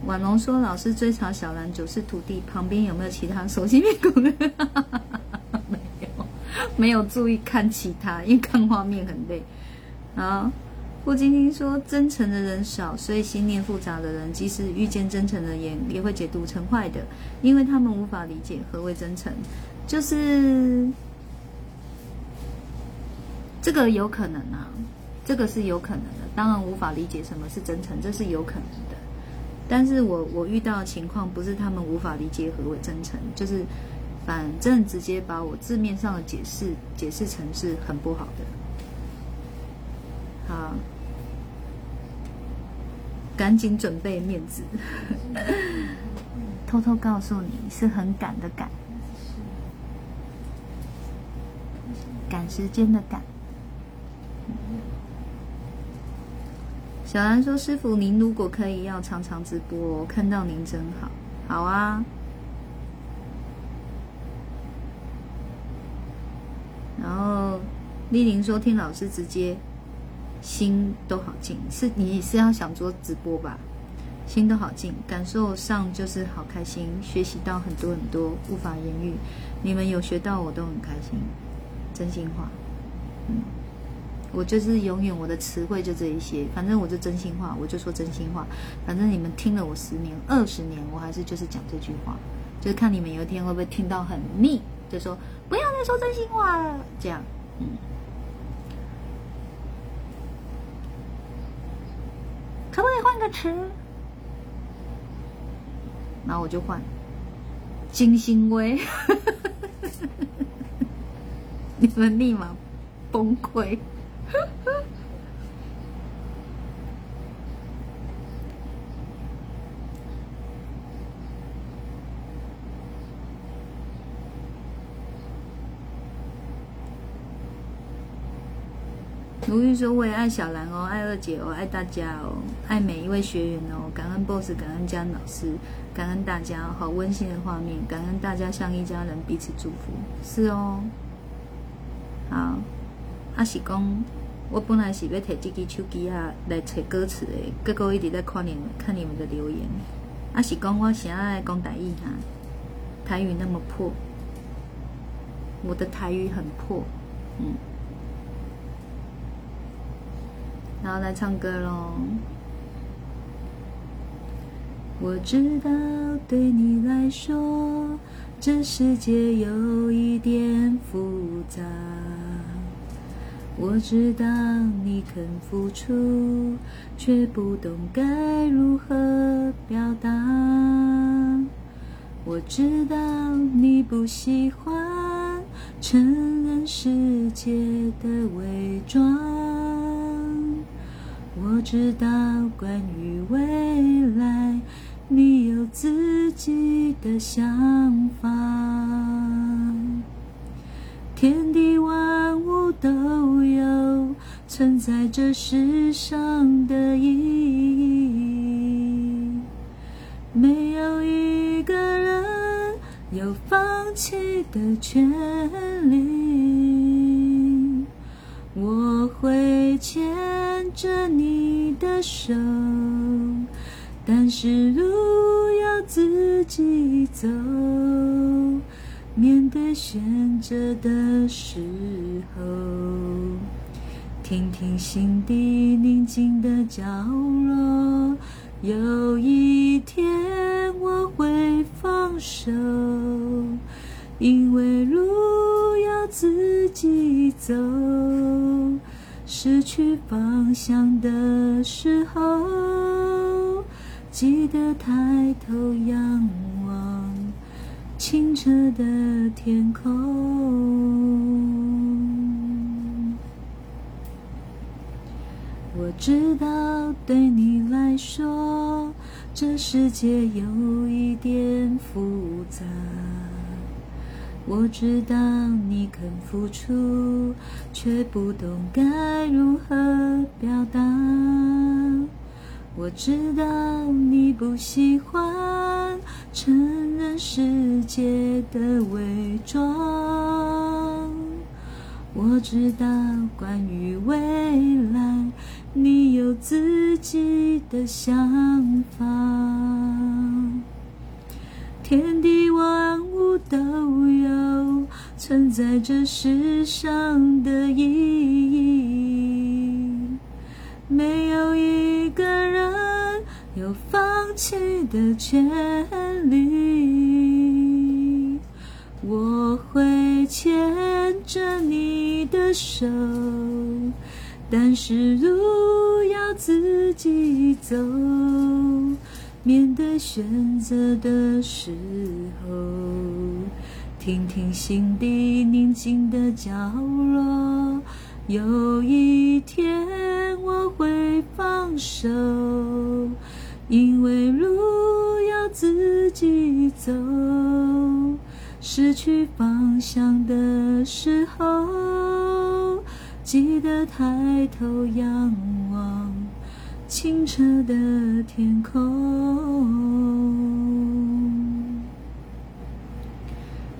[SPEAKER 1] 婉龙说：“老师追查小兰九世徒弟旁边有没有其他熟悉面孔？” 没有，没有注意看其他，因为看画面很累。好，傅晶晶说：“真诚的人少，所以心念复杂的人，即使遇见真诚的人，也会解读成坏的，因为他们无法理解何为真诚，就是。”这个有可能啊，这个是有可能的。当然无法理解什么是真诚，这是有可能的。但是我我遇到的情况不是他们无法理解何为真诚，就是反正直接把我字面上的解释解释成是很不好的。好，赶紧准备面子，偷偷告诉你是很赶的赶，赶时间的赶。小兰说：“师傅，您如果可以，要常常直播，看到您真好，好啊。”然后丽玲说：“听老师直接，心都好静。是你是要想做直播吧？心都好静，感受上就是好开心，学习到很多很多，无法言喻。你们有学到，我都很开心，真心话，嗯。”我就是永远我的词汇就这一些，反正我就真心话，我就说真心话。反正你们听了我十年、二十年，我还是就是讲这句话，就是看你们有一天会不会听到很腻，就说不要再说真心话了，这样，嗯。可不可以换个词？然后我就换金星威，你们立马崩溃。如玉说：“我也爱小兰哦，爱二姐哦，爱大家哦，爱每一位学员哦，感恩 BOSS，感恩嘉恩老师，感恩大家，好温馨的画面，感恩大家像一家人，彼此祝福，是哦，好。”阿喜公，我本来是要摕这支手机啊来找歌词的，结果一直在看你们看你们的留言。啊是讲我现在讲台语哈，台语那么破，我的台语很破，嗯。然后来唱歌喽。我知道对你来说，这世界有一点复杂。我知道你肯付出，却不懂该如何表达。我知道你不喜欢承认世界的伪装。我知道关于未来，你有自己的想法。天地万物都有存在这世上的意义，没有一个人有放弃的权利。我会牵着你的手，但是路要自己走。面对选择的时候，听听心底宁静的角落。有一天我会放手，因为路要自己走。失去方向的时候，记得抬头仰望清澈的天空。我知道对你来说，这世界有一点复杂。我知道你肯付出，却不懂该如何表达。我知道你不喜欢承认世界的伪装。我知道关于未来，你有自己的想法。天地万物都有存在这世上的意义，没有一个人有放弃的权利。我会牵着你的手，但是路要自己走。面对选择的时候，听听心底宁静的角落。有一天我会放手，因为路要自己走。失去方向的时候，记得抬头仰望。清澈的天空，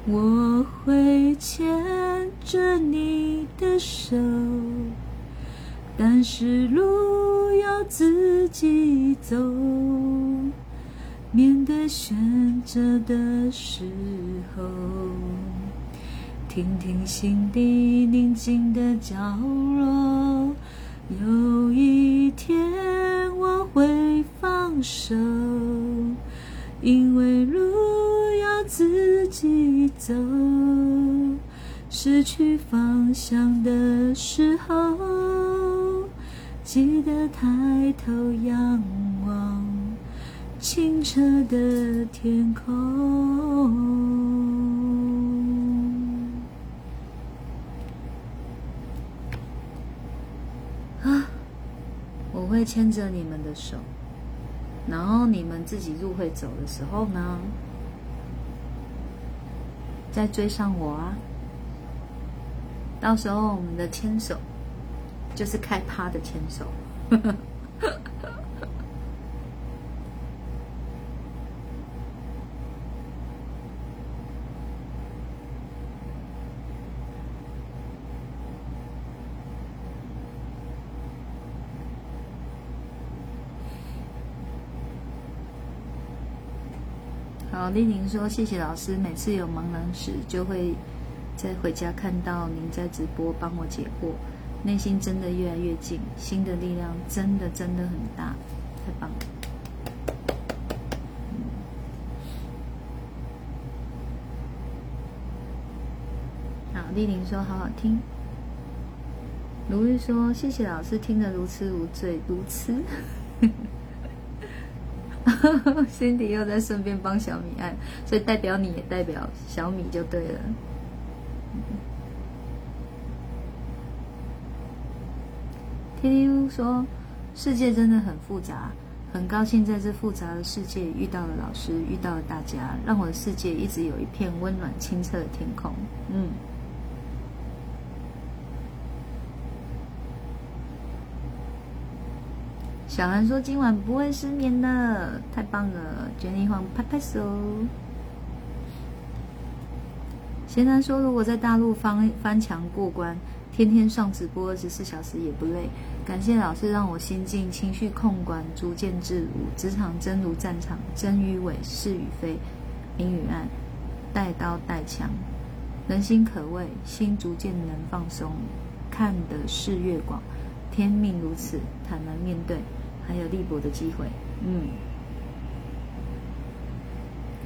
[SPEAKER 1] 我会牵着你的手，但是路要自己走。面对选择的时候，听听心底宁静的角落。有一天我会放手，因为走。失去方向的时候，记得抬头仰望清澈的天空。啊我会牵着你们的手，然后你们自己入会走的时候呢，再追上我啊！到时候我们的牵手就是开趴的牵手。好，丽玲说：“谢谢老师，每次有茫然时，就会在回家看到您在直播帮我解惑，内心真的越来越近，心的力量真的真的很大，太棒了。”好，丽玲说：“好好听。”卢玉说：“谢谢老师，听得如痴如醉，如痴。” 辛迪又在顺便帮小米按，所以代表你也代表小米就对了。T T U 说：“世界真的很复杂，很高兴在这复杂的世界遇到了老师，遇到了大家，让我的世界一直有一片温暖清澈的天空。”嗯。小兰说今晚不会失眠的，太棒了！娟妮晃拍拍手。贤男说，如果在大陆翻翻墙过关，天天上直播二十四小时也不累。感谢老师让我心静，情绪控管逐渐自如。职场真如战场，真与伪，是与非，明与暗，带刀带枪，人心可畏，心逐渐能放松，看得世越广。天命如此，坦然面对，还有立博的机会。嗯，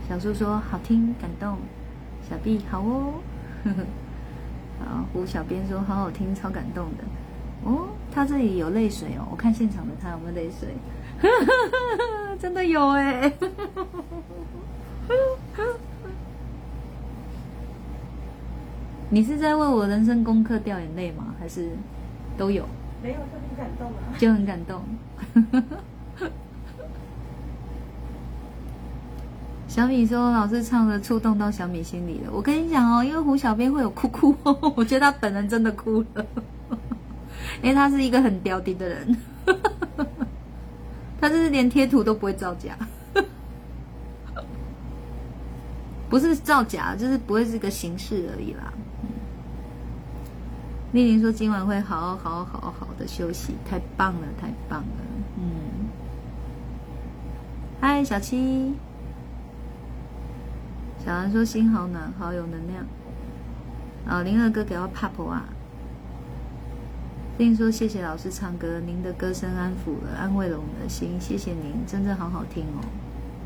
[SPEAKER 1] 小叔说好听，感动。小 B 好哦，呵 呵好胡小编说好好听，超感动的哦。他这里有泪水哦，我看现场的他有没有泪水？真的有哎！你是在为我人生功课掉眼泪吗？还是都有？
[SPEAKER 2] 没有，就很感动啊！
[SPEAKER 1] 就很感动。小米说：“老师唱的触动到小米心里了。”我跟你讲哦，因为胡小编会有哭哭，我觉得他本人真的哭了，因为他是一个很屌滴的人，他就是连贴图都不会造假，不是造假，就是不会是个形式而已啦。丽玲说：“今晚会好好好好好的休息，太棒了，太棒了。”嗯，嗨，小七。小兰说：“心好暖，好有能量。”啊，灵儿哥给我帕婆啊。并说：“谢谢老师唱歌，您的歌声安抚了，安慰了我们的心。谢谢您，真的好好听哦。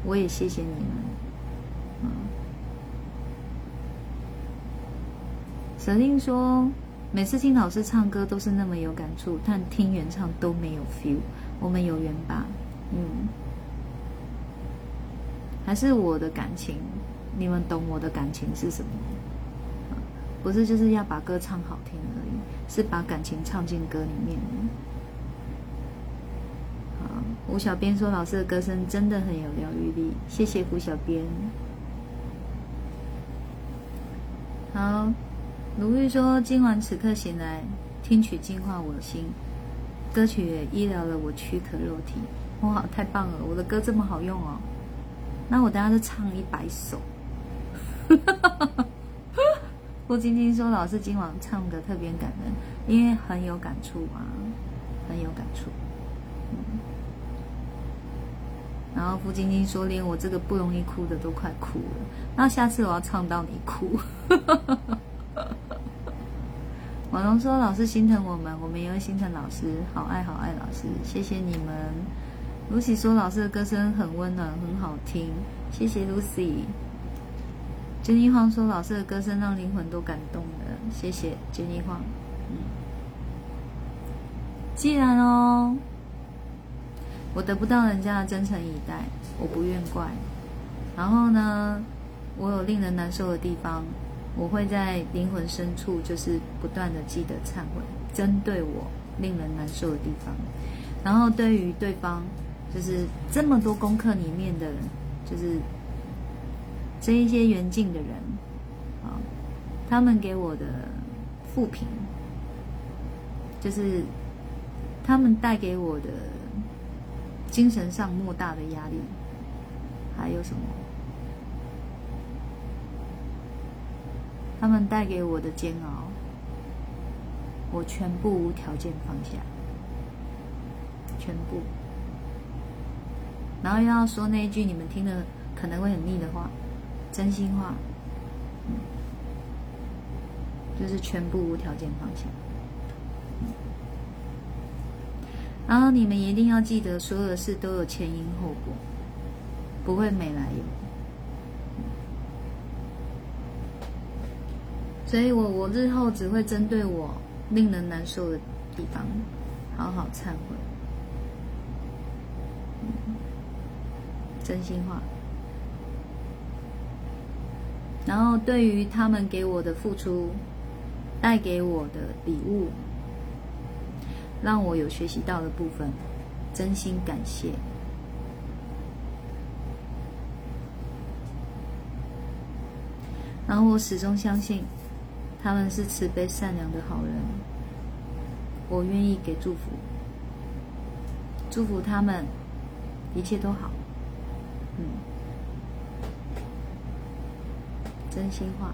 [SPEAKER 1] 我也谢谢你们。”嗯。舍令说：“每次听老师唱歌都是那么有感触，但听原唱都没有 feel。我们有缘吧？嗯，还是我的感情。”你们懂我的感情是什么？不是就是要把歌唱好听而已，是把感情唱进歌里面。好，胡小编说老师的歌声真的很有疗愈力，谢谢胡小编。好，鲁豫说今晚此刻醒来，听曲净化我心，歌曲也医疗了我躯壳肉体。哇，太棒了！我的歌这么好用哦，那我等下就唱一百首。郭晶晶说：“老师今晚唱的特别感人，因为很有感触啊，很有感触。”然后付晶晶说：“连我这个不容易哭的都快哭了，那下次我要唱到你哭。”婉容说：“老师心疼我们，我们也会心疼老师，好爱好爱老师，谢谢你们。” Lucy 说：“老师的歌声很温暖，很好听，谢谢 Lucy。”娟妮晃说：“老师的歌声让灵魂都感动了，谢谢娟妮晃。”嗯，既然哦，我得不到人家的真诚以待，我不愿怪。然后呢，我有令人难受的地方，我会在灵魂深处，就是不断的记得忏悔，针对我令人难受的地方。然后对于对方，就是这么多功课里面的，就是。这一些缘尽的人，啊，他们给我的负评，就是他们带给我的精神上莫大的压力，还有什么？他们带给我的煎熬，我全部无条件放下，全部。然后又要说那一句你们听了可能会很腻的话。真心话，就是全部无条件放下。然后你们一定要记得，所有的事都有前因后果，不会没来由。所以我我日后只会针对我令人难受的地方，好好忏悔。真心话。然后，对于他们给我的付出，带给我的礼物，让我有学习到的部分，真心感谢。然后，我始终相信他们是慈悲善良的好人，我愿意给祝福，祝福他们一切都好。嗯，真心话。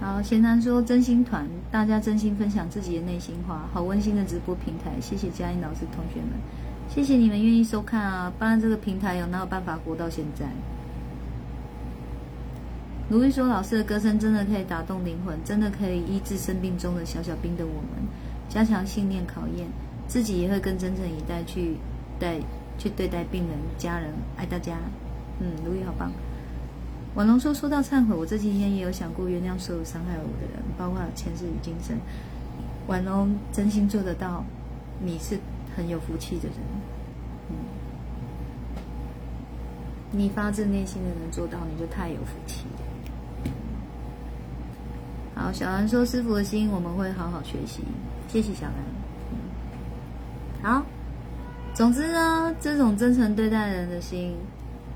[SPEAKER 1] 好，贤男说真心团，大家真心分享自己的内心话，好温馨的直播平台，谢谢嘉音老师同学们，谢谢你们愿意收看啊，不然这个平台有哪有办法活到现在？卢玉说老师的歌声真的可以打动灵魂，真的可以医治生病中的小小兵的我们，加强信念考验，自己也会更真诚以待去待去对待病人家人，爱大家，嗯，卢玉好棒。婉龙说：“说到忏悔，我这几天也有想过原谅所有伤害我的人，包括前世与今生。婉龙真心做得到，你是很有福气的人。嗯，你发自内心的能做到，你就太有福气。好，小兰说：师傅的心，我们会好好学习。谢谢小兰。好，总之呢，这种真诚对待人的心。”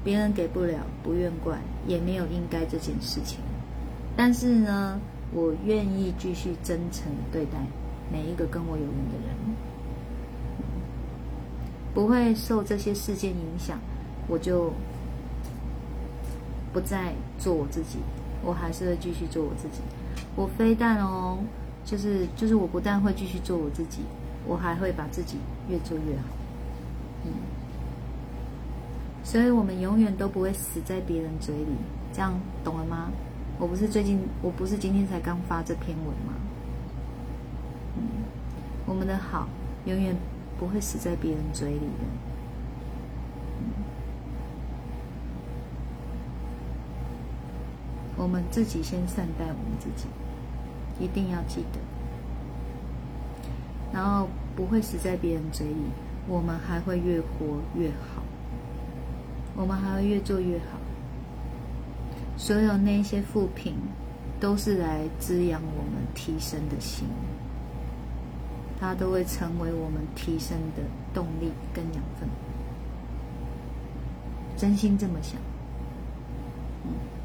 [SPEAKER 1] 别人给不了，不愿怪，也没有应该这件事情。但是呢，我愿意继续真诚对待每一个跟我有缘的人，不会受这些事件影响，我就不再做我自己，我还是会继续做我自己。我非但哦，就是就是我不但会继续做我自己，我还会把自己越做越好。嗯。所以我们永远都不会死在别人嘴里，这样懂了吗？我不是最近，我不是今天才刚发这篇文吗？嗯，我们的好永远不会死在别人嘴里的。我们自己先善待我们自己，一定要记得。然后不会死在别人嘴里，我们还会越活越好。我们还会越做越好。所有那些负评，都是来滋养我们提升的心，它都会成为我们提升的动力跟养分。真心这么想。嗯。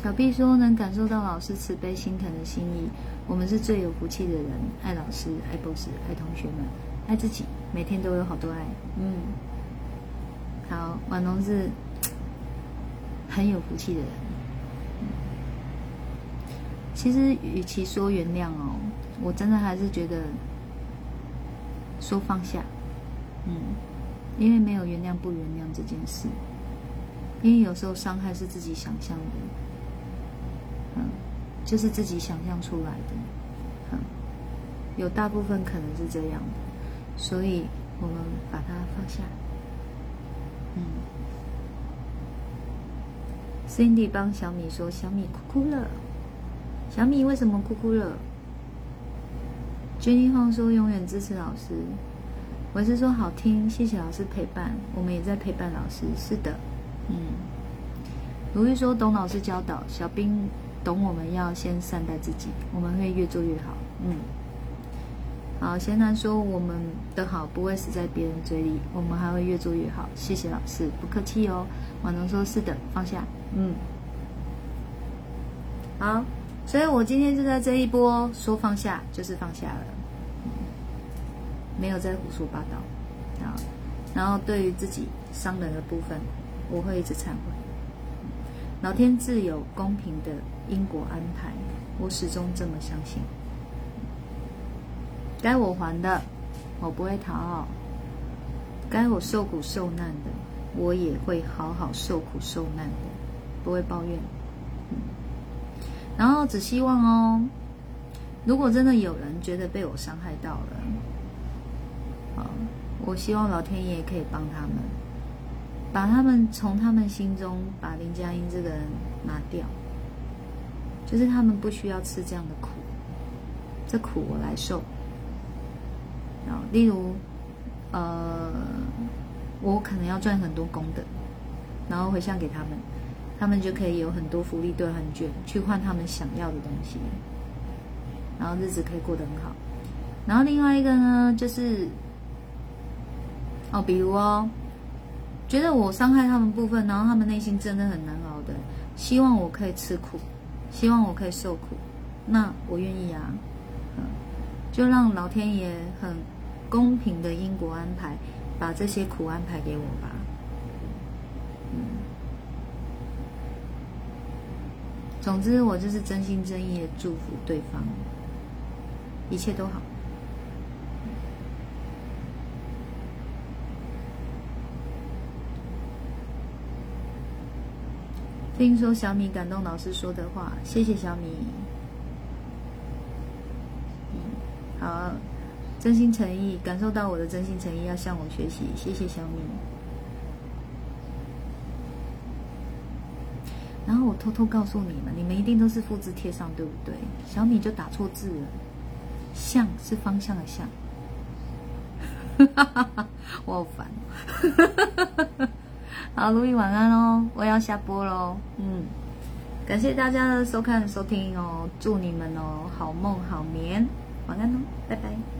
[SPEAKER 1] 小 B 说：“能感受到老师慈悲心疼的心意。”我们是最有福气的人，爱老师，爱 boss，爱同学们，爱自己，每天都有好多爱。嗯，好，婉龙是很有福气的人。其实，与其说原谅哦，我真的还是觉得说放下。嗯，因为没有原谅不原谅这件事，因为有时候伤害是自己想象的。就是自己想象出来的，嗯，有大部分可能是这样的，所以我们把它放下。嗯，Cindy 帮小米说：“小米哭哭了。”小米为什么哭哭了？Jenny 放说：“永远支持老师。”我是说好听，谢谢老师陪伴，我们也在陪伴老师。是的，嗯。如玉说：“董老师教导小兵。”懂，我们要先善待自己，我们会越做越好。嗯，好，贤男说我们的好不会死在别人嘴里，我们还会越做越好。谢谢老师，不客气哦。婉能说是的，放下。嗯，好，所以我今天就在这一波说放下，就是放下了，没有在胡说八道啊。然后对于自己伤人的部分，我会一直忏悔。老天自有公平的。因果安排，我始终这么相信。该我还的，我不会逃；该我受苦受难的，我也会好好受苦受难的，不会抱怨。然后只希望哦，如果真的有人觉得被我伤害到了，啊，我希望老天爷可以帮他们，把他们从他们心中把林佳音这个人拿掉。就是他们不需要吃这样的苦，这苦我来受。然后，例如，呃，我可能要赚很多功德，然后回向给他们，他们就可以有很多福利兑换券去换他们想要的东西，然后日子可以过得很好。然后另外一个呢，就是哦，比如哦，觉得我伤害他们部分，然后他们内心真的很难熬的，希望我可以吃苦，希望我可以受苦，那我愿意啊，嗯，就让老天爷很公平的因果安排，把这些苦安排给我吧，嗯，总之我就是真心真意的祝福对方，一切都好。听说小米感动老师说的话，谢谢小米。嗯，好，真心诚意，感受到我的真心诚意，要向我学习，谢谢小米。然后我偷偷告诉你们，你们一定都是复制贴上，对不对？小米就打错字了，向是方向的向。哈哈哈，我好烦。好，路易晚安喽，我要下播喽。嗯，感谢大家的收看收听哦，祝你们哦好梦好眠，晚安喽，拜拜。